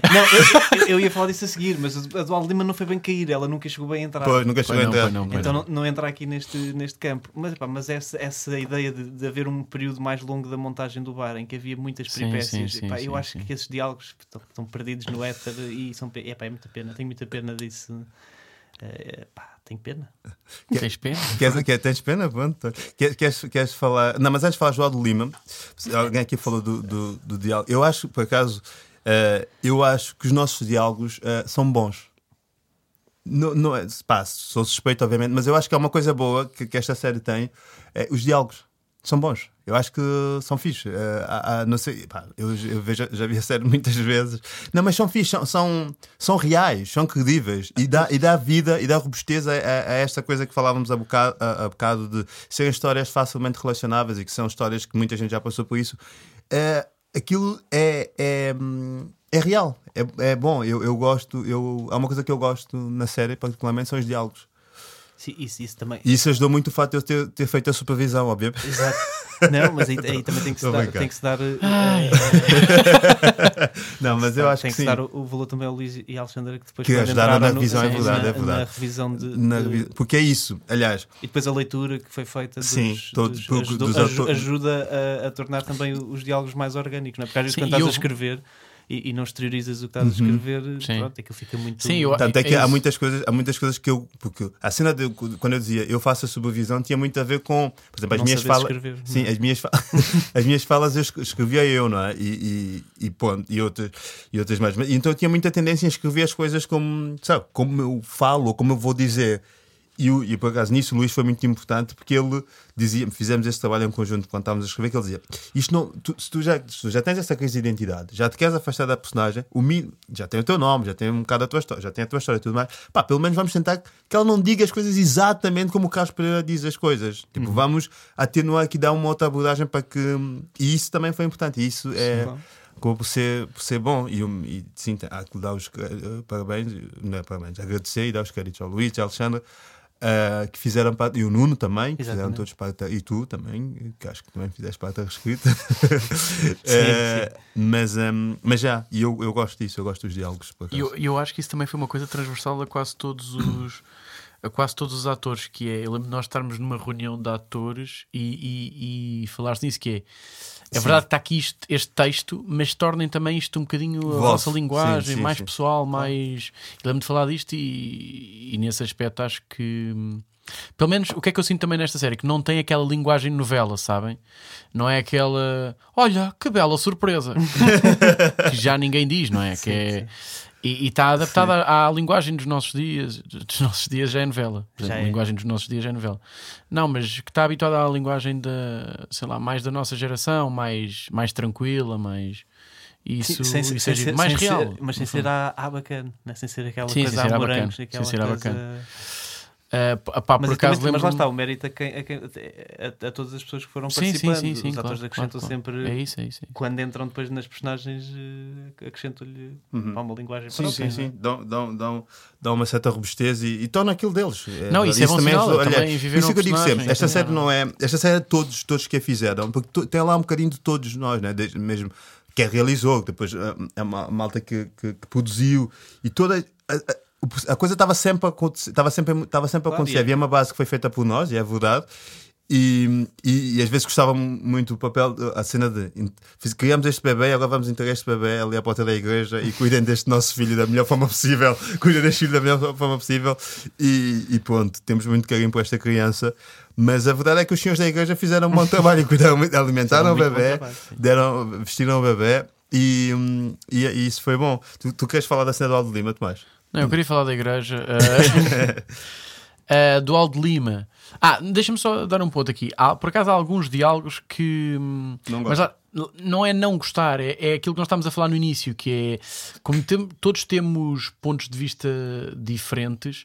Não, eu, eu- eu ia falar disso a seguir, mas a do Aldo Lima não foi bem cair, ela nunca chegou bem a entrar. Pois, nunca chegou a não, entrar. não, Então não, não entra aqui neste, neste campo. Mas, epá, mas essa, essa ideia de, de haver um período mais longo da montagem do bar em que havia muitas peripécias, sim, sim, epá, eu sim, acho sim. que esses diálogos estão, estão perdidos no éter e são, epá, é muita pena. Tenho muita pena disso. Eh, epá, tenho pena. Tens pena? Queres, quer, tens pena? Pronto. Quer- Queres, queres falar. Não, mas antes de falar João do Lima, alguém aqui falou do, do, do diálogo. Eu acho, por acaso, eh, eu acho que os nossos diálogos eh, são bons. Não, não é, pá, sou suspeito, obviamente, mas eu acho que é uma coisa boa que, que esta série tem. é, os diálogos são bons. Eu acho que são fixe. Há- há- não sei, pá, eu, eu vejo, já vi a série muitas vezes. Não, mas são fixe, são, são, são reais, são credíveis e dá, e dá vida e dá robustez a, a- a esta coisa que falávamos há bocado, a, a bocado de serem histórias facilmente relacionáveis e que são histórias que muita gente já passou por isso. Eh, aquilo é, é, é real, é, é bom. Eu, eu gosto, eu, há uma coisa que eu gosto na série, particularmente, são os diálogos. Sim, isso, isso também. E isso ajudou muito o facto de eu ter, ter feito a supervisão, obviamente. Exato. Não, mas aí, aí também tem que se a dar, tem que se dar, eh, Ai. Não, mas eu acho tem que que, sim. se dar o, o valor também ao Luís e à Alexandra que depois Que ajudaram na revisão, é sim, verdade, na, é verdade. na revisão de, Na de- Porque é isso, aliás, e depois a leitura que foi feita dos, Sim, todos- dos- ajudou- dos ajuda a, a tornar também os diálogos mais orgânicos, não é? Porque às vezes Sim, quando estás a houve- escrever e, e não exteriorizas o que estás a Uhum. escrever, Sim. pronto, aquilo fica muito. Sim, eu- Tanto é que é há isso. muitas coisas, há muitas coisas que eu. Porque a cena de quando eu dizia eu faço a supervisão tinha muito a ver com, por exemplo, as Não minhas falas. Sim, não é? as minhas, as minhas falas eu es- escrevia eu, não é? E, e, e, ponto, e, outras, e outras mais. Mas- Então eu tinha muita tendência em escrever as coisas como, sabe, como eu falo ou como eu vou dizer. E, o- e por acaso nisso o Luís foi muito importante porque ele dizia, fizemos esse trabalho em conjunto quando estávamos a escrever, que ele dizia: Isto não, tu- se, tu já, se tu já tens essa crise de identidade, já te queres afastar da personagem, o mi- já tem o teu nome, já tem um bocado a tua história, já tem a tua história e tudo mais, pá, pelo menos vamos tentar que ela não diga as coisas exatamente como o Carlos Pereira diz as coisas. Tipo, vamos atenuar aqui, dar uma outra abordagem para que. E isso também foi importante, e isso é acabou por ser, por ser bom. E, e sim, há que dar os eh, parabéns, não é parabéns, agradecer e dar os créditos ao Luís e à Alexandra. Eh, que fizeram parte, e o Nuno também, que fizeram todos parte, e tu também, que acho que também fizeste parte da reescrita. Eh, Mas, ehm, mas já, e eu, eu gosto disso, eu gosto dos diálogos. E eu, eu acho que isso também foi uma coisa transversal a quase todos os a quase todos os atores que é, eu lembro de nós estarmos numa reunião de atores e, e, e falares nisso que é é Sim. verdade que está aqui isto- este texto, mas tornem também isto um bocadinho a Vosso. vossa linguagem, Sim, sim, mais pessoal, mais. Eu lembro de falar disto e, e nesse aspecto acho que. hum, Pelo menos o que é que eu sinto também nesta série? Que não tem aquela linguagem novela, sabem? Não é aquela. Olha, que bela surpresa! que já ninguém diz, não é? que é. E está adaptada à, à linguagem dos nossos dias. Dos nossos dias já é novela. Por Já é. A linguagem dos nossos dias já é novela. Não, mas que está habituada à linguagem da, sei lá, mais da nossa geração, mais, mais tranquila, mais. Isso, Sim, isso é giro. mais sem real. ser- mas sem ser à, à bacana, né? sem ser aquela Sim, sem coisa ser à morangos, bacana, aquela sem ser coisa- bacana. Ah, pá, Mas, por também- acaso mas lá está, o mérito a, quem, a, quem- a- a todas as pessoas que foram Sim, sim, participando. sim, sim. Os claro, atores acrescentam claro, claro. sempre. É isso, é isso. é isso. Quando entram depois nas personagens, eh, acrescentam-lhe pá, uma linguagem Sim, própria. sim, é? sim. Dão, dão, dão, dão uma certa robustez e, e torna aquilo deles. Não, isso é bom sinal, ajuda- também isso é que eu digo sempre. Esta também. série não é. Esta série é todos, todos que a fizeram, porque tem lá um bocadinho de todos nós, né? Desde mesmo que a realizou, depois a, a ma- a malta que, que, que produziu e toda. A, a- a coisa estava sempre a acontecer, estava sempre, estava sempre a acontecer. é- Havia uma base que foi feita por nós, e é verdade. E, e, e às vezes gostava muito do papel, a cena de criamos este bebê, agora vamos entregar este bebê ali à porta da igreja e cuidem deste nosso filho da melhor forma possível, cuidem deste filho da melhor forma possível. E, e pronto, temos muito carinho por esta criança. Mas a verdade é que os senhores da igreja fizeram um bom trabalho, cuidaram, alimentaram o bebê, deram, vestiram o bebê e, hum, e, e isso foi bom. Tu, tu queres falar da cena do Aldo Lima, Tomás? Não, eu queria falar da igreja. eh, eh, do Aldo Lima. Ah, deixa-me só dar um ponto aqui. Há, por acaso há alguns diálogos que. hum, Não mas gosto. há- não é não gostar, é, é aquilo que nós estávamos a falar no início, que é como tem- todos temos pontos de vista diferentes.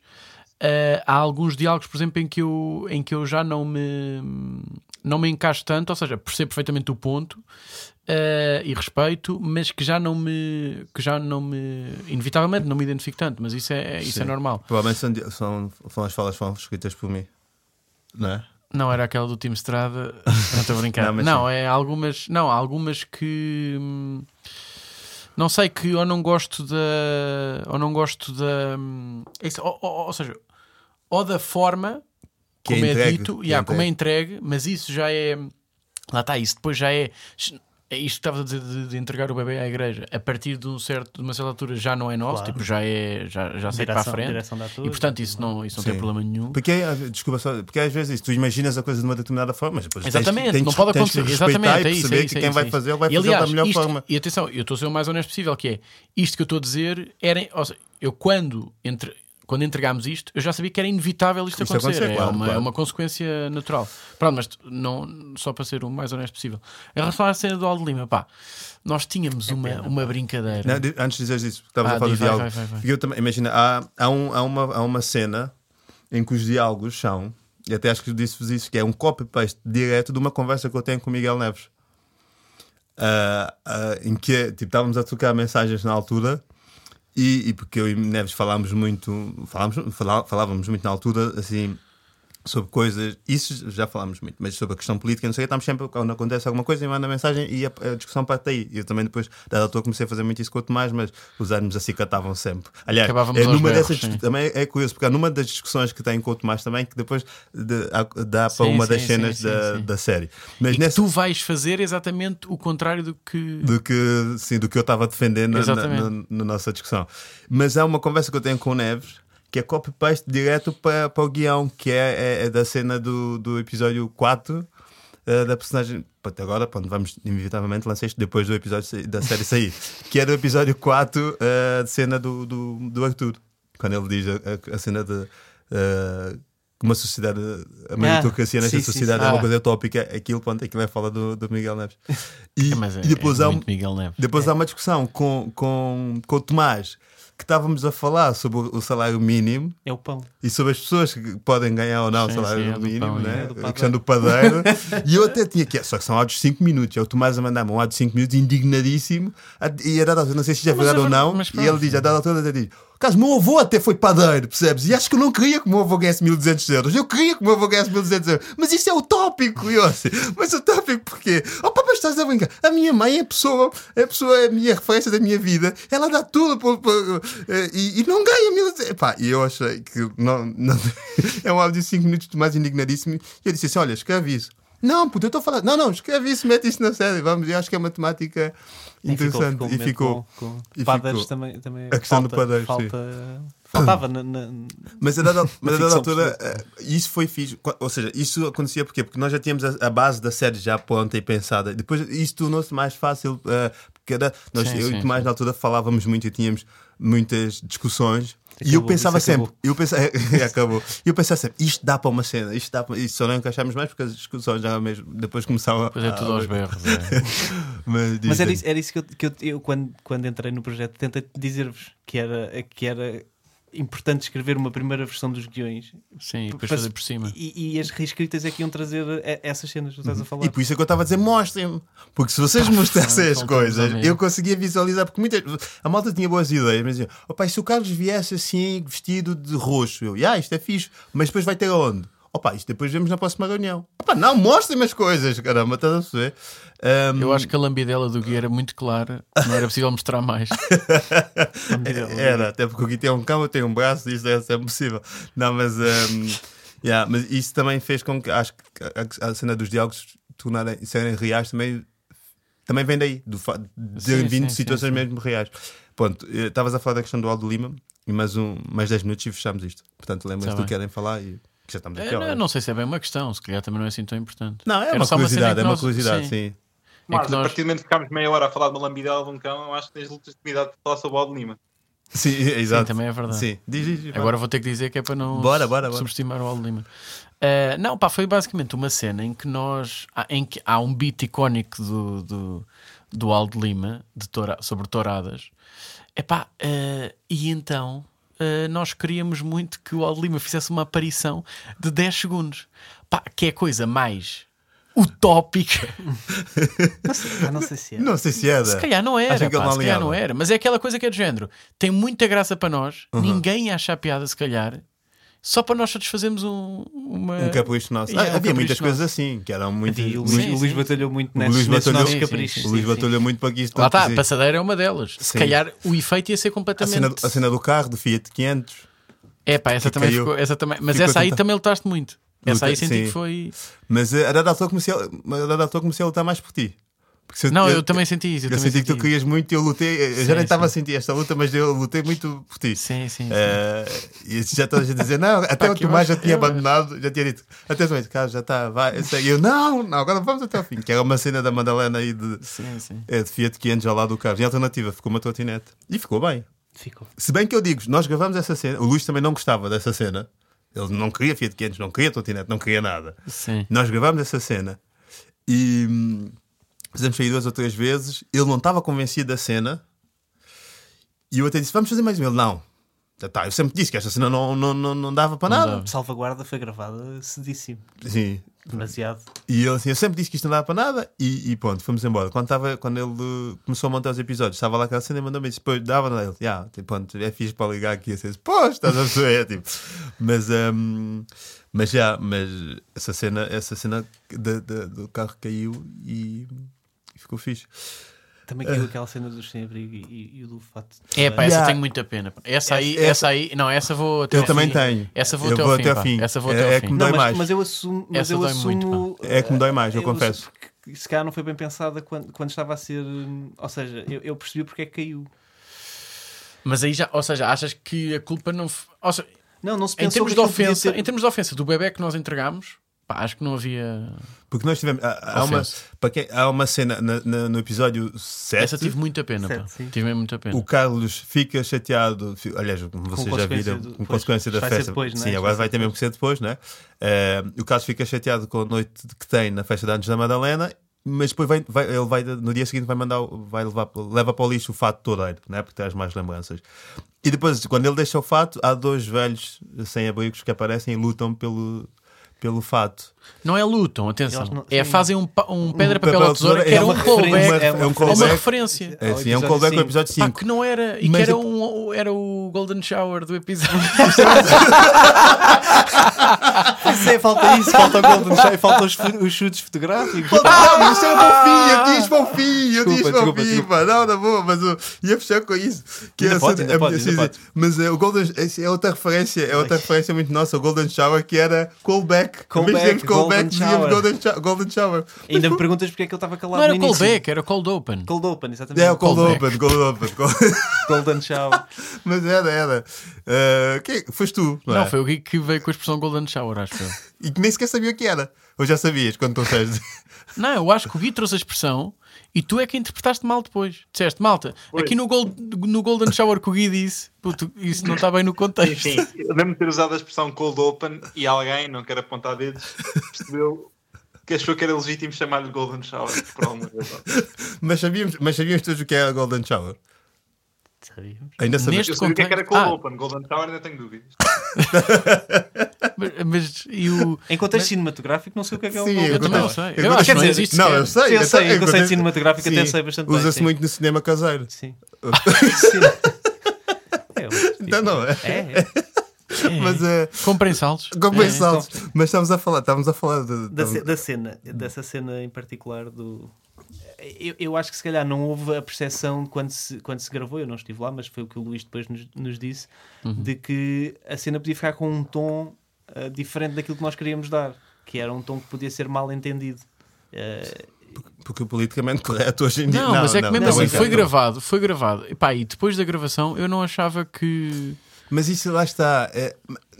eh, há alguns diálogos, por exemplo, em que eu, em que eu já não me não me encaixo tanto, ou seja, percebo perfeitamente o ponto eh, e respeito, mas que já não me que já não me inevitavelmente não me identifico tanto, mas isso é, isso é normal. Provavelmente são, são, são as falas que foram escritas por mim, não é? Não era aquela do Time Estrada, não estou a brincar. Não, não, é algumas, não, há algumas que hum, não sei que ou não gosto da ou não gosto da hum, é isso, ou, ou- ou seja, ou da forma Que é como é, entregue, dito, e é como é entregue, mas isso já é lá está, isso depois já é é isto que estava a dizer de, de entregar o bebê à igreja a partir de, um certo, de uma certa altura já não é nosso, Claro. tipo, já é já, já sei para a frente e portanto isso não, isso não tem problema nenhum Porque, é, desculpa só, porque às vezes isso, tu imaginas a coisa de uma determinada forma, mas depois tens- Exatamente, tens, não pode tens acontecer. Exatamente, e é isso. perceber é isso, que é quem isso, vai é fazer, vai E, fazer da melhor isto- forma. E atenção, eu estou a ser o mais honesto possível, que é isto que eu estou a dizer, era, ou seja, eu quando, entre, quando entregámos isto, eu já sabia que era inevitável isto, Isto acontecer. acontecer, é, claro, uma, claro. é uma consequência natural. Pronto, mas não, só para ser o mais honesto possível. Em relação à cena do Aldo Lima, pá, nós tínhamos uma, uma brincadeira. Não, antes de dizeres isso, porque estavas Ah, a falar do diz, vai, diálogo. vai, vai, vai. Eu também, imagina, há, há, um, há, uma, há uma cena em que os diálogos são, e até acho que eu disse-vos isso, que é um copy-paste direto de uma conversa que eu tenho com o Miguel Neves. Ah, ah, em que tipo, estávamos a trocar mensagens na altura e, e porque eu e Neves falámos muito, falámos, falá- falávamos muito na altura, assim, sobre coisas, isso já falámos muito, mas sobre a questão política, não sei, estamos sempre, quando acontece alguma coisa, e manda mensagem e a, a discussão parte daí. E eu também depois, da altura, comecei a fazer muito isso com o Tomás, mas os ânimos acicatavam sempre. Aliás, Acabávamos é numa berros, dessas, sim. também é curioso, porque há numa das discussões que tenho com o Tomás também, que depois de- há- dá para Sim, uma sim, das cenas da, da série. Mas nessa, tu vais fazer exatamente o contrário do que. do que, sim, do que eu estava a defender na, na, na- na nossa discussão. Mas há uma conversa que eu tenho com o Neves que é copy-paste direto para, para o guião, que é, é- é da cena do, do episódio 4 eh, da personagem. Pronto, agora pronto, vamos inevitavelmente lançar isto depois do episódio da série sair, que é do episódio 4, a cena do, do, do Arthur, quando ele diz a, a- cena de. eh, uma sociedade, a meritocracia nesta sim, sim, sociedade sim. é uma Ah. coisa utópica. Aquilo, pronto, aquilo é fala do, do Miguel Neves. E, Mas é, e depois é há um, depois há uma discussão com, com, com o Tomás que estávamos a falar sobre o- o salário mínimo É o pão. e sobre as pessoas que podem ganhar ou não o Sim, salário sim, é mínimo, pão, né? é a questão do padeiro. e eu até tinha que, só que são áudios de 5 minutos. É o Tomás a mandar-me um áudio de 5 minutos, indignadíssimo. E a dada altura, não sei se isto é Mas verdade é ou não, mas e ele diz, a dada altura, até diz. Caso meu avô até foi padeiro, percebes? E acho que eu não queria que o meu avô ganhasse 1200 euros. Eu queria que o meu avô ganhasse 1200 euros. Mas isso é utópico, assim. Mas utópico porquê? Oh, papai, estás a brincar. A minha mãe é pessoa, é pessoa, é a minha referência da minha vida. Ela dá tudo eh, e, e não ganha 1200. Pá, e eu achei que não, não- é um áudio de 5 minutos mais indignadíssimo. E eu disse assim: olha, escreve isso. Não, puto, eu estou falar. Não, não, escreve isso, mete isso na série. Vamos, eu acho que é uma ficou- interessante. ficou um e ficou. com e padeiros ficou. também, também A questão do padeiro, falta, Faltava na, na- Mas a dada, mas a dada altura, eh, isso foi fixe. Ou seja, isso acontecia porquê? Porque nós já tínhamos a, a base da série já pronta e pensada. Depois isso tornou-se mais fácil. eh, porque era, nós, Sim, eu sim, e Tomás sim. na altura falávamos muito e tínhamos muitas discussões. E eu Acabou, pensava sempre, acabou. eu pensava, acabou. E eu pensava sempre, isto dá para uma cena, isto dá para, e só não encaixámos mais porque as discussões já mesmo depois começavam a. Pois é tudo aos berros. é. Mas, Mas era isso, era isso que, eu, que eu, eu, quando, quando entrei no projeto, tentei dizer-vos que era, que era importante escrever uma primeira versão dos guiões Sim, e depois fazer por cima. e, e as reescritas é que iam trazer eh, essas cenas que tu estás a falar. E por isso é que eu estava a dizer, mostrem-me. Porque se vocês mostrassem as coisas, eu conseguia visualizar. Porque muitas, a malta tinha boas ideias, mas dizia, opa, e se o Carlos viesse assim, vestido de roxo? Eu, ah, isto é fixe, mas depois vai ter aonde? Opa, isto depois vemos na próxima reunião. Opa, não, mostrem-me as coisas, caramba, estás a perceber? Ahm, Eu acho que a lambidela do Gui era muito clara, não era possível mostrar mais. Era, até porque o Gui tem um cão, tenho um braço, isto é, é possível. Não, mas. hum, Yeah, mas isso também fez com que acho que a, cena dos diálogos tornarem serem reais também, também vem daí, do de vindo de situações sim, sim. mesmo reais. Ponto, eh, estavas a falar da questão do Aldo Lima e mais, um, mais 10 minutos e fechamos isto. Portanto, lembras Tá do que querem falar e que já estamos aqui. É, não, não sei se é bem uma questão, se calhar também não é assim tão importante. Não, é Era uma curiosidade, é uma nós- curiosidade, sim. sim. Mas É a nós- partir do momento que ficámos meia hora a falar de uma lambidela de um cão, eu acho que tens legitimidade de falar sobre o Aldo Lima. Sim, exato. também é verdade. Sim, diz, diz, diz, Agora vou ter que dizer que é para não Bora, bora, bora. subestimar o Aldo Lima. Eh, não, pá, foi basicamente uma cena em que nós. há- Em que há um beat icónico do, do, do Aldo Lima de toura- sobre touradas. Epá, eh, e então eh, nós queríamos muito que o Aldo Lima fizesse uma aparição de 10 segundos. Pá, que é a coisa mais utópica. Não sei, não sei se é. Não sei se era. Se calhar não era, pá, não se calhar não era. Mas é aquela coisa que é do género. Tem muita graça para nós, Uhum. ninguém ia achar piada, se calhar, só para nós satisfazermos um, uma. Um capricho nosso. Yeah, Ah, um havia muitas capricho coisas nosso. assim, que eram muito. E o Sim, Luís, o Luís sim. batalhou muito nesses, Luís nesses batalhou- nossos Sim, sim, caprichos. O Luís sim, sim. batalhou muito para que isto Lá está, a sim. passadeira é uma delas. Se Sim. calhar o efeito ia ser a completamente. cena, a cena do carro, do Fiat 500. É pá, essa também caiu. ficou. Essa também... Mas Ficou essa aí também lutaste muito. Essa aí Lutei, senti sim. que foi. Mas eh, a dada altura comecei a, dada altura comecei a lutar mais por ti. Não, eu também senti isso. Eu, Eu, também senti que tu senti querias muito e eu lutei. Eu Sim, já nem estava a sentir esta luta, mas eu lutei muito por ti. Sim, sim. sim. Eh, e já todas a dizer, não, até Pá, o que eu Tomás já tinha eu abandonado, já tinha dito, até o cara, já está, vai. Eu. E eu, não, não, agora vamos até ao fim. Que era uma cena da Madalena aí de, Sim, sim. é, de Fiat 500 ao lado do carro. E a alternativa ficou uma trotinete. E ficou bem. Ficou. Se bem que eu digo, nós gravamos essa cena, o Luís também não gostava dessa cena. Ele não queria Fiat 500, não queria trotinete, não queria nada. Sim. Nós gravámos essa cena e hum, fizemos sair duas ou três vezes. Ele não estava convencido da cena e eu até disse: Vamos fazer mais uma. Ele não. Tá, eu sempre disse que esta cena não, não, não, não dava para Não nada. dava. Salvaguarda foi gravada cedíssimo. Sim. Demasiado. E ele assim: Eu sempre disse que isto não dava para nada e, e pronto, fomos embora. Quando, estava, quando ele uh, começou a montar os episódios, estava lá aquela cena e mandou-me isso. Depois dava na ele: Já, tipo, pronto, é fixe para ligar aqui. Assim, Pô, estás a perceber? tipo, mas. hum, mas já, mas essa cena, essa cena de- de- do carro caiu e, e ficou fixe. Também caiu aquela cena do sem-abrigo e, e, e o do fato. É pá, Yeah. essa tenho muita pena. pá. Essa aí, Essa- essa aí, não, essa vou até Eu ao também fim. tenho. Essa vou Eu até vou ao fim. até ao pá. fim. Essa vou É- até ao é fim. que me Não, dói mas, mais. mas eu assumo. Mas Essa eu dói muito, assumo É que me dói mais, eu eu confesso. assumo que- Se calhar não foi bem pensada quando, quando estava a ser. hum, Ou seja, eu, eu percebi porque é que caiu. Mas aí já, ou seja, achas que a culpa não. Ou seja, Não, não se em pensou termos de ofensa, ser- em termos de ofensa do bebê que nós entregámos, pá, acho que não havia. Porque nós tivemos. Há, há uma, para quem- há uma cena na- na- no episódio 7. Essa tive muita pena, pá. Certo, sim. Tive mesmo muita pena. O Carlos fica chateado, fi- aliás, como vocês já viram, do- com pois, consequência da vai ser festa. depois, não é? Sim, agora vai ter mesmo que ser depois, não é? Eh, o Carlos fica chateado com a noite que tem na festa de anos da Madalena, mas depois vai, vai- ele vai, no dia seguinte vai mandar, vai levar, leva para o lixo o fato todo, não é? Porque traz mais lembranças. E depois, quando ele deixa o fato, há dois velhos sem abrigos que aparecem e lutam pelo, pelo fato. Não é lutam, atenção. Não- é fazem um, um pedra, papel, papel, ou tesoura, que é era um uma callback. referência, é é uma um É callback. referência. É, sim, é um episódio callback ao cinco. episódio Pá, 5. que não era. E Mas que era, eu- um, era o Golden Shower do episódio. Sim, falta isso, falta o Golden Shower, falta os, os chutes fotográficos. Ah, isso é o fim, eu disse para o fim, eu disse para o desculpa, fim, não, na boa, mas eu ia fechar com isso. Que Ainda é pode, ainda pode, ainda. Mas é, o Golden, é outra referência, é outra referência muito nossa, o Golden Shower, que era callback. Callback, Callback, Golden dizíamos Shower. Golden, Sho- Golden Shower. Ainda me perguntas porque é que ele estava calado Não era callback, era cold open. Cold Open, exatamente. É, o Cold Callback. Open, Cold Open. cold- Golden Shower. mas era, era. Uh, quem, foste tu, não, Não, é? foi o Gui que veio com a expressão Golden Shower, acho eu. E que nem sequer sabia o que era. Ou já sabias quando trouxeste? Não, eu acho que o Gui trouxe a expressão e tu é que interpretaste mal depois. Disseste, malta, aqui no, Gold, no Golden Shower que o Gui disse, puto, isso não está bem no contexto. Sim, eu lembro de ter usado a expressão cold open e alguém, não quero apontar dedos, percebeu que achou que era legítimo chamar-lhe golden shower por alguma razão. mas, sabíamos, mas sabíamos todos o que era Golden Shower. Sabíamos. Ainda sabíamos. Neste Eu sabia o que é que era contexto- cold Ah. open, golden shower ainda tenho dúvidas. Mas, mas e o. Em contexto cinematográfico, não sei o que é que é o Sim, Golden Eu também não sei. Eu acho que não existe. Não, eu sei. Sim, eu sei, em conceito cinematográfico até sei bastante bem, Usa-se muito no cinema caseiro. Sim. Sim. É, eu- Então não é. É, é. Mas é. Comprem saltos. Como É. é, saltos. Mas estamos a falar, estamos a falar de. Da, estamos- da cena, dessa cena em particular do. Eu, eu acho que se calhar não houve a percepção quando se, quando se gravou, eu não estive lá, mas foi o que o Luís depois nos, nos disse, Uhum. de que a cena podia ficar com um tom uh, diferente daquilo que nós queríamos dar, que era um tom que podia ser mal entendido. Uh, porque o politicamente correto hoje em dia. Não, mas é que mesmo não, assim, não, foi não. gravado, foi gravado. E, pá, e depois da gravação eu não achava que. Mas isso lá está. É,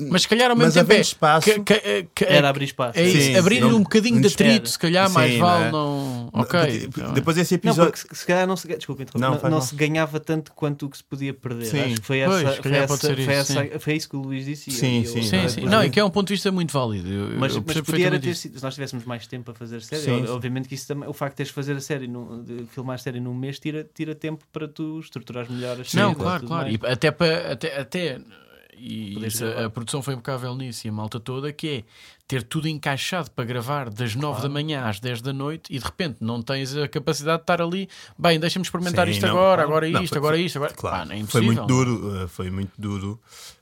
Mas se calhar ao mesmo tempo. É, espaço- que- que- que- era abrir espaço. É isso, Sim, abrir não- um bocadinho de não atrito, se calhar mais Sim, vale não é? não. Ok. porque- tá bem. depois esse Não, episódio. porque se, calhar não se, desculpa, interromper, Não, não, não se ganhava tanto quanto o que se podia perder. Sim. Acho que foi, Pois, essa, foi, essa, ser foi, isso, essa, foi isso que o Luís disse. Sim, eu- sim. eu- Sim, sim. Não, e que é um ponto de vista muito válido. Eu, Mas, eu mas podia ter isso. sido, se nós tivéssemos mais tempo para fazer série, Sim. obviamente que isso também, o facto de teres de fazer a série, num- de filmar a série num mês, tira, tira tempo para tu estruturares melhor as Não, cenas e claro, claro. E até, para, até e isso, a, produção foi impecável nisso e a malta toda, que é ter tudo encaixado para gravar das 9 da manhã às 10 da noite e de repente não tens a capacidade de estar ali, bem, deixa-me experimentar Sim, isto não, agora, claro. agora Não, isto, foi- agora foi- isto, agora. Claro, Pá, não é foi muito duro. Foi muito duro.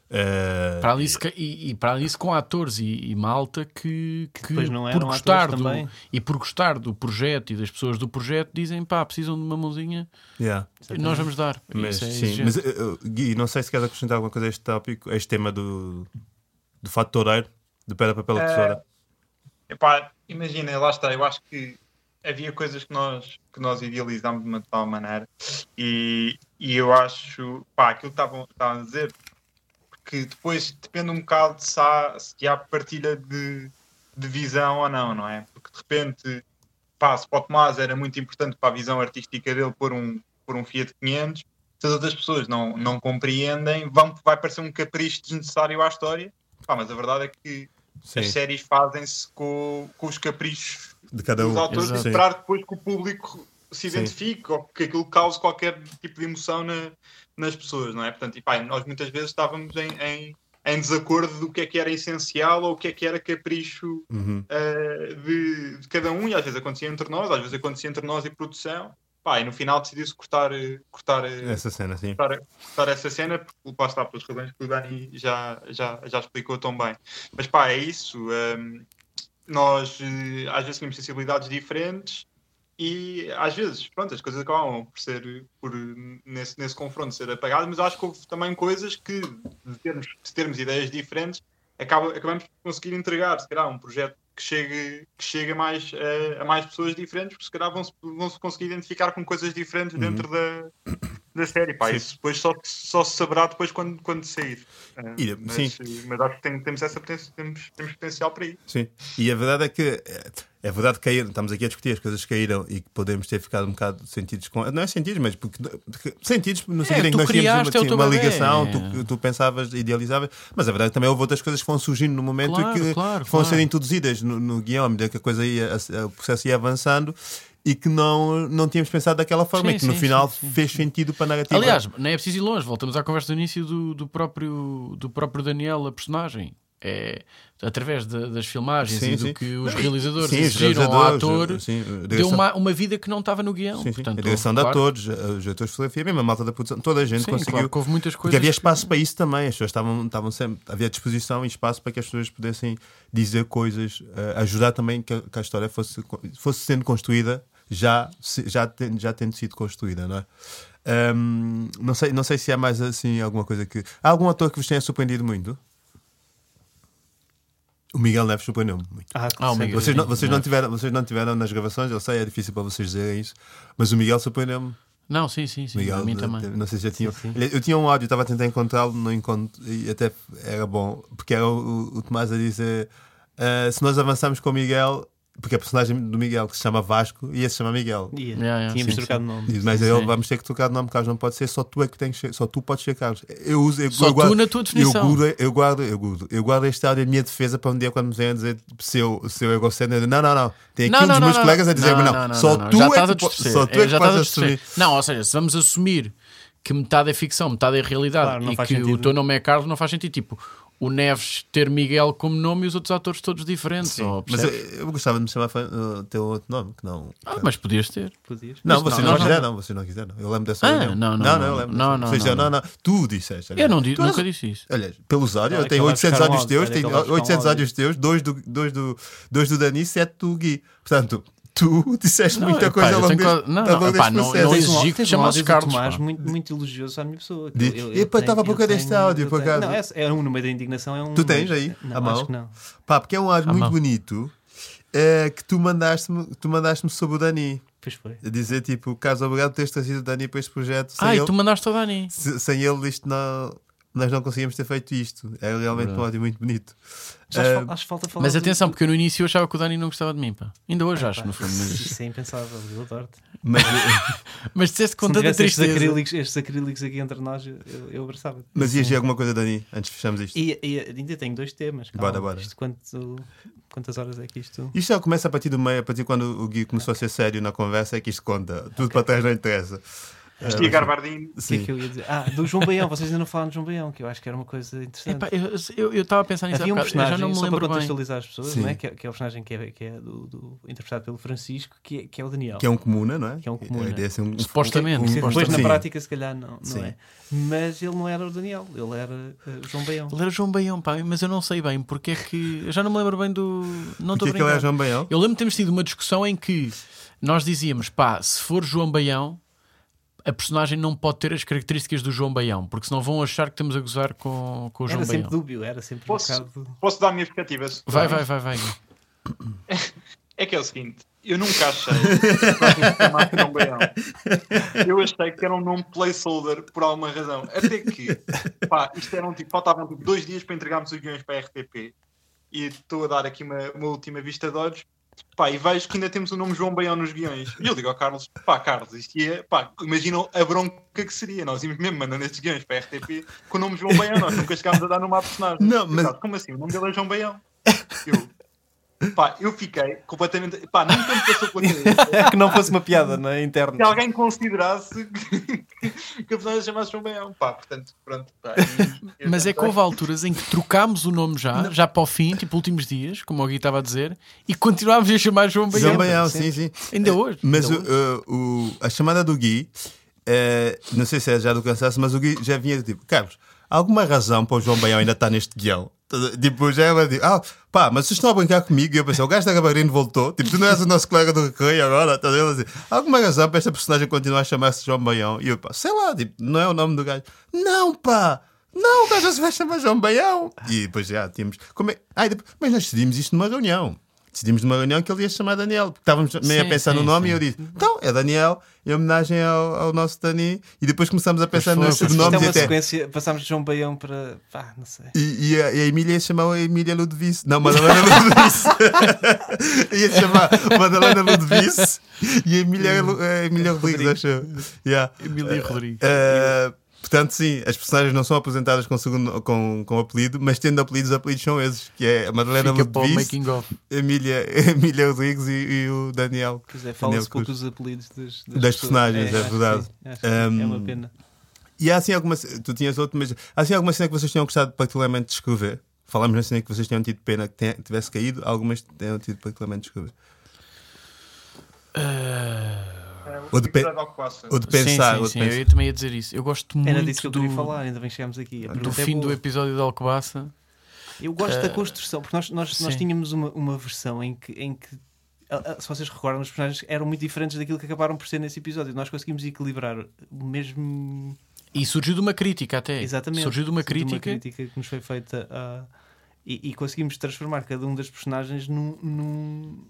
Uh, Para ali, se ca- e, e para ali se com atores e, e malta que, que, por gostar do, também. e por gostar do projeto e das pessoas do projeto dizem pá, precisam de uma mãozinha yeah. e nós vamos dar. Mas, Isso é sim, mas uh, uh, Gui, não sei se queres acrescentar alguma coisa a este tópico, a este tema do, do fato toureiro, de pedra, papel e Eh, tesoura. Epá, imagina, lá está, eu acho que havia coisas que nós, que nós idealizámos de uma tal maneira e, e eu acho, pá, aquilo que estavam a dizer, porque depois depende um bocado se há, se há partilha de, de visão ou não, não é? Porque de repente, pá, se para o Tomás era muito importante para a visão artística dele pôr um, pôr um Fiat 500, se as outras pessoas não, não compreendem, vão, vai parecer um capricho desnecessário à história, pá, mas a verdade é que Sim, as séries fazem-se com, com os caprichos de cada dos um. autores Exato. e Sim. esperar depois que o público se Sim. identifique ou que aquilo cause qualquer tipo de emoção na- nas pessoas, não é? Portanto, e, pá, nós muitas vezes estávamos em, em, em desacordo do que é que era essencial ou o que é que era capricho Uhum. eh, de, de cada um e às vezes acontecia entre nós, às vezes acontecia entre nós e produção. Pá, e no final decidiu-se cortar, eh, cortar, eh, Essa cena, sim. cortar, cortar essa cena, porque lá está, pelas razões que o Dani já, já, já explicou tão bem. Mas pá, é isso. hum, nós eh, às vezes temos sensibilidades diferentes e às vezes, pronto, as coisas acabam por ser, por, nesse, nesse confronto, ser apagadas, mas acho que houve também coisas que, de termos, de termos ideias diferentes, acaba, acabamos por conseguir entregar, se calhar, um projeto que chegue, que chegue a, mais, eh, a mais pessoas diferentes, porque se calhar vão-se vão -se conseguir identificar com coisas diferentes dentro da, da série. Pá, Sim. isso depois só, só se saberá depois quando, quando sair. Eh, E- mas, sim. mas acho que tem- temos, essa, poten- temos, temos potencial para isso. Sim. E a verdade é que é, é verdade que caíram, estamos aqui a discutir as coisas que caíram e que podemos ter ficado um bocado sentidos com. Não é sentidos, mas porque, porque- sentidos no sentido em que nós tínhamos uma, criaste, é o sim, teu uma ligação, tu, tu pensavas, idealizavas, mas a verdade é que também houve outras coisas que foram surgindo no momento Claro, e que claro, foram claro. ser introduzidas no, no guião à medida que a coisa ia, a- o processo ia avançando e que não, não tínhamos pensado daquela forma Sim, e que no sim, final sim, fez sentido para a narrativa. Aliás, não é preciso ir longe, voltamos à conversa do início do, do, próprio, do próprio Daniel, a personagem. É através de- das filmagens e do que os realizadores sim, exigiram ao ator, a deu direção- uma, uma vida que não estava no guião. Portanto, a direção de claro, atores, os atores de fotografia, mesmo a malta da produção, toda a gente conseguiu. claro que houve muitas Porque coisas. havia que- espaço para isso também, as pessoas estavam, estavam sempre, havia disposição e espaço para que as pessoas pudessem dizer coisas, eh, ajudar também que a, que a história fosse, fosse sendo construída, já, já, tendo, já tendo sido construída, não é? Ahm, não, sei, não sei se há mais assim alguma coisa que. Há algum ator que vos tenha surpreendido muito? O Miguel Neves surpreendeu-me muito. Ah, Ah, o sim. Miguel. Vocês não, Sim, vocês, não não é? tiveram, vocês não tiveram nas gravações, eu sei, é difícil para vocês dizerem isso, mas o Miguel surpreendeu-me. Não, sim, sim, sim. Miguel, a mim de- também. de- não sei se já tinham. sim. Olha, Eu tinha um áudio, estava a tentar encontrá-lo, não encontro, e até era bom, porque era o, o Tomás a dizer: ah, se nós avançarmos com o Miguel, porque a personagem do Miguel que se chama Vasco ia se chama Miguel. Ia. Yeah, yeah, Tínhamos sim, trocado nome. Diz, mas Sim, eu sim. vamos ter que trocar de nome, Carlos não pode ser, só tu é que tens, só tu podes ser Carlos. Eu uso, eu, Só eu tu guardo, na tua eu definição. guardo, eu guardo, eu guardo, eu guardo este áudio em minha defesa para um dia quando me venham dizer se eu, se eu egocêntrico, não, não, não. Tem aqui Não, um dos não, meus não, colegas a dizer, não, não, não, só não, tu é estás a que, só tu É, é que já podes a assumir. Não, ou seja, se vamos assumir que metade é ficção, metade é realidade Claro, e que o sentido. teu nome é Carlos, não faz sentido. Tipo, o Neves ter Miguel como nome e os outros atores todos diferentes. ou, Mas eu, eu gostava de me chamar uh, ter outro nome, que não. Ah, mas podias ter. Podias. Não, vocês não, não, não, quiseram, vocês não quiseram. Eu lembro dessa Ah, não, não, não, não. eu lembro. Não, dessa. não, não, não. não, tu disseste. Eu não Tu digo, és- nunca disse isso. Aliás, pelos áudios, Olha eu tenho ele vai 800 buscar um áudios áudio, teus, olha tenho que ele vai buscar um 800 áudio. áudios teus, dois do, dois do, dois do Dani, 7 do Gui. Portanto, tu disseste Não, muita epá, coisa eu ao longo deste, co- não, não, longo epá, deste não- processo. não que do Carlos, Tomás pá. muito, muito elogioso à minha pessoa. Diz- Eu- eu Epá, estava a procurar deste tenho- áudio, por acaso. Não, é, é um no meio da indignação. É um, Tu tens aí, Não, à mão? acho que não. Pá, porque é um áudio muito mão. bonito eh, que tu mandaste-me tu mandaste sobre o Dani. Pois foi. A dizer tipo, caso obrigado por teres trazido o Dani para este projeto. Sem, Ah, e ele, tu mandaste ao Dani. se- sem ele isto não, nós não conseguíamos ter feito isto. É realmente um áudio muito bonito. Já acho, que falta falar. Mas atenção, porque eu no início achava que o Dani não gostava de mim, pá. Ainda hoje acho, Pá, no fundo. Mas, Isso é impensável, eu adoro-te. mas, mas disseste com tanta tivesse estes tristeza. acrílicos, estes acrílicos aqui entre nós, eu, eu abraçava. mas ias dizer alguma coisa, Dani, antes de fecharmos isto? E, e ainda tenho dois temas. calma. Bora, bora. Isto quanto, quantas horas é que isto. Isto já começa a partir do meio, a partir de quando o Gui começou a ser sério na conversa, é que isto conta. Tudo para trás não interessa. Vestia Garbardini. O que é Sim. que eu ia dizer? Ah, do João Baião, vocês ainda não falaram de João Baião, que eu acho que era uma coisa interessante. Epá, eu- estava a pensar nisso Havia um bocado, eu já personagem, não me só para lembro bem. contextualizar as pessoas, Sim. não é? que, é, que é o personagem que é, que é do, do- interpretado pelo Francisco, que é, que é o Daniel. Que é um comuna, não é? Que é um comuna. É um, Supostamente, um- depois supostamente. na prática se calhar não, Sim. não é. Mas ele não era o Daniel, ele era o João Baião. Ele era João Baião, pá, mas eu não sei bem porque é que. Eu já não me lembro bem do. Não Porque estou a é que ele é brincar. João Baião? Eu lembro de termos tido uma discussão em que nós dizíamos, pá, se for João Baião, a personagem não pode ter as características do João Baião, porque senão vão achar que estamos a gozar com, com o João Era sempre Baião. dúbio, era sempre Posso- um bocado. Posso dar a minha perspectiva? Vai, vai, vai, vai. É que é o seguinte, eu nunca achei que João Baião. Eu achei que era um nome placeholder por alguma razão. Até que, pá, isto eram tipo, faltavam tipo, dois dias para entregarmos os guiões para a RTP. E estou a dar aqui uma, uma última vista de olhos. Pá, e vejo que ainda temos o nome João Baião nos guiões. E eu digo ao Carlos, pá, Carlos, isto ia, pá, imaginam a bronca que seria. Nós íamos mesmo mandando estes guiões para a RTP com o nome João Baião. Nós nunca chegámos a dar numa personagem. Não, mas- Carlos, como assim? O nome dele é João Baião. Eu, pá, eu fiquei completamente. Pá, nunca me passou pela cabeça que não fosse uma piada, não é? que Interna. alguém considerasse que, que a personagem se chamasse João Baião. Pá, portanto, pronto. Pá, e- eu Mas é que houve alturas em que trocámos o nome já, já para o fim, tipo últimos dias, como o Gui estava a dizer, e continuámos a chamar João Baião. João Baião, sim, sim. Ainda hoje. Mas ainda o, hoje. uh, o- a chamada do Gui, eh, não sei se é já do cansaço, mas o Gui já vinha tipo, Carlos, alguma razão para o João Baião ainda estar neste guião? Tipo, já era tipo, ah, pá, mas vocês estão a brincar comigo? E eu pensei, o gajo da Gabarino voltou, tipo, tu não és o nosso colega do Recreio agora? Ele assim, alguma razão para esta personagem continuar a chamar-se João Baião? E eu, pá, sei lá, tipo, não é o nome do gajo. Não, pá! Não, o gajo já se vai chamar João Baião. E depois já tínhamos. Como é? Ai, depois- mas nós decidimos isto numa reunião. Decidimos numa reunião que ele ia chamar Daniel. Porque estávamos meio a Sim, pensar no sim, nome sim. e eu disse: então, é Daniel, em homenagem ao, ao nosso Dani. E depois começámos a pensar nos é sobrenomes. e uma até- sequência, passámos de João Baião para. pá, não sei. E, e a, e a Emília ia chamar a Emília Ludovice. Não, Madalena Ludovice. ia chamar Madalena Ludovice e a Emília, Lu- a Emília Rodrigues, acho eu. Yeah. Emília Rodrigues. Uh, portanto, sim, as personagens não são apresentadas com, segundo, com, com apelido, mas tendo apelidos, os apelidos são esses, que é a Madalena a Emília, Emília Rodrigues e, e o Daniel. Pois é, fala-se pouco dos apelidos das, das, Das personagens, é que verdade. sim, sim, é uma Um, pena. E há assim alguma. Tu tinhas outro, mas há assim alguma cena que vocês tenham gostado particularmente de escrever? Falámos na cena que vocês tenham tido pena que tenha- tivesse caído, algumas tenham tido particularmente de escrever. É, o Ou de pe- de pensar. sim, ou sim, de sim, pensar. eu também ia dizer isso. Eu gosto Era muito disso que eu do, queria falar, ainda bem que chegámos aqui. A do é fim do episódio de Alcobaça. Eu gosto Eh, da construção, porque nós, nós, nós tínhamos uma, uma versão em que, em que ah, ah, se vocês recordam, os personagens eram muito diferentes daquilo que acabaram por ser nesse episódio. Nós conseguimos equilibrar o mesmo. E surgiu de uma crítica até. Exatamente. Surgiu de uma Surgiu crítica. que nos foi feita a- e, e conseguimos transformar cada um dos personagens num, num,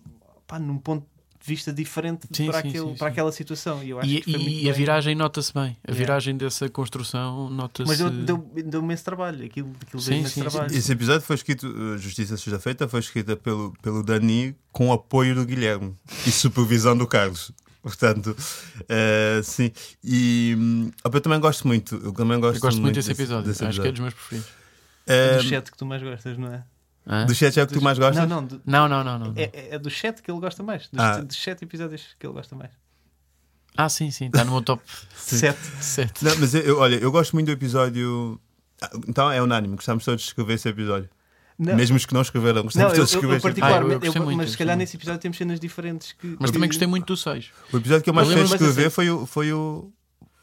pá, num ponto de vista diferente Sim, para, sim, aquele, sim, para aquela situação. E, eu acho E, que foi muito e a viragem nota-se bem. A Yeah. viragem dessa construção nota-se. Mas deu, deu, deu imenso trabalho. Aquilo, aquilo Sim, sim, sim. trabalho. Esse episódio foi escrito, Justiça Seja Feita, foi escrita pelo, pelo Dani com apoio do Guilherme e supervisão do Carlos. Portanto, uh, sim. E eu também gosto muito. Eu também gosto, Eu gosto muito desse episódio. desse Acho que é dos meus preferidos. É Um, do chat que tu mais gostas, não é? Hã? do chat é o que tu mais gostas? Não, não, do- Não, não, não. não. é, é- é do chat que ele gosta mais. Dos, Ah. dos sete episódios que ele gosta mais. Ah, sim, sim. Está no meu top Sete. 7. Não, mas eu, eu- olha, eu gosto muito do episódio. Ah, Então é unânime, gostamos todos de escrever esse episódio. Não, Mesmo os que não escreveram, não gostamos eu, todos de eu, escrever eu esse episódio. particularmente, Ah, eu gostei eu- muito, mas se calhar nesse episódio temos cenas diferentes que. Mas também gostei muito do 6. O episódio que eu mais Eu gostei de lembro-me escrever dessa- foi o. Foi o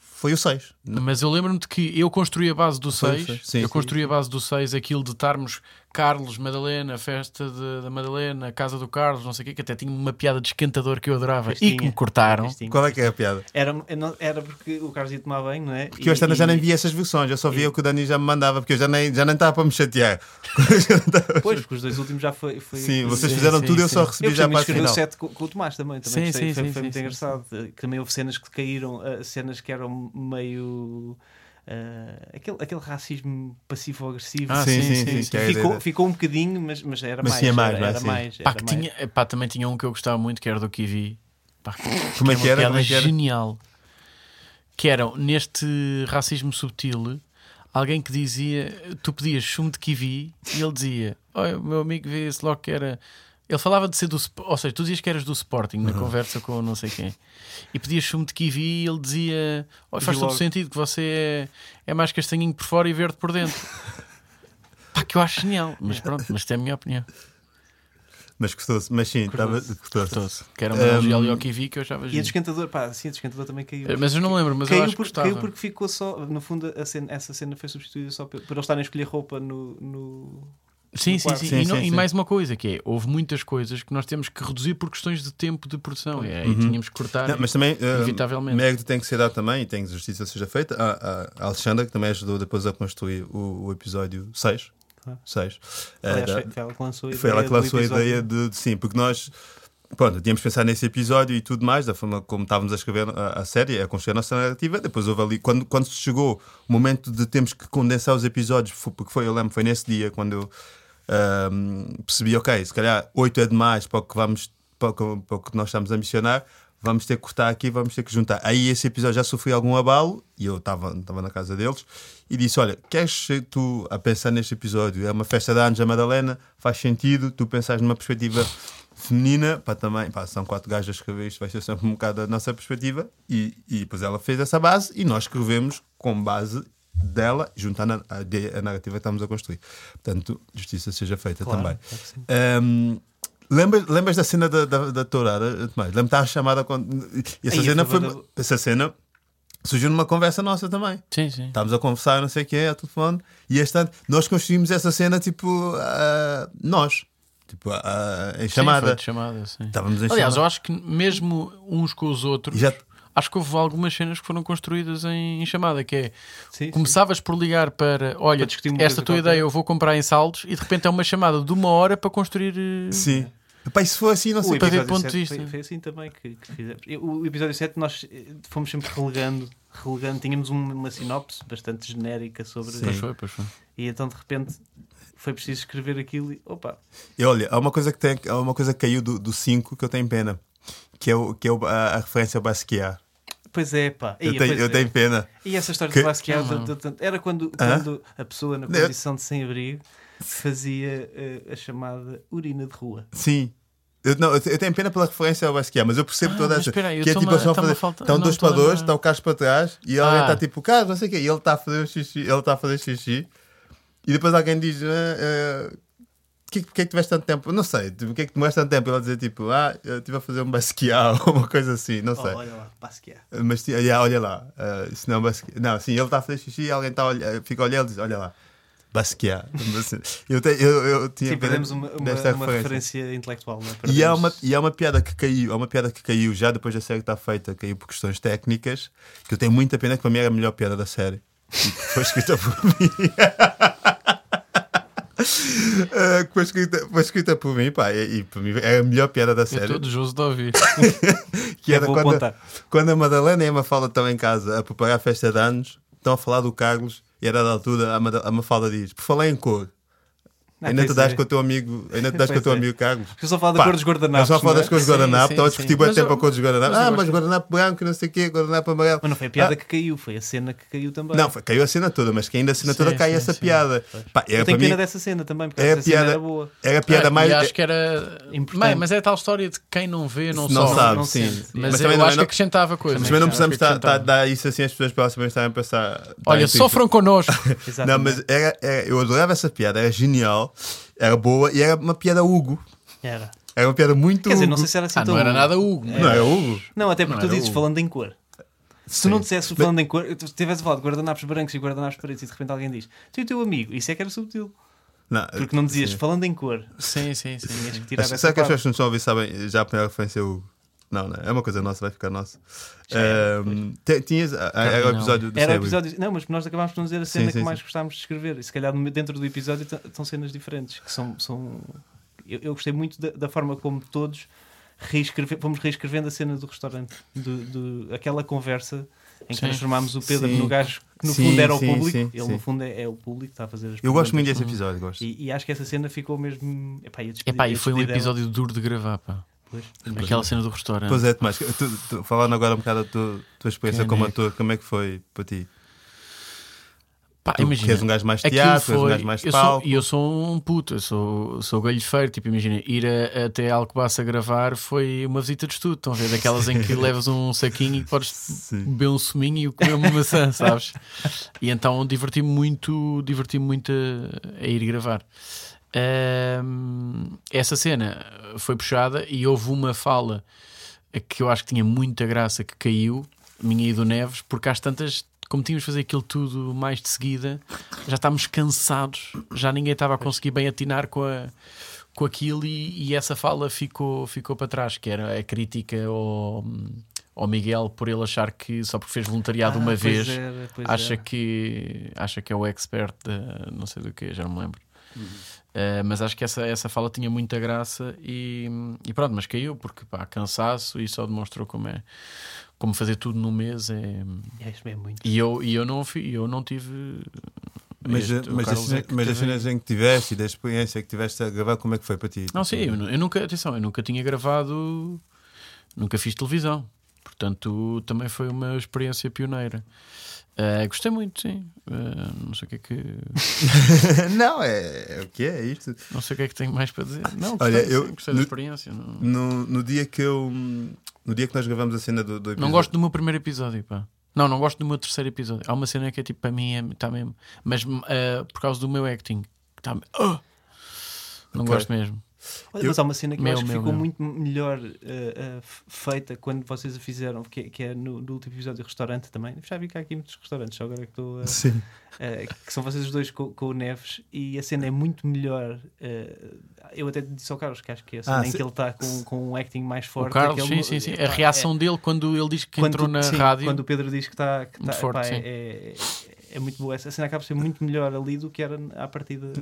foi o 6. Mas eu lembro-me de que eu construí a base do Foi, 6. foi. Sim, eu sim, construí a base do 6, aquilo de estarmos Carlos, Madalena, festa de- da Madalena, casa do Carlos, não sei o quê, que até tinha uma piada de esquentador que eu adorava Pois e tinha. que me cortaram. Qual é que é a piada? Era, era porque o Carlos ia tomar banho, não é? Porque eu esta ano já nem vi essas versões, eu só via o que o Dani já me mandava, porque eu já nem, já nem estava para me chatear. Pois, porque os dois últimos já foi. foi Sim, vocês Sim, fizeram sim, tudo, eu sim. só Eu recebi já já para a final. set com, com o Tomás também. também Sim, gostei, sim, foi, sim, foi sim, muito sim. engraçado. Que também houve cenas que caíram, uh, cenas que eram meio. Uh, aquele, aquele racismo passivo-agressivo. Ah, sim, sim, sim, sim, sim. é ficou, ficou um bocadinho, mas, mas era Mas mais. tinha mais, era, vai, era sim. mais. Pá, era mais. tinha, pá, também tinha um que eu gostava muito, que era do Kiwi. Pá, Como é que era? Como é que era? genial. Que era neste racismo subtil, alguém que dizia: tu pedias sumo de kiwi e ele dizia: Olha, o meu amigo vê-se logo que era. Ele falava de ser do. Ou seja, tu dizias que eras do Sporting na conversa com não sei quem. E pedias sumo de kiwi e ele dizia: Olha, faz todo logo. sentido que você é, é mais castanhinho por fora e verde por dentro. Pá, que eu acho genial. Mas pronto, mas é a minha opinião. Mas gostou-se, mas sim, estava gostou-se. Gostou-se. Que era uma analogia Um, ali ao kiwi que eu achava E a genial. desquentador, pá, sim, a desquentador também caiu. Mas eu não me lembro, mas eu caiu, acho que porque, gostava. caiu porque ficou só. No fundo, a cena- essa cena foi substituída só por, por eles estarem a escolher roupa no. no... Sim, sim, sim. Sim, e, não- sim, e mais uma coisa, que é, houve muitas coisas que nós temos que reduzir por questões de tempo de produção. E aí Uhum. tínhamos que cortar. Não, mas também, uh, Inevitavelmente. mérito tem que ser dado também e tem que justiça seja feita. A, a Alexandra, que também ajudou depois a construir o, o episódio 6. Claro. 6. Aliás, foi, foi ela que lançou a Foi ela ideia que do lançou a episódio. ideia de, de- sim, porque nós pronto, tínhamos pensado nesse episódio e tudo mais, da forma como estávamos a escrever a, a série, a construir a nossa narrativa. Depois houve ali, quando, quando chegou o momento de termos que condensar os episódios, foi- porque foi, eu lembro, foi nesse dia quando eu ahm, percebi, ok, se calhar 8 é demais para o que vamos para o que, para nós estamos a missionar. Vamos ter que cortar aqui, vamos ter que juntar. Aí esse episódio já sofreu algum abalo e eu estava na casa deles e disse: Olha, queres tu a pensar neste episódio? É uma festa de anos a Madalena, faz sentido, tu pensares numa perspectiva feminina, pá, também, pá, são quatro gajas a escrever isto, vai ser sempre um bocado a nossa perspectiva. E, e depois ela fez essa base e nós escrevemos com base dela, juntando a, a, a narrativa que estamos a construir. Portanto, justiça seja feita Claro, também. sim. Ahm, lembras, lembras da cena da, da, da tourada, Tomás? Lembro-me estava chamada. E essa Aí, cena foi Essa cena surgiu numa conversa nossa também. Sim, sim. Estávamos a conversar, não sei o que é, a telefone, e este ano nós construímos essa cena tipo. ah, nós. Tipo, ah, em Sim, chamada. foi de chamada, sim. Estávamos em Aliás, chamada. eu acho que mesmo uns com os outros, já- acho que houve algumas cenas que foram construídas em, em chamada, que é Sim, sim. começavas por ligar para olha, Para esta tua qualquer. ideia eu vou comprar em saldos e de repente é uma chamada de uma hora para construir eh, Sim. Epá, isso foi assim, não sei. Para ver ponto de 7 vista. Foi, foi assim também que, que fizemos. O episódio 7 nós eh, fomos sempre relegando, relegando. Tínhamos um- uma sinopse bastante genérica sobre. Sim. Pois foi, pois foi. E então de repente foi preciso escrever aquilo e opa, E olha, há uma coisa que, tem, há uma coisa que caiu do 5 que eu tenho pena, que é, o, que é a, a referência ao Basquiat. Pois é, pá. Eu, Ia, tenho, eu é. tenho pena. E essa história Que- do Basquiat era quando, quando a pessoa na condição de sem-abrigo fazia eh, a chamada urina de rua. Sim. Eu, não, eu te- eu tenho pena pela referência ao Basquiat, mas eu percebo Ah, toda essa. espera aí, eu que é tipo, a fazer. faltar- Estão dois para dois, está o Carlos para trás e alguém Ah. está tipo, Carlos, não sei o quê, e ele está a fazer xixi, ele está a fazer xixi, e depois alguém diz. Ah, que, porque é que tiveste tanto tempo? Não sei, tipo, porque é que demoraste tanto tempo? Ele dizer tipo, ah, eu estive a fazer um basquiat ou uma coisa assim, não Oh, sei. olha lá, Basquiat. Mas yeah, olha lá, ah, isso não é basquiat. Não, sim, ele está a fazer xixi e alguém está a olhar, fica a olhar e diz, olha lá, basquiat. Mas, eu, te- eu, eu tinha Sim, perdemos uma, uma, uma referência. referência intelectual. Não é? E há, uma, e há uma piada que caiu, há uma piada que caiu já depois da série estar feita, caiu por questões técnicas, que eu tenho muita pena, que para mim era a melhor piada da série. E que foi escrita por mim. Que foi, escrita, foi escrita por mim, pá, e, e para mim era a melhor piada da Eu série. estou desejoso de ouvir. Que Eu era quando, apontar. quando a Madalena e a Mafalda estão em casa a preparar a festa de anos, estão a falar do Carlos, e a dada altura a, Mada- a Mafalda diz: Por falar em cor, Ainda te é. com o teu amigo, ainda te dás com o teu é. amigo Carlos. Eu só falo da Pá, cor dos guardanapos. Eu só falo é? das cores de Sim, guardanapo, sim, estava a sim. discutir bem tempo eu- a cor dos guardanapos. Ah, mas guardanapo branco, não sei o quê, guardanapo amarelo. Mas não foi a piada Ah, que caiu, foi a cena que caiu também. Não, foi- caiu a cena toda, mas que ainda a cena Sim, toda cai sim, essa sim. piada. Pá, eu tenho pena mim, dessa cena também, porque é essa cena piada- era boa. era a piada Ah, mais. acho que era. Importante. Mas é a tal história de quem não vê, não, sabe, não sim. sente. Mas, eu acho que acrescentava coisas. Mas também não precisamos dar isso assim, as pessoas próximas estarem a pensar. Olha, estarem sofram connosco. Não, mas eu adorava essa piada, era genial, era boa e era uma piada Hugo. Era. Era uma piada muito. Quer dizer, não Hugo. sei se era assim Ah, tão não era Hugo. nada Hugo. Não era Hugo. Não, até porque Não tu dizes Hugo. falando em cor. Se tu não Sim. dissesse falando em cor, tu estivesse a falar de guardanapos brancos e guardanapos pretos e de repente alguém diz tu e o teu amigo, isso é que era subtil. Não, Porque não dizias sim. falando em cor. Sim, sim, sim. Tinhas sim. que tirar Acho- essa Será que as pessoas que nos estão a ouvir sabem já a primeira referência? é O... Não, não, é uma coisa nossa, vai ficar nossa. É, te- tinhas. ah, Era o episódio do Era episódio. Não, mas nós acabámos por não dizer a cena Sim, sim, que mais sim. gostávamos de escrever. E se calhar dentro do episódio estão cenas diferentes. Que são, são... Eu, eu gostei muito da, da forma como todos reescreve, fomos reescrevendo a cena do restaurante. Do, do- aquela conversa em que Sim. transformámos o Pedro Sim. no gajo que no Sim, fundo era o público. sim, Ele sim. no fundo é, é o público que está a fazer as Eu gosto muito desse episódio, gosto. E, e acho que essa cena ficou mesmo. Epá, e despedida- Epá, e foi um despedida dela- episódio duro de gravar, pá. Pois. Aquela cena do restaurante. Pois é, Tomás, tu, tu, falando agora um bocado da tua, tua experiência como Caneco. ator, como é que foi para ti? Pá, Tu, imagina. és um gajo mais teatro, és um foi. gajo mais palco. e eu sou um puto, eu sou, sou galhofeiro. Tipo, imagina, ir a- até Alcobaça a gravar foi uma visita de estudo. Estão a ver? Daquelas em que levas um saquinho e podes Sim. beber um suminho e comer uma maçã, sabes? E então diverti-me muito, diverti-me muito a, a ir gravar. Essa cena foi puxada e houve uma fala que eu acho que tinha muita graça que caiu, minha e do Neves, porque às tantas, como tínhamos de fazer aquilo tudo mais de seguida, já estávamos cansados, já ninguém estava a conseguir bem atinar com, a, com aquilo e, e essa fala ficou, ficou para trás, que era a crítica ao, ao Miguel por ele achar que só porque fez voluntariado Ah, uma vez era, acha era. que acha que é o expert da não sei do que, já não me lembro. Uhum. Uh, mas acho que essa, essa fala tinha muita graça e, e pronto, mas caiu porque pá, cansaço e só demonstrou como é como fazer tudo num mês é... É, isto é muito. e eu, e eu não fui, eu não tive Mas, este- mas, das, é que mas das cenas em que tiveste e da experiência que tiveste a gravar, como é que foi para ti? Não, sim, eu, eu nunca, atenção, eu nunca tinha gravado, nunca fiz televisão, portanto também foi uma experiência pioneira. Uh, gostei muito, sim. Uh, não sei o que é que não, é, é o que é, é isto. não sei o que é que tenho mais para dizer. Não, Olha, gostei, eu- sim, gostei da no- experiência. Não, No, no dia que eu. No dia que nós gravamos a cena do, do episódio. não gosto do meu primeiro episódio, pá. Não, não gosto do meu terceiro episódio. Há uma cena que é tipo para mim está mesmo, mas uh, por causa do meu acting, tá, uh, não Ok. gosto mesmo. Olha, Eu- mas há uma cena que Meu, eu acho que meu, ficou meu. muito melhor eh, f- feita quando vocês a fizeram, que, é- que é no, no último episódio do restaurante também. Já vi há aqui muitos restaurantes, só agora que estou a. Sim. eh, que são vocês os dois com, com o Neves e a cena é muito melhor. eu até disse ao Carlos que acho que é a cena Ah, em que ele está com, com um acting mais forte. o Carlos, aquele- sim, sim, sim. pá, A reação dele quando ele diz que quando- entrou na sim, rádio. Quando o Pedro diz que está. Que Muito tá- forte, é, é, é muito boa. Essa cena acaba por ser muito melhor ali do que era à partida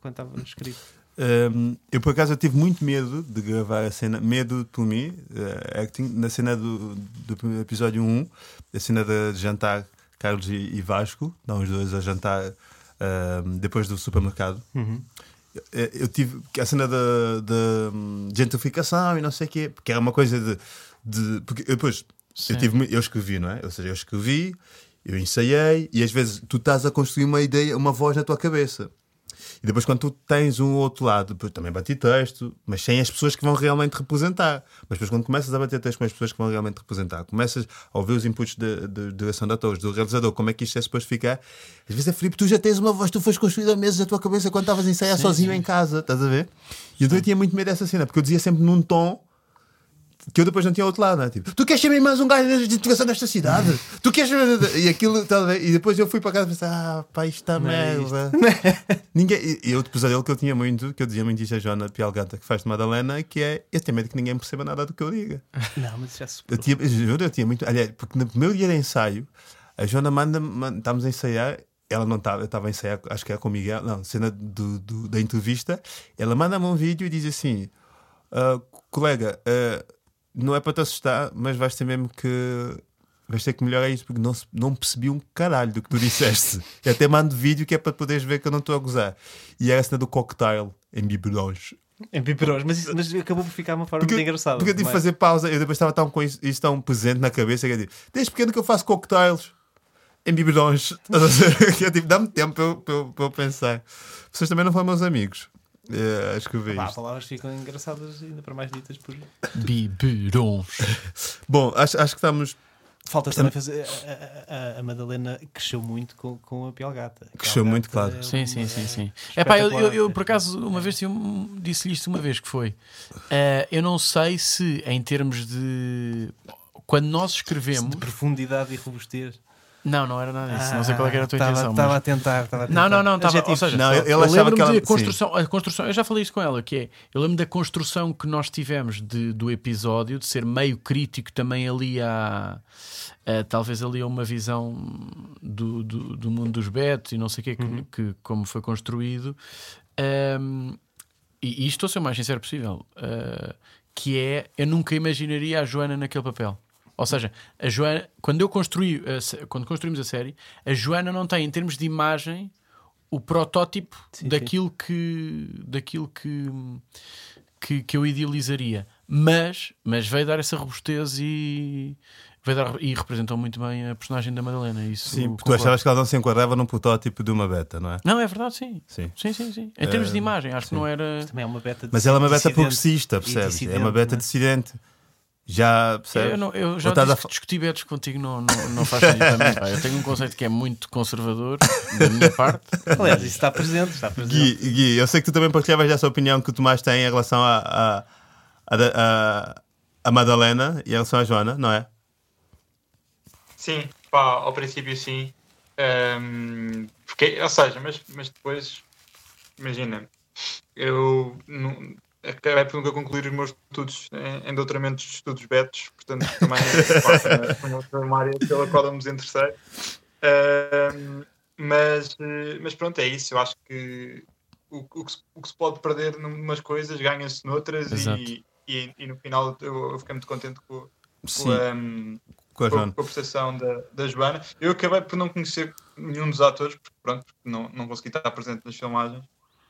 quando estava escrito. Um, eu por acaso eu tive muito medo de gravar a cena, medo por mim, eh, acting, na cena do, do episódio 1, a cena de jantar Carlos e, e Vasco, dá os dois a jantar um, depois do supermercado. Eh, Eu tive a cena da da, hum, gentrificação e não sei o quê, porque era uma coisa de. de porque eu depois Sim. eu, tive, eu escrevi, não é? Ou seja, eu escrevi, eu ensaiei e às vezes tu estás a construir uma ideia, uma voz na tua cabeça. E depois, quando tu tens um outro lado, depois também bati texto, mas sem as pessoas que vão realmente representar. Mas depois, quando começas a bater texto com as pessoas que vão realmente representar, começas a ouvir os inputs de, de direção de atores, do realizador, como é que isto é suposto ficar. Às vezes é Filipe, tu já tens uma voz, tu foste construída meses na tua cabeça quando estavas a ensaiar Sim, sozinho sim. em casa, estás a ver? E então eu tinha muito medo dessa cena, porque eu dizia sempre num tom que eu depois não tinha outro lado, não é? Tipo, tu queres ser mais um gajo de integração desta cidade? Tu queres. E aquilo, ver? E depois eu fui para casa e pensei, ah, pá, isto está é merda. Ninguém... E, e outro pesadelo que eu tinha muito, que eu dizia muito isto a Joana Pialgata, que faz de Madalena, que é, eu tenho medo que ninguém perceba nada do que eu diga. Não, mas já se Eu tinha, eu juro, eu tinha muito. Aliás, porque no primeiro dia de ensaio, a Joana manda, manda estávamos a ensaiar, ela não estava, eu estava a ensaiar, acho que era com o Miguel, não, cena do, do- da entrevista. Ela manda-me um vídeo e diz assim: "Ah, colega, ah, não é para te assustar, mas vais ter mesmo que. Vais ter que melhorar isto porque não, não percebi um caralho do que tu disseste. eu até mando vídeo que é para poderes ver que eu não estou a gozar. E era a cena do cocktail em biberões. Em piperós, mas, isso- mas acabou por ficar uma forma Porque, muito engraçada. porque eu tive que é? fazer pausa. Eu depois estava tão com isso, isso tão presente na cabeça que eu digo, desde pequeno que eu faço cocktails em é tipo, dá-me tempo para eu, para eu- para eu pensar. Vocês também não foram meus amigos. É, acho que as isto. palavras ficam engraçadas ainda para mais ditas por. Biberons. Bom, acho, acho que estamos. Falta também fazer. A, a- a Madalena cresceu muito com, com a Pialgata. A Cresceu muito, claro. é Sim, sim, sim, é sim. É pá, eu, eu, eu, por acaso uma vez disse-lhe isto uma vez que foi. eh, eu não sei se em termos de quando nós escrevemos. De profundidade e robustez. Não, não era nada disso. não sei qual é era a tua Estava- intenção. Estava mas- a tentar. Estava a Não, não, não, tentar. estava, ou seja, Não, eu achava lembro-me que ela- de a sim. construção, a construção, eu já falei isso com ela, que é, eu lembro da construção que nós tivemos de- do episódio, de ser meio crítico também ali a, talvez ali a uma visão do, do, do mundo dos betos e não sei o que, que, que como foi construído. Ahm, e, e isto estou a ser o mais sincero possível, ah, que é, eu nunca imaginaria a Joana naquele papel. Ou seja, a Joana, quando eu construí, a quando construímos a série, a Joana não tem, em termos de imagem, o protótipo Sim, daquilo que daquilo que, que que eu idealizaria. Mas, mas veio dar essa robustez e veio dar, e representou muito bem a personagem da Madalena. Isso Sim, porque tu achavas que ela não se enquadrava num protótipo de uma beta, não é? Não, é verdade, sim. Sim. Sim, sim, sim. Em termos de imagem, acho que não era. Também é uma beta Mas ela é uma beta progressista, percebes? É uma beta é? dissidente. Já percebes? Eu, não- eu já disse a que discutir betos contigo não, não, não faz sentido para mim. pá. Eu tenho um conceito que é muito conservador da minha parte. Aliás, isso está presente. Está presente. Gui, Gui, eu sei que tu também partilhavas essa opinião que o Tomás tem em relação a, a, a, a- a Madalena e em relação à Joana, não é? Sim, pá, ao princípio sim. Ahm, porque, ou seja, mas, mas depois, imagina, eu não, acabei por nunca concluir os meus estudos em, em doutoramentos de estudos betos, portanto também foi uma- área pela qual eu me desinteressei. Ahm, mas, eh, mas pronto, é isso. Eu acho que o, o que, se, o que se pode perder numas coisas ganha-se noutras e, e, e no final eu, eu fiquei muito contente com, com, a, com a com, a prestação da, da Joana. Eu acabei por não conhecer nenhum dos atores, porque pronto, porque não, não consegui estar presente nas filmagens.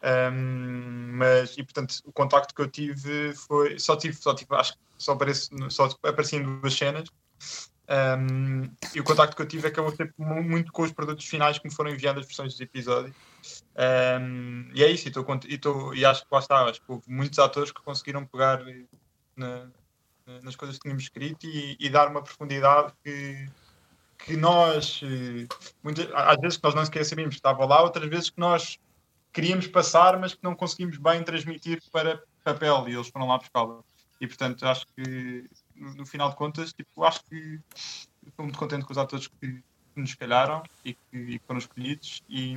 Ahm, mas, e portanto, o contacto que eu tive foi. Só tive, só tive acho que só, aparece, só apareci em duas cenas. Ahm, e o contacto que eu tive acabou sempre mu- muito com os produtos finais que me foram enviando as versões dos episódios. Ahm, e é isso, e, tô e, tô- e acho que lá está, acho que houve muitos atores que conseguiram pegar na, nas coisas que tínhamos escrito e, e dar uma profundidade que, que nós, eh, muitas, às vezes que nós não sequer sabíamos que estava lá, outras vezes que nós queríamos passar, mas que não conseguimos bem transmitir para papel e eles foram lá buscá-la. E portanto, acho que no, final de contas, tipo, acho que estou muito contente com os atores que, nos calharam e que, e que foram escolhidos e,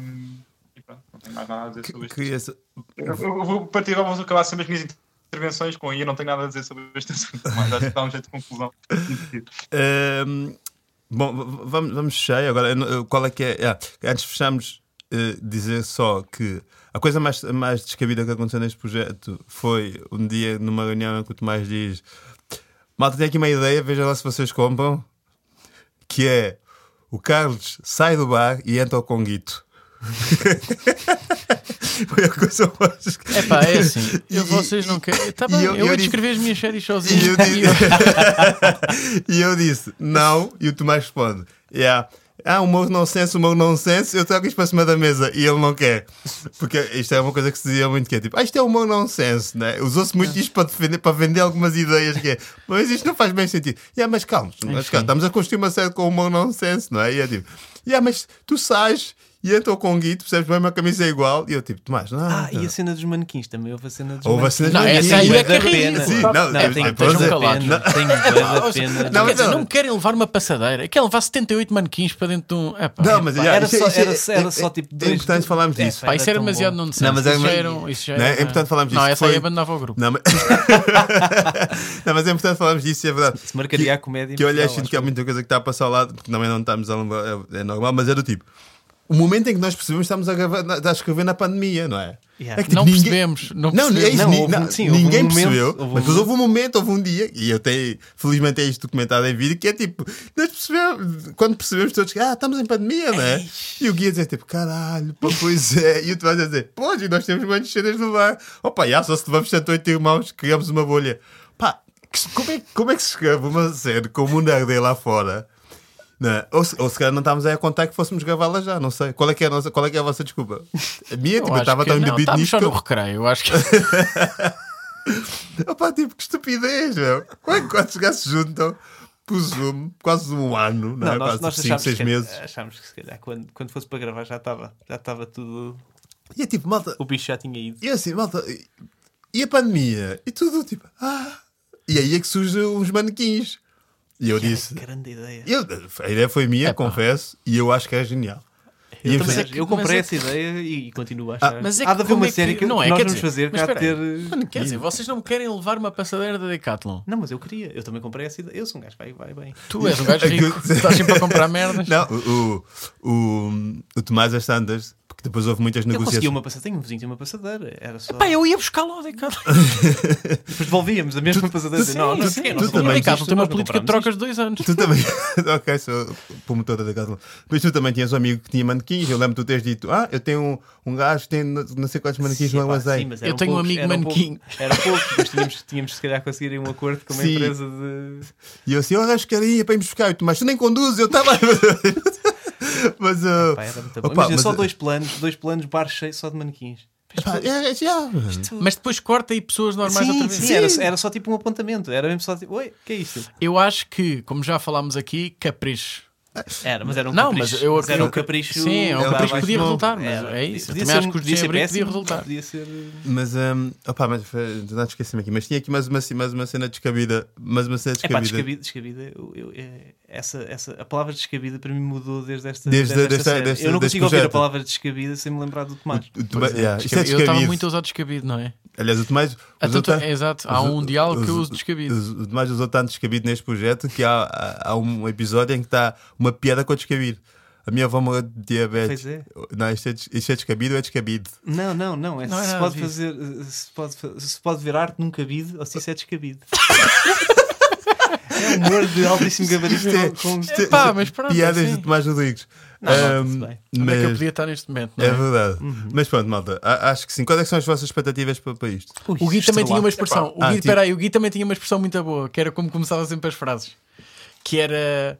e pronto, não tenho mais nada a dizer Que- sobre isto. Eu, eu vou partir vou acabar sempre as minhas intervenções com e eu não tenho nada a dizer sobre este assunto, mas acho que dá um jeito de conclusão. Ahm, bom, v- vamos, vamos fechar agora. Qual é que é? Ah, antes de fecharmos, eh, dizer só que a coisa mais, mais descabida que aconteceu neste projeto foi um dia numa reunião em que o Tomás diz: Malta, tem aqui uma ideia, veja lá se vocês compram. Que é o Carlos sai do bar e entra ao Conguito. foi a coisa mais. É pá, é assim. Eu, E- vocês não querem. Tá e bem, eu- eu, eu ia disse- descrever as minhas séries E sozinho. eu, disse, e eu disse, não, e o Tomás responde, yeah. Ah, humor nonsense, humor nonsense, eu trago isto para cima da mesa e ele não quer. Porque isto é uma coisa que se dizia muito que é tipo, ah, isto é humor nonsense, né? Usou-se muito isto para, defender, para vender algumas ideias que é, mas isto não faz bem sentido. Yeah, mas calma, mas calma, estamos a construir uma série com humor nonsense, não é? E é tipo, yeah, mas tu sais e entra o Conguito, percebes bem, uma camisa é igual. E eu tipo, Tomás, não. Ah, e não. a cena dos manequins também. Houve a cena dos Houve a cena dos Não, manequins. essa aí é que é pena. Sim, não, não, eu- tenho eu- bué da eu- pena. Tenho bué da pena. Quer dizer, não querem levar uma passadeira. Querem levar 78 manequins para dentro de um. Epá, Não, mas Pá, yeah, era isso é- só- isso é- era- era é- só é- tipo É dois- importante falarmos É, disso. pá, isso era demasiado bom. nonsense. Não, mas é já era, já Não, é era- importante falarmos Não, disso. essa aí abandonava o grupo. Não, mas... não, mas é importante falarmos disso, é verdade. Se marcaria a comédia. Que eu olhei sinto acho que há muita coisa que está a passar ao lado, porque também não estamos a lembrar, é, é normal, mas é do tipo. O momento em que nós percebemos que estamos a, gravar, a escrever na pandemia, não é? Yeah. É que, tipo, Não ninguém- percebemos. Não Não, é percebemos. isso, Não, um- não, sim, um ninguém momento, percebeu, houve um mas houve um momento, houve um dia, e eu tenho, felizmente é isto documentado em vídeo, que é tipo, nós percebemos, quando percebemos todos que ah, estamos em pandemia, não é? E o guia dizer tipo, caralho, pá, pois é, e o tu vais dizer, pois, e nós temos muitas cenas no bar, opa, já, só se levamos 108 irmãos, criamos uma bolha. Pá, como é, como é que se escreve uma série com o mundo a arder lá fora? Não é? ou, se, ou se calhar não estávamos aí a contar que fôssemos gravá-la já, não sei. Qual é que é a, nossa, qual é, que é a vossa desculpa? A minha, Eu tipo, eu acho estava que- tão embebido nisto. só que no eu- recreio. Eu acho que. Opá, tipo, que estupidez, meu. Como é que quando chegasse juntam, por Zoom, quase um ano, não, Não, é? nós, quase nós 5, achámos, 6 que, meses. achámos que se calhar quando, quando fosse para gravar já estava já estava tudo. E é tipo, malta, O bicho já tinha ido. e assim, malta, e- e a pandemia? E tudo, tipo, ah. E aí é que surgem os manequins. E eu Que disse. Grande ideia. eu- a ideia foi minha, Epá. confesso, e eu acho que é genial. Eu, também eu- eu comprei é essa ideia e continuo a achar. mas é Há que de haver uma é que- série que, não é, nós quer vamos dizer, fazer há ter. Mano, quer dizer, vocês não me querem levar uma passadeira da Decathlon. Não, mas eu queria. Eu também comprei essa ideia. Eu sou um gajo, vai, vai bem. Tu és um gajo rico, estás sempre a comprar merdas. Não, o, o, o, o Tomás as porque depois houve muitas Eu negociações. uma passadeira. Tenho um vizinho que tem uma passadeira. Era só. Pá, eu ia buscar lá ao Decathlon. Depois devolvíamos a mesma passadeira. Sim, não, não, sim, sei, tu não também. O compramos Decathlon isto, tem uma política de trocas de dois anos. Tu também. ok, sou promotora da Decathlon. Mas tu também tinhas um amigo que tinha manequins. Eu lembro de tu teres dito: Ah, eu tenho um, um gajo que tem não sei quantos manequins Sim, no armazém. sim, mas Eu tenho um amigo manequim. Era pouco, mas tínhamos, tínhamos se calhar conseguir um acordo com uma Sim. empresa de. E eu assim: Eu arranjo carinha para irmos buscar. E tu, mas tu nem conduzes, eu estava. mas. uh, Pá, era muito bom. opa, Imagina, mas, só uh, dois planos, dois planos, bar cheio só de manequins. pá, é, é, já. Mas depois corta e pessoas normais outra Sim, vez. sim, era, era só tipo um apontamento. Era mesmo só tipo, oi, o que é isto? Eu acho que, como já falámos aqui, capricho. Era, mas era um Não, capricho. mas eu era um capricho. Sim, é um capricho que podia resultar, mas Era. é isso. Eu Podia também ser- acho que os podia desembrigo podia resultar. Podia ser. Mas, um, opá, mas foi- não esqueci-me aqui. Mas tinha aqui mais uma, mais uma cena descabida. Mais uma cena É pá, descabida. descabida. descabida eu- eu- é- essa, essa, a palavra descabida para mim mudou desde esta, Desde- desde esta desta- deste- Eu não consigo ouvir a palavra descabida sem me lembrar do Tomás. O Tomás- Pois é, yeah, é descabido. eu estava muito a usar descabido, não é? Aliás, o Tomás. Ah, usou tanto- tan- é, exato, há um diálogo que eu uso descabido. O Tomás usou tanto descabido neste projeto que há, há, há um episódio em que está uma piada com o descabido. A minha avó morreu de diabetes. Pois é. Não, isto é, isto é descabido ou é descabido? Não, não, não. É, Não é se, pode fazer, se, pode, se pode ver arte num cabide ou se isso é descabido. é humor de altíssimo gabarito. Isto é- é- Epá, é mas pronto, Piadas assim. de Tomás Rodrigues. Não, não, tudo bem. Onde é que eu mas- podia estar neste momento? Não É é? verdade. Uhum. Mas pronto, malta. Acho que sim. Quais é que são as vossas expectativas para, para isto? Ui, O Gui também tinha uma expressão. O Ah, Gui, tipo- peraí, o Gui também tinha uma expressão muito boa, que era como começava sempre as frases. Que era.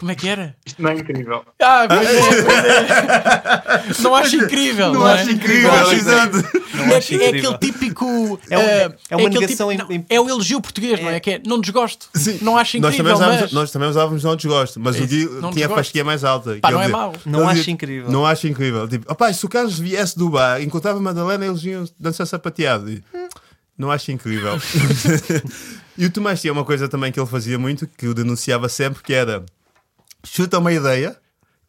Como é que era? Isto não é incrível. Ah, pois é, pois é. Não acho incrível. Não, é? incrível, Não acho exato. Não É, acho é incrível. aquele típico. É um- eh, é uma aquele negação tipo- em- não, É o elogio português, não é? Que é não desgosto. Não acho nós também, incrível, usávamos, mas. nós também usávamos não desgosto, mas É o não tinha a fasquia mais alta. Pá, não é mau. Não acho incrível. Não acho incrível. Tipo, opá, se o Carlos viesse do bar, encontrava a Madalena, eles iam dançar sapateado. E, Não acho incrível. e o Tomás tinha uma coisa também que ele fazia muito, que o denunciava sempre, que era chuta uma ideia,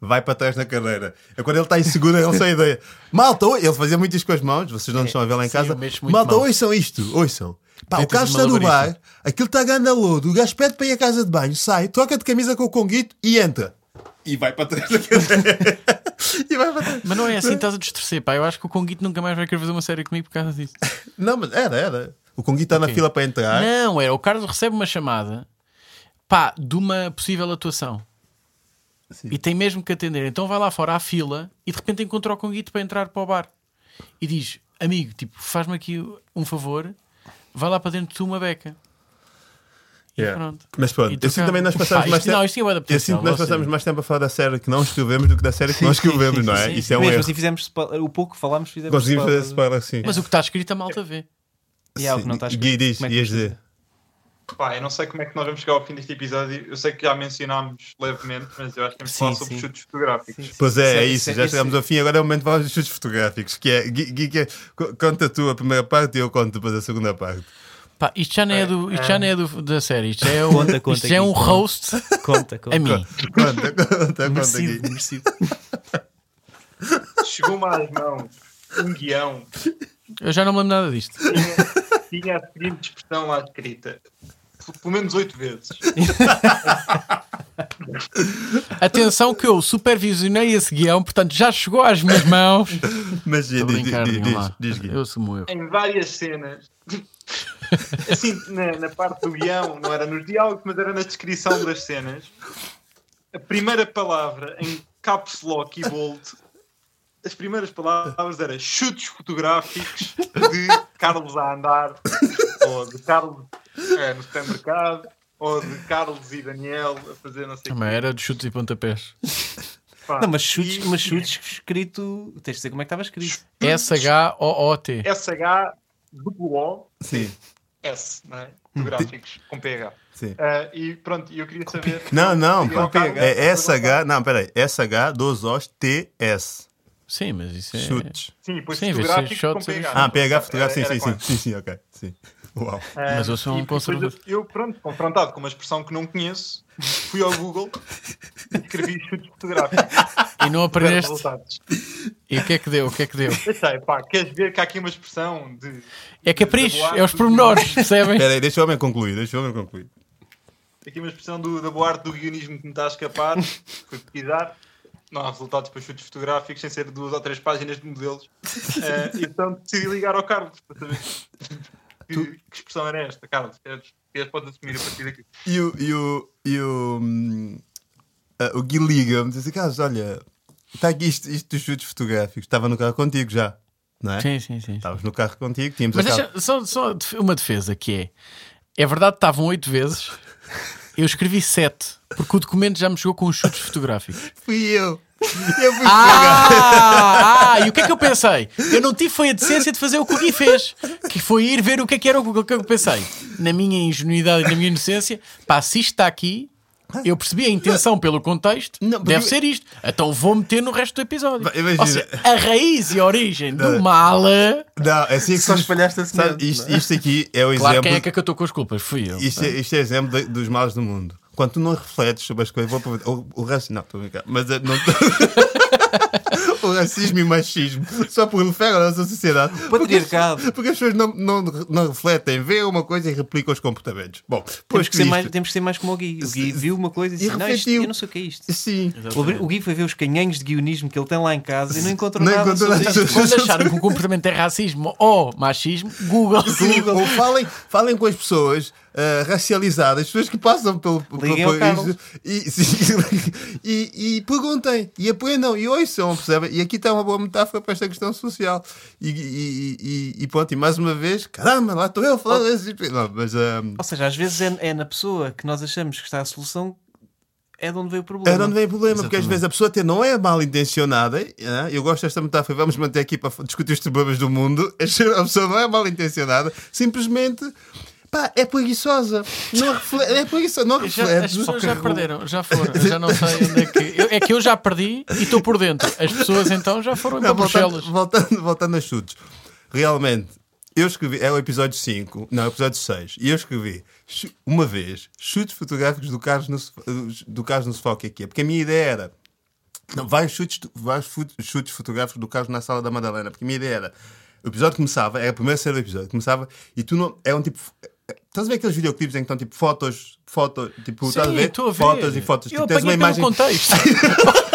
vai para trás na cadeira. É quando ele está inseguro, ele só a ideia. Malta, ele fazia muito isto com as mãos, vocês não estão a ver lá em sim, casa. Malta, mal. ouçam isto, ouçam. Pá, o Carlos está no bar, aquilo está ganhando a lodo, o gajo pede para ir à casa de banho, sai, troca de camisa com o conguito e entra. E vai para trás da cadeira. e vai para trás. Mas não é assim, estás a distorcer, pá. Eu acho que o Conguito nunca mais vai querer fazer uma série comigo por causa disso. Não, mas era, era. O conguito está na Ok. fila para entrar. Não, era. O Carlos recebe uma chamada, pá, de uma possível atuação. Sim. E tem mesmo que atender. Então vai lá fora à fila e de repente encontra o Conguito para entrar para o bar. E diz: Amigo, tipo, faz-me aqui um favor, vai lá para dentro de tu uma beca. Yeah. pronto. Mas pronto, eu sinto também nós passamos Pá, mais tempo. Não, isto de Eu sinto que nós passamos mais tempo a falar da série que não escrevemos do que da série que nós escrevemos, não é? sim, Isso é um Mesmo erro. assim fizemos o pouco que falámos, fizemos Conseguimos fazer spoiler. assim. Mas o que está escrito a malta vê. E há o que não está Sim. escrito. Gui diz, é ias dizer. Pá, eu não sei como é que nós vamos chegar ao fim deste episódio. Eu sei que já mencionámos levemente, mas eu acho que temos de falar Sim, sobre chutes fotográficos. Sim, sim. Pois é, é Isso é- já é- chegamos ao fim, agora é o momento de falar dos chutes fotográficos, que é, Gui, Gui, que é- co- conta tu a primeira parte e eu conto depois a segunda parte. Pá, isto já não é, do, isto já não é do, da série, isto já é, um, Conta, conta isto já é aqui, um conta. host Conta, conta. a mim. Conta, conta, conta Merecido, aqui. merecido. Chegou-me às mãos um guião Eu já não me lembro nada disto. Tinha, seguinte expressão lá escrita. Pelo menos oito vezes. Atenção que eu supervisionei esse guião, portanto já chegou às minhas mãos. Mas diz, diz, brincar, diz, diz, lá. diz, Gui. Eu assumo eu. Em várias cenas. Assim, na, na parte do guião, não era nos diálogos, mas era na descrição das cenas. A primeira palavra em caps lock e bold. As primeiras palavras eram chutes fotográficos de Carlos a andar, ou de Carlos eh, no supermercado, ou de Carlos e Daniel a fazer não sei o Também era de chutes e pontapés. quê. Não, mas chutes, E- mas chutes escrito. Tens de dizer como é que estava escrito. S-H-O-O-T. SH duplo O Sim, S, não é? Fotográficos, com PH. sim. Ah, e pronto, eu queria saber. Não, não, Com pá, PH. é SH, não, peraí, SH, dois Os, T, S. Sim, mas isso é. Chutes. Sim, depois Sim, ser fotográficos com shots, é PH. Ah, PH fotográfico, sim, sim, sim, sim, sim, ok, sim. Uau. Ah, Mas eu sou um conservador. Eu, pronto, confrontado com uma expressão que não conheço, fui ao Google e escrevi chutes fotográficos. E não aprendeste. E o que é que deu? O que é que deu? Deixei, pá, queres ver que há aqui uma expressão de. É capricho, boate é os pormenores, percebem? Espera aí, deixa o homem concluir, deixa o homem concluir. Aqui uma expressão do, da boa arte do guionismo que me está a escapar. Fui pesquisar. Não há resultados para chutes fotográficos sem ser duas ou três páginas de modelos. Eh, então decidi ligar ao Carlos para saber que, que expressão era esta. Carlos, queres, queres podes assumir a partir daqui. E o, e o, e o, ah, o Gui liga-me diz assim: Carlos, olha, está aqui isto, isto dos chutes fotográficos. Estava no carro contigo já, não é? Sim, sim, sim. Estavas no carro contigo, tínhamos Mas a deixa, só, só uma defesa que é. É verdade que estavam oito vezes. Eu escrevi sete, porque o documento já me chegou com os chutes fotográficos. Fui eu. Eu fui Ah, ah, e o que é que eu pensei? Eu não tive foi a decência de fazer o que o Gui fez, que foi ir ver o que é que era o Google. O que é que eu pensei? Na minha ingenuidade e na minha inocência, pá, se isto está aqui, eu percebi a intenção pelo contexto, Não, deve ser isto. Então vou meter no resto do episódio. Imagina. Ou seja, a raiz e a origem do Não. mala. Não, é assim que Só se- espalhaste a sabe, isto, não é? isto aqui é o Claro, exemplo. quem é que acatou com as culpas? Fui eu. Isto é, isto é exemplo de- dos males do mundo. Quando tu não refletes sobre as coisas, vou aproveitar. O, o racismo, não, estou a brincar, mas eh, não o racismo e o machismo só proliferam na nossa sociedade. patriarcado. Porque as pessoas não, não, não refletem, veem uma coisa e replicam os comportamentos. Bom, Temos depois que, mais, temos que ser mais como o Gui. O Gui viu uma coisa e e disse: não, isto, eu não sei o que é isto. Sim. O Gui foi ver os canhões de guionismo que ele tem lá em casa e não encontrou Não nada encontrou nada. Quando acharam que o comportamento é racismo ou machismo, Google. Sim, ou falem, falem com as pessoas ah, racializadas, as pessoas que passam pelo, pelo país e, sim, e, e perguntem e aprendam e ouçam, percebem? E aqui está uma boa metáfora para esta questão social. E, e, e, e pronto, e mais uma vez, caramba, lá estou eu a falar. desse- Não, mas ah, Ou seja, às vezes é, é na pessoa que nós achamos que está a solução, é de onde veio o problema. É de onde vem o problema, porque às Exatamente. vezes a pessoa até não é mal intencionada. né? Eu gosto desta metáfora, vamos manter aqui para discutir os problemas do mundo. A pessoa não é mal intencionada, simplesmente pá, é preguiçosa. Não refle- é preguiçosa, não Já, reflete. as pessoas já perderam, já foram. Já não sei onde é que. eu- é que eu já perdi e estou por dentro. As pessoas então já foram Não, para Bruxelas. voltando, voltando, voltando a chutes. Realmente, eu escrevi, é o episódio 5, não, é o episódio 6, e eu escrevi uma vez chutes fotográficos do Carlos no, do Carlos no sofá, o que é que é? Porque a minha ideia era não, vários, chutes, vários fu- chutes fotográficos do Carlos na sala da Madalena, porque a minha ideia era o episódio começava, era a primeira cena do episódio, começava e tu não. É um tipo. Estás a ver aqueles videoclipes em que estão tipo fotos, fotos, tipo, estás a ver? a ver. Fotos e fotos. Eu tipo, tens uma imagem. contexto.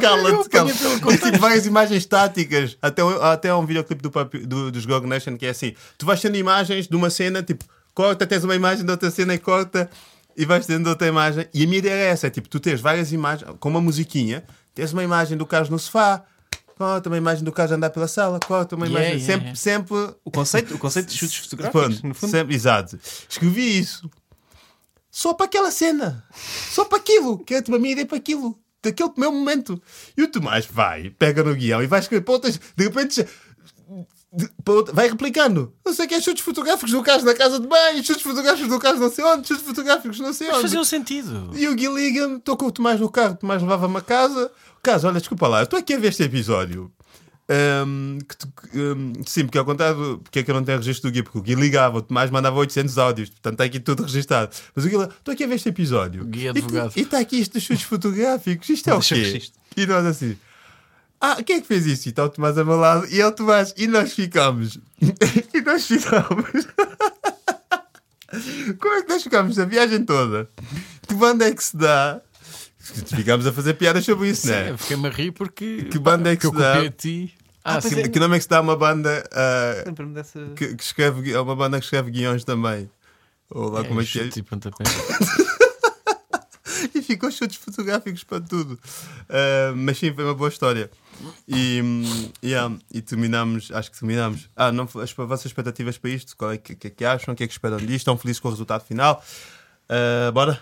Cala-te, cala tipo várias imagens estáticas. Até, até um videoclipe do, do, dos Gog Nation que é assim: tu vais tendo imagens de uma cena, tipo, corta, tens uma imagem de outra cena e corta, e vais tendo outra imagem. E a minha ideia é essa: é tipo, tu tens várias imagens, com uma musiquinha, tens uma imagem do Carlos no sofá, corta uma imagem do a andar pela sala, corta uma Yeah, imagem. yeah, sempre, sempre. O conceito, o conceito de chutes fotográficos, Pronto, no fundo. sempre- exato. Escrevi isso só para aquela cena, só para aquilo, que é a minha ideia para aquilo, daquele meu momento. E o Tomás vai, pega no guião e vai escrever para outras, de repente. De- outra- vai replicando. Não sei o que é chutes fotográficos do caso na casa de banho, chutes fotográficos do caso não sei onde, chutes fotográficos não sei Mas onde. fazia um sentido. E o Gui liga-me, estou com o Tomás no carro, o Tomás levava-me a casa. Caso, olha, desculpa lá, estou aqui a ver este episódio. Ahm, que ahm, sim, porque ao contrário, porque é que eu não tenho registro do Gui? Porque o Gui ligava, o Tomás mandava 800 áudios, portanto está aqui tudo registado. Mas o Gui, estou aqui a ver este episódio. Gui E- advogado. E está aqui isto dos chutes fotográficos, isto é o quê? E nós assim. Ah, quem é que fez isso? E está o Tomás ao meu lado e é o Tomás. E nós ficamos. e nós ficamos. Como é que nós ficámos a viagem toda? Que banda é que se dá? Ficámos a fazer piadas sobre isso, Sim, não é? Fiquei-me a rir porque. Que banda é que eu se dá? ti. Ah, sim. é. Que nome é que se dá a uma banda ah, Lembro-me dessa. que, que escreve, é uma banda que escreve guiões também? Ou lá como é que é? e. E ficou chutes fotográficos para tudo. Ah, mas sim, foi uma boa história. E, yeah, e terminamos, acho que terminamos. Ah, não, as vossas expectativas para isto? Qual é que, que é que acham? O que é que esperam disto? Estão felizes com o resultado final? Ah, bora?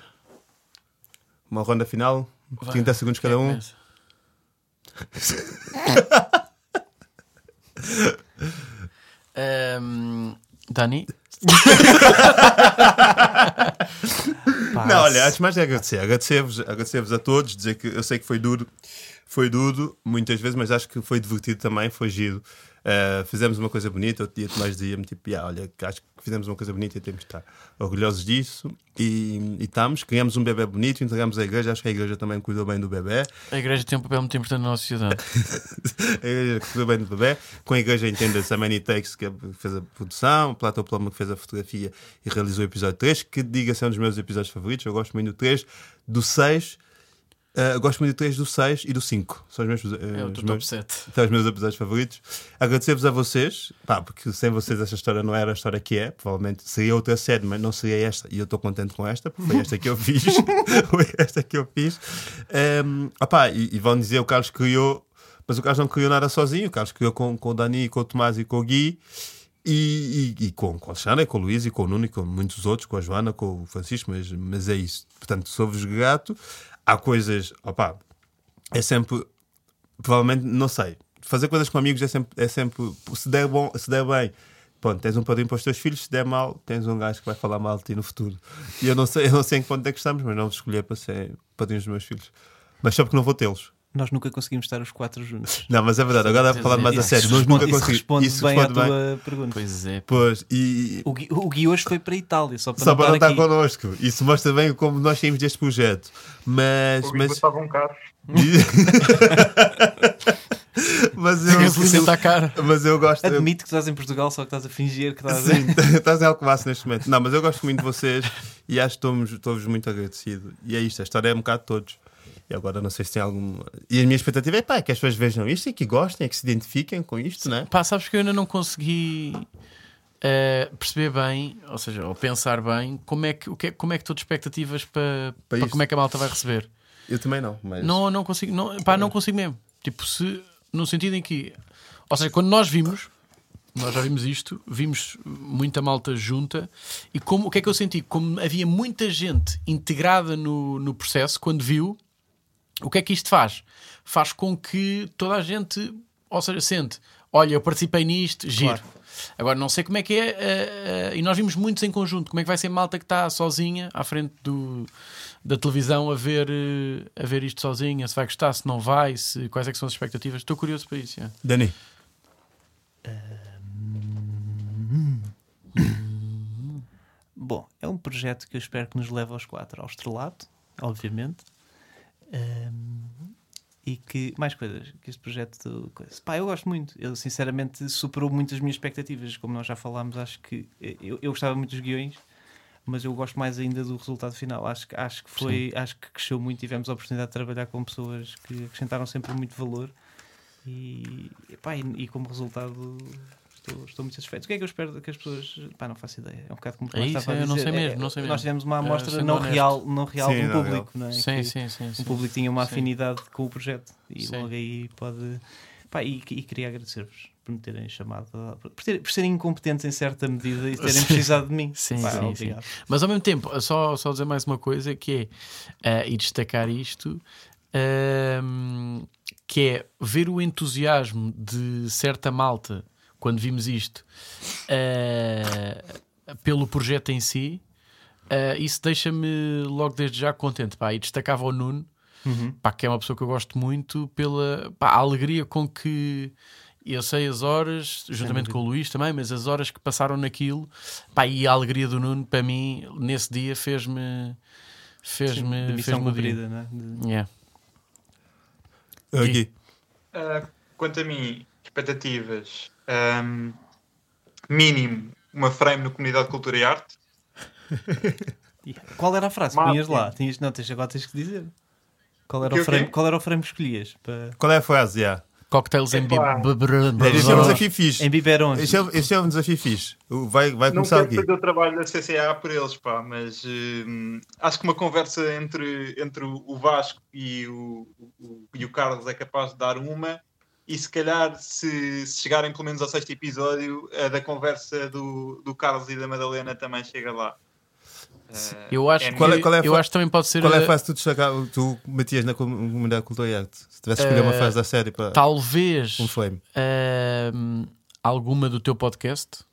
Uma ronda final? 30 segundos cada um. Ahm, Dani, Não, olha, antes mais é agradecer. Agradecer-vos agradecer a todos, dizer que eu sei que foi duro. foi duro muitas vezes, mas acho que foi divertido também, foi giro. Uh, fizemos uma coisa bonita, outro dia Tomás dizia-me tipo, yeah, olha, acho que fizemos uma coisa bonita e temos de estar orgulhosos disso e, e estamos, criamos um bebê bonito, entregamos à igreja, acho que a igreja também cuidou bem do bebê. A igreja tem um papel muito importante na nossa sociedade. a igreja cuidou bem do bebê, com a igreja entenda-se a Manny Takes que fez a produção, Platão Ploma que fez a fotografia e realizou o episódio 3, que diga-se é um dos meus episódios favoritos, eu gosto muito do 3, do 6 Uh, gosto muito do 3, do 6 e do 5. São os meus, uh, é o os top meus, 7. São os meus episódios favoritos. Agradecer-vos a vocês, pá, porque sem vocês esta história não era a história que é. Provavelmente seria outra série, mas não seria esta. E eu estou contente com esta, porque foi esta que eu fiz. foi esta que eu fiz. Um, opá, e, e vão dizer o Carlos criou, mas o Carlos não criou nada sozinho. O Carlos criou com, com o Dani, com o Tomás e com o Gui. E, e, e, com, com a Xana, com o Luís e com o Nuno e com muitos outros, com a Joana, com o Francisco, mas, mas é isso. Portanto, sou-vos grato. Há coisas, opá, é sempre, provavelmente, não sei, fazer coisas com amigos é sempre, é sempre se der bom, se der bem. Pronto, tens um padrinho para os teus filhos, se der mal, tens um gajo que vai falar mal de ti no futuro. E eu não sei, eu não sei em que ponto é que estamos, mas não vos escolher para ser padrinhos dos meus filhos. Mas só porque não vou tê-los. Nós nunca conseguimos estar os quatro juntos. Não, mas é verdade, agora Sim, falar mais a sério, nós responde, nunca isso conseguimos. responde Isso bem responde à bem. tua pergunta. Pois é. Pois, e, O Gui, o Gui hoje foi para a Itália, só para só não para não estar aqui. connosco. Isso mostra bem como nós saímos deste projeto. Mas, Os mas, estavam caros. mas, A eu, cara. mas eu gosto. eu- Admito que estás em Portugal, só que estás a fingir que estás Sim, estás em Alcobaça neste momento. Não, mas eu gosto muito de vocês e acho que estou-vos estou-vos muito agradecido. E é isto, a história é um bocado de todos. E agora não sei se tem algum. E a minha expectativa é pá, que as pessoas vejam isto e que gostem, e que se identifiquem com isto, não é? Pá, sabes que eu ainda não consegui eh, perceber bem, ou seja, ou pensar bem, como é que, o que, é- como é que estou de expectativas para, para isto. como é que a malta vai receber. Eu também não, mas. Não, não consigo, não, pá, não consigo mesmo. Tipo, se, no sentido em que, ou seja, quando nós vimos, nós já vimos isto, vimos muita malta junta e como, o que é que eu senti? Como havia muita gente integrada no, no processo, quando viu, o que é que isto faz? Faz com que toda a gente, ou seja, sente, olha, eu participei nisto, giro. Claro. Agora, não sei como é que é, eh, eh, e nós vimos muitos em conjunto, como é que vai ser malta que está sozinha à frente do, da televisão a ver, eh, a ver isto sozinha, se vai gostar, se não vai, se, quais é que são as expectativas. Estou curioso para isso. é. Dani, Bom, é um projeto que eu espero que nos leve aos quatro ao estrelato, obviamente. Ahm, e que, mais coisas, que este projeto. Coisa. Pá, eu gosto muito. Ele, sinceramente, superou muito as minhas expectativas. Como nós já falámos, acho que. Eu, eu gostava muito dos guiões, mas eu gosto mais ainda do resultado final. Acho, que- acho que foi. Acho que cresceu muito. Tivemos a oportunidade de trabalhar com pessoas que acrescentaram sempre muito valor. E, pá, e, e como resultado. Estou, estou muito satisfeito. O que é que eu espero que as pessoas. Pá, não faço ideia. É um bocado como É estava isso, a eu não dizer. sei mesmo, É, não sei Nós mesmo. tivemos uma Ah, amostra não honesto. real, não real Sim, do não público, não é? Sim, Que sim, sim, sim. O público tinha uma Sim. afinidade com o projeto e Sim. logo aí pode. Pá, e, e queria agradecer-vos por me terem chamado, por, ter- por serem incompetentes em certa medida e terem Sim. precisado de mim. Sim, Pá, sim, sim. obrigado. Mas ao mesmo tempo, só, só dizer mais uma coisa que é eh, e destacar isto ehm, que é ver o entusiasmo de certa malta quando vimos isto eh, pelo projeto em si. eh, isso deixa-me logo desde já contente. Pá, e destacava o Nuno, Uhum. pá, que é uma pessoa que eu gosto muito, pela pá, a alegria com que eu sei as horas, juntamente com o Luís também, mas as horas que passaram naquilo, pá, e a alegria do Nuno, para mim, nesse dia fez-me fez-me fez-me cumprida, né? De- Yeah. aqui. Ah, quanto a mim, expectativas. ahm, mínimo, uma frame no Comunidade de Cultura e Arte. Qual era a frase que punhas lá? Tinhas, não, tens, agora tens que dizer. Qual era, O frame, qual era o frame que escolhias? Para... Qual é a frase? Yeah. Cocktails em Epá. bi- Este é um desafio fixe. Em biberões. Este é, este é um desafio fixe. Vai, vai Não começar quero aqui. fazer o trabalho da CCA por eles, pá, mas hum, acho que uma conversa entre, entre o Vasco e o, o- e o Carlos é capaz de dar uma. E se calhar, se, se chegarem pelo menos ao sexto episódio, a da conversa do, do Carlos e da Madalena também chega lá. Ah, Eu acho, é que, Qual é- qual é a eu acho que também pode ser Qual é a a- frase que tu, tu metias na comunidade de cultura e arte? Se tivesse escolher uma Eh, frase da série para talvez um flame. ahm, alguma do teu podcast.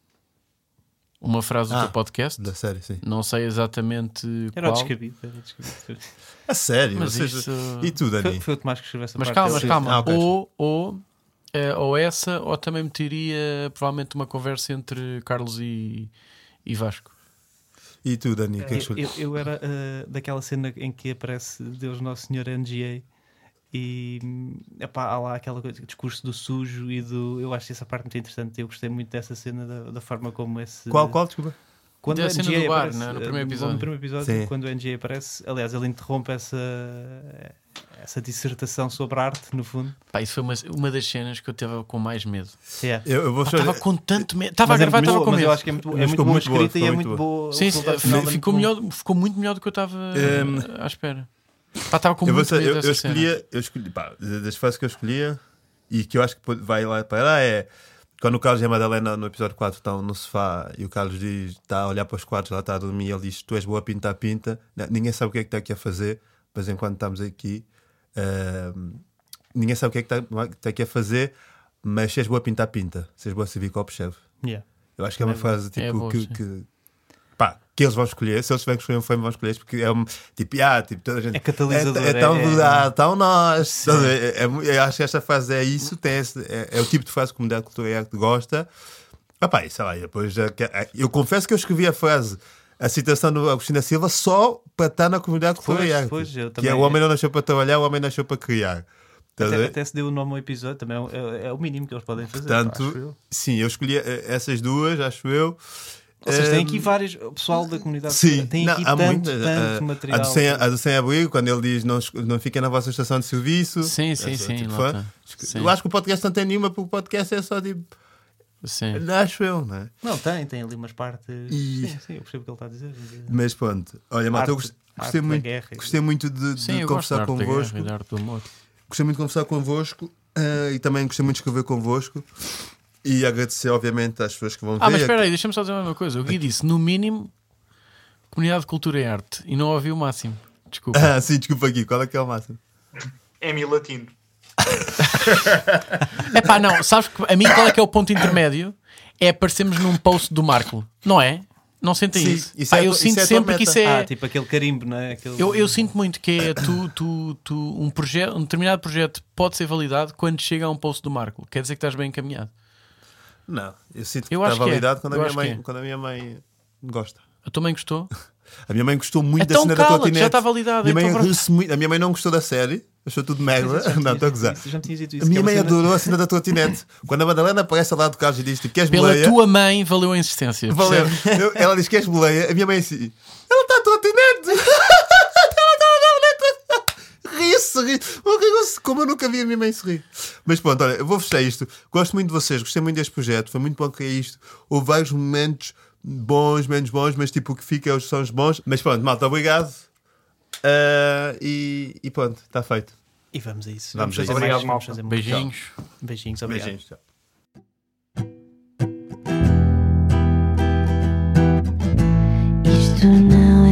Uma frase do Ah, teu podcast. Da série, sim. Não sei exatamente Era qual. descabido. Era descabido. A sério? Mas seja, isso- E tu, Foi, Dani? foi o Tomás que escreveu essa Mas parte. calma, mas calma. Ah, ok. Ou, ou, eh, ou essa, ou também meteria provavelmente uma conversa entre Carlos e, e Vasco. E tu, Dani? O que é que Eu, eu- eu era ah, daquela cena em que aparece Deus Nosso Senhor NGA e epá, há lá aquela coisa, discurso do sujo e do. Eu acho essa parte muito interessante. Eu gostei muito dessa cena, da, da forma como esse. Qual, qual, desculpa? Quando Da o cena NGA do bar, aparece, né, no eh, primeiro episódio. No primeiro episódio, Sim. quando o NGA aparece, aliás, ele interrompe essa, essa dissertação sobre arte, no fundo. Pá, isso foi uma, uma das cenas que eu estava com mais medo. Yeah. Eu, eu vou só. Estava com tanto medo. Estava a Mas é gravar, estava boa, com mas medo. eu acho que é muito, é Mas muito boa muito boa, escrita e é muito boa. o Sim, é ficou, muito bom. melhor, ficou muito melhor do que eu estava Hum, eh, à espera. Pá, estava com eu, muito eu, eu escolhia, eu escolhi, pá, das frases que eu escolhia e que eu acho que vai lá para lá é quando o Carlos e a Madalena no episódio 4 estão no sofá e o Carlos diz, está a olhar para os quadros, lá está a dormir, e ele diz: Tu és boa a pintar, pinta. Ninguém sabe o que é que está aqui a fazer, mas enquanto estamos aqui, ahm, ninguém sabe o que é que está, está aqui a fazer, mas se és boa a pintar, pinta. Se és boa a servir copos, serve. Yeah. Eu acho que é uma É frase tipo É boa, que, que, que eles vão escolher. Se eles tiverem que escolher um filme, vão escolher porque é um tipo, ah, tipo, toda a gente É catalisador. é, é tão é- verdade, tão nós. Estás a ver? É- é acho que esta frase é isso, tem esse- é, é o tipo de frase que a comunidade de cultura e arte gosta. E sei lá, depois eu confesso que eu escrevi a frase, a citação do Agostinho da Silva, só para estar na comunidade Pois, arte. pois, eu que também- é o homem não nasceu para trabalhar, o homem nasceu para criar. Até, até se deu o nome ao episódio, também é, o- é- é o mínimo que eles podem fazer. Portanto, sim, eu escolhi eh, essas duas, acho eu. Vocês têm Ehm, aqui vários. O pessoal da comunidade Sim, tem não, aqui há tanto, muito, tanto a- material. A do, sem, a do sem abrigo, quando ele diz não, não fiquem na vossa estação de serviço. Sim, sim, sim. tipo, fã. tá. Sim. Eu acho que o podcast não tem nenhuma, porque o podcast é só tipo. Sim. Acho eu, não é? Não, tem, tem ali umas partes. E- Sim, sim, eu percebo o que ele está a dizer. Mas pronto, olha, malta, eu gostei da muito, guerra. gostei muito de, de Sim, conversar convosco. guerra. Gostei muito de conversar convosco ah, e também gostei muito de escrever convosco. E agradecer, obviamente, às pessoas que vão Ah, ver. mas espera aí, deixa-me só dizer uma coisa. O Gui disse, no mínimo, comunidade de cultura e arte. E não ouvi o máximo. Desculpa. Ah, sim, desculpa aqui, qual é que é o máximo? Emi Latino. É pá, não, sabes que a mim qual é que é o ponto intermédio? É aparecermos num post do Marco, não é? Não sentem Sim, isso? isso Pá, é eu sinto isso é sempre que isso é. Ah, tipo aquele carimbo, não é? Aquele... Eu, eu sinto muito que é tu, tu, tu, um, projeto, um determinado projeto pode ser validado quando chega a um post do Marco. Quer dizer que estás bem encaminhado. Não, eu sinto que Eu está que é. validado quando, a minha que mãe, é. quando a minha mãe gosta. A tua mãe gostou? A minha mãe gostou muito da Então cena da cala, já trotinete. está validado. Minha mãe então muito. A minha mãe não gostou da série, achou tudo merda. Já me Não, estou a gozar. isso, Já me tinhas dito isso. A minha que é mãe cena- adorou a cena da trotinete. Quando a Madalena aparece lado do Carlos e diz: Tu queres Pela boleia? tua mãe valeu a insistência. Valeu. Ela diz: Queres boleia? A minha mãe assim: Ela está a trotinete! Ela está a trotinete! Ri-se, ri Oh, que gosto- Como eu nunca vi a minha mãe se rir. Mas pronto, olha, eu vou fechar isto. Gosto muito de vocês, gostei muito deste projeto. Foi muito bom criar isto. Houve vários momentos bons, menos bons, mas tipo o que fica são os bons. Mas pronto, malta, obrigado. Ah, e, e pronto, está feito. E vamos a isso. Vamos a fazer isso. mais, Obrigado, vamos malta. fazer muito. Beijinhos. Beijinhos, obrigado. Beijinhos. tchau. Isto não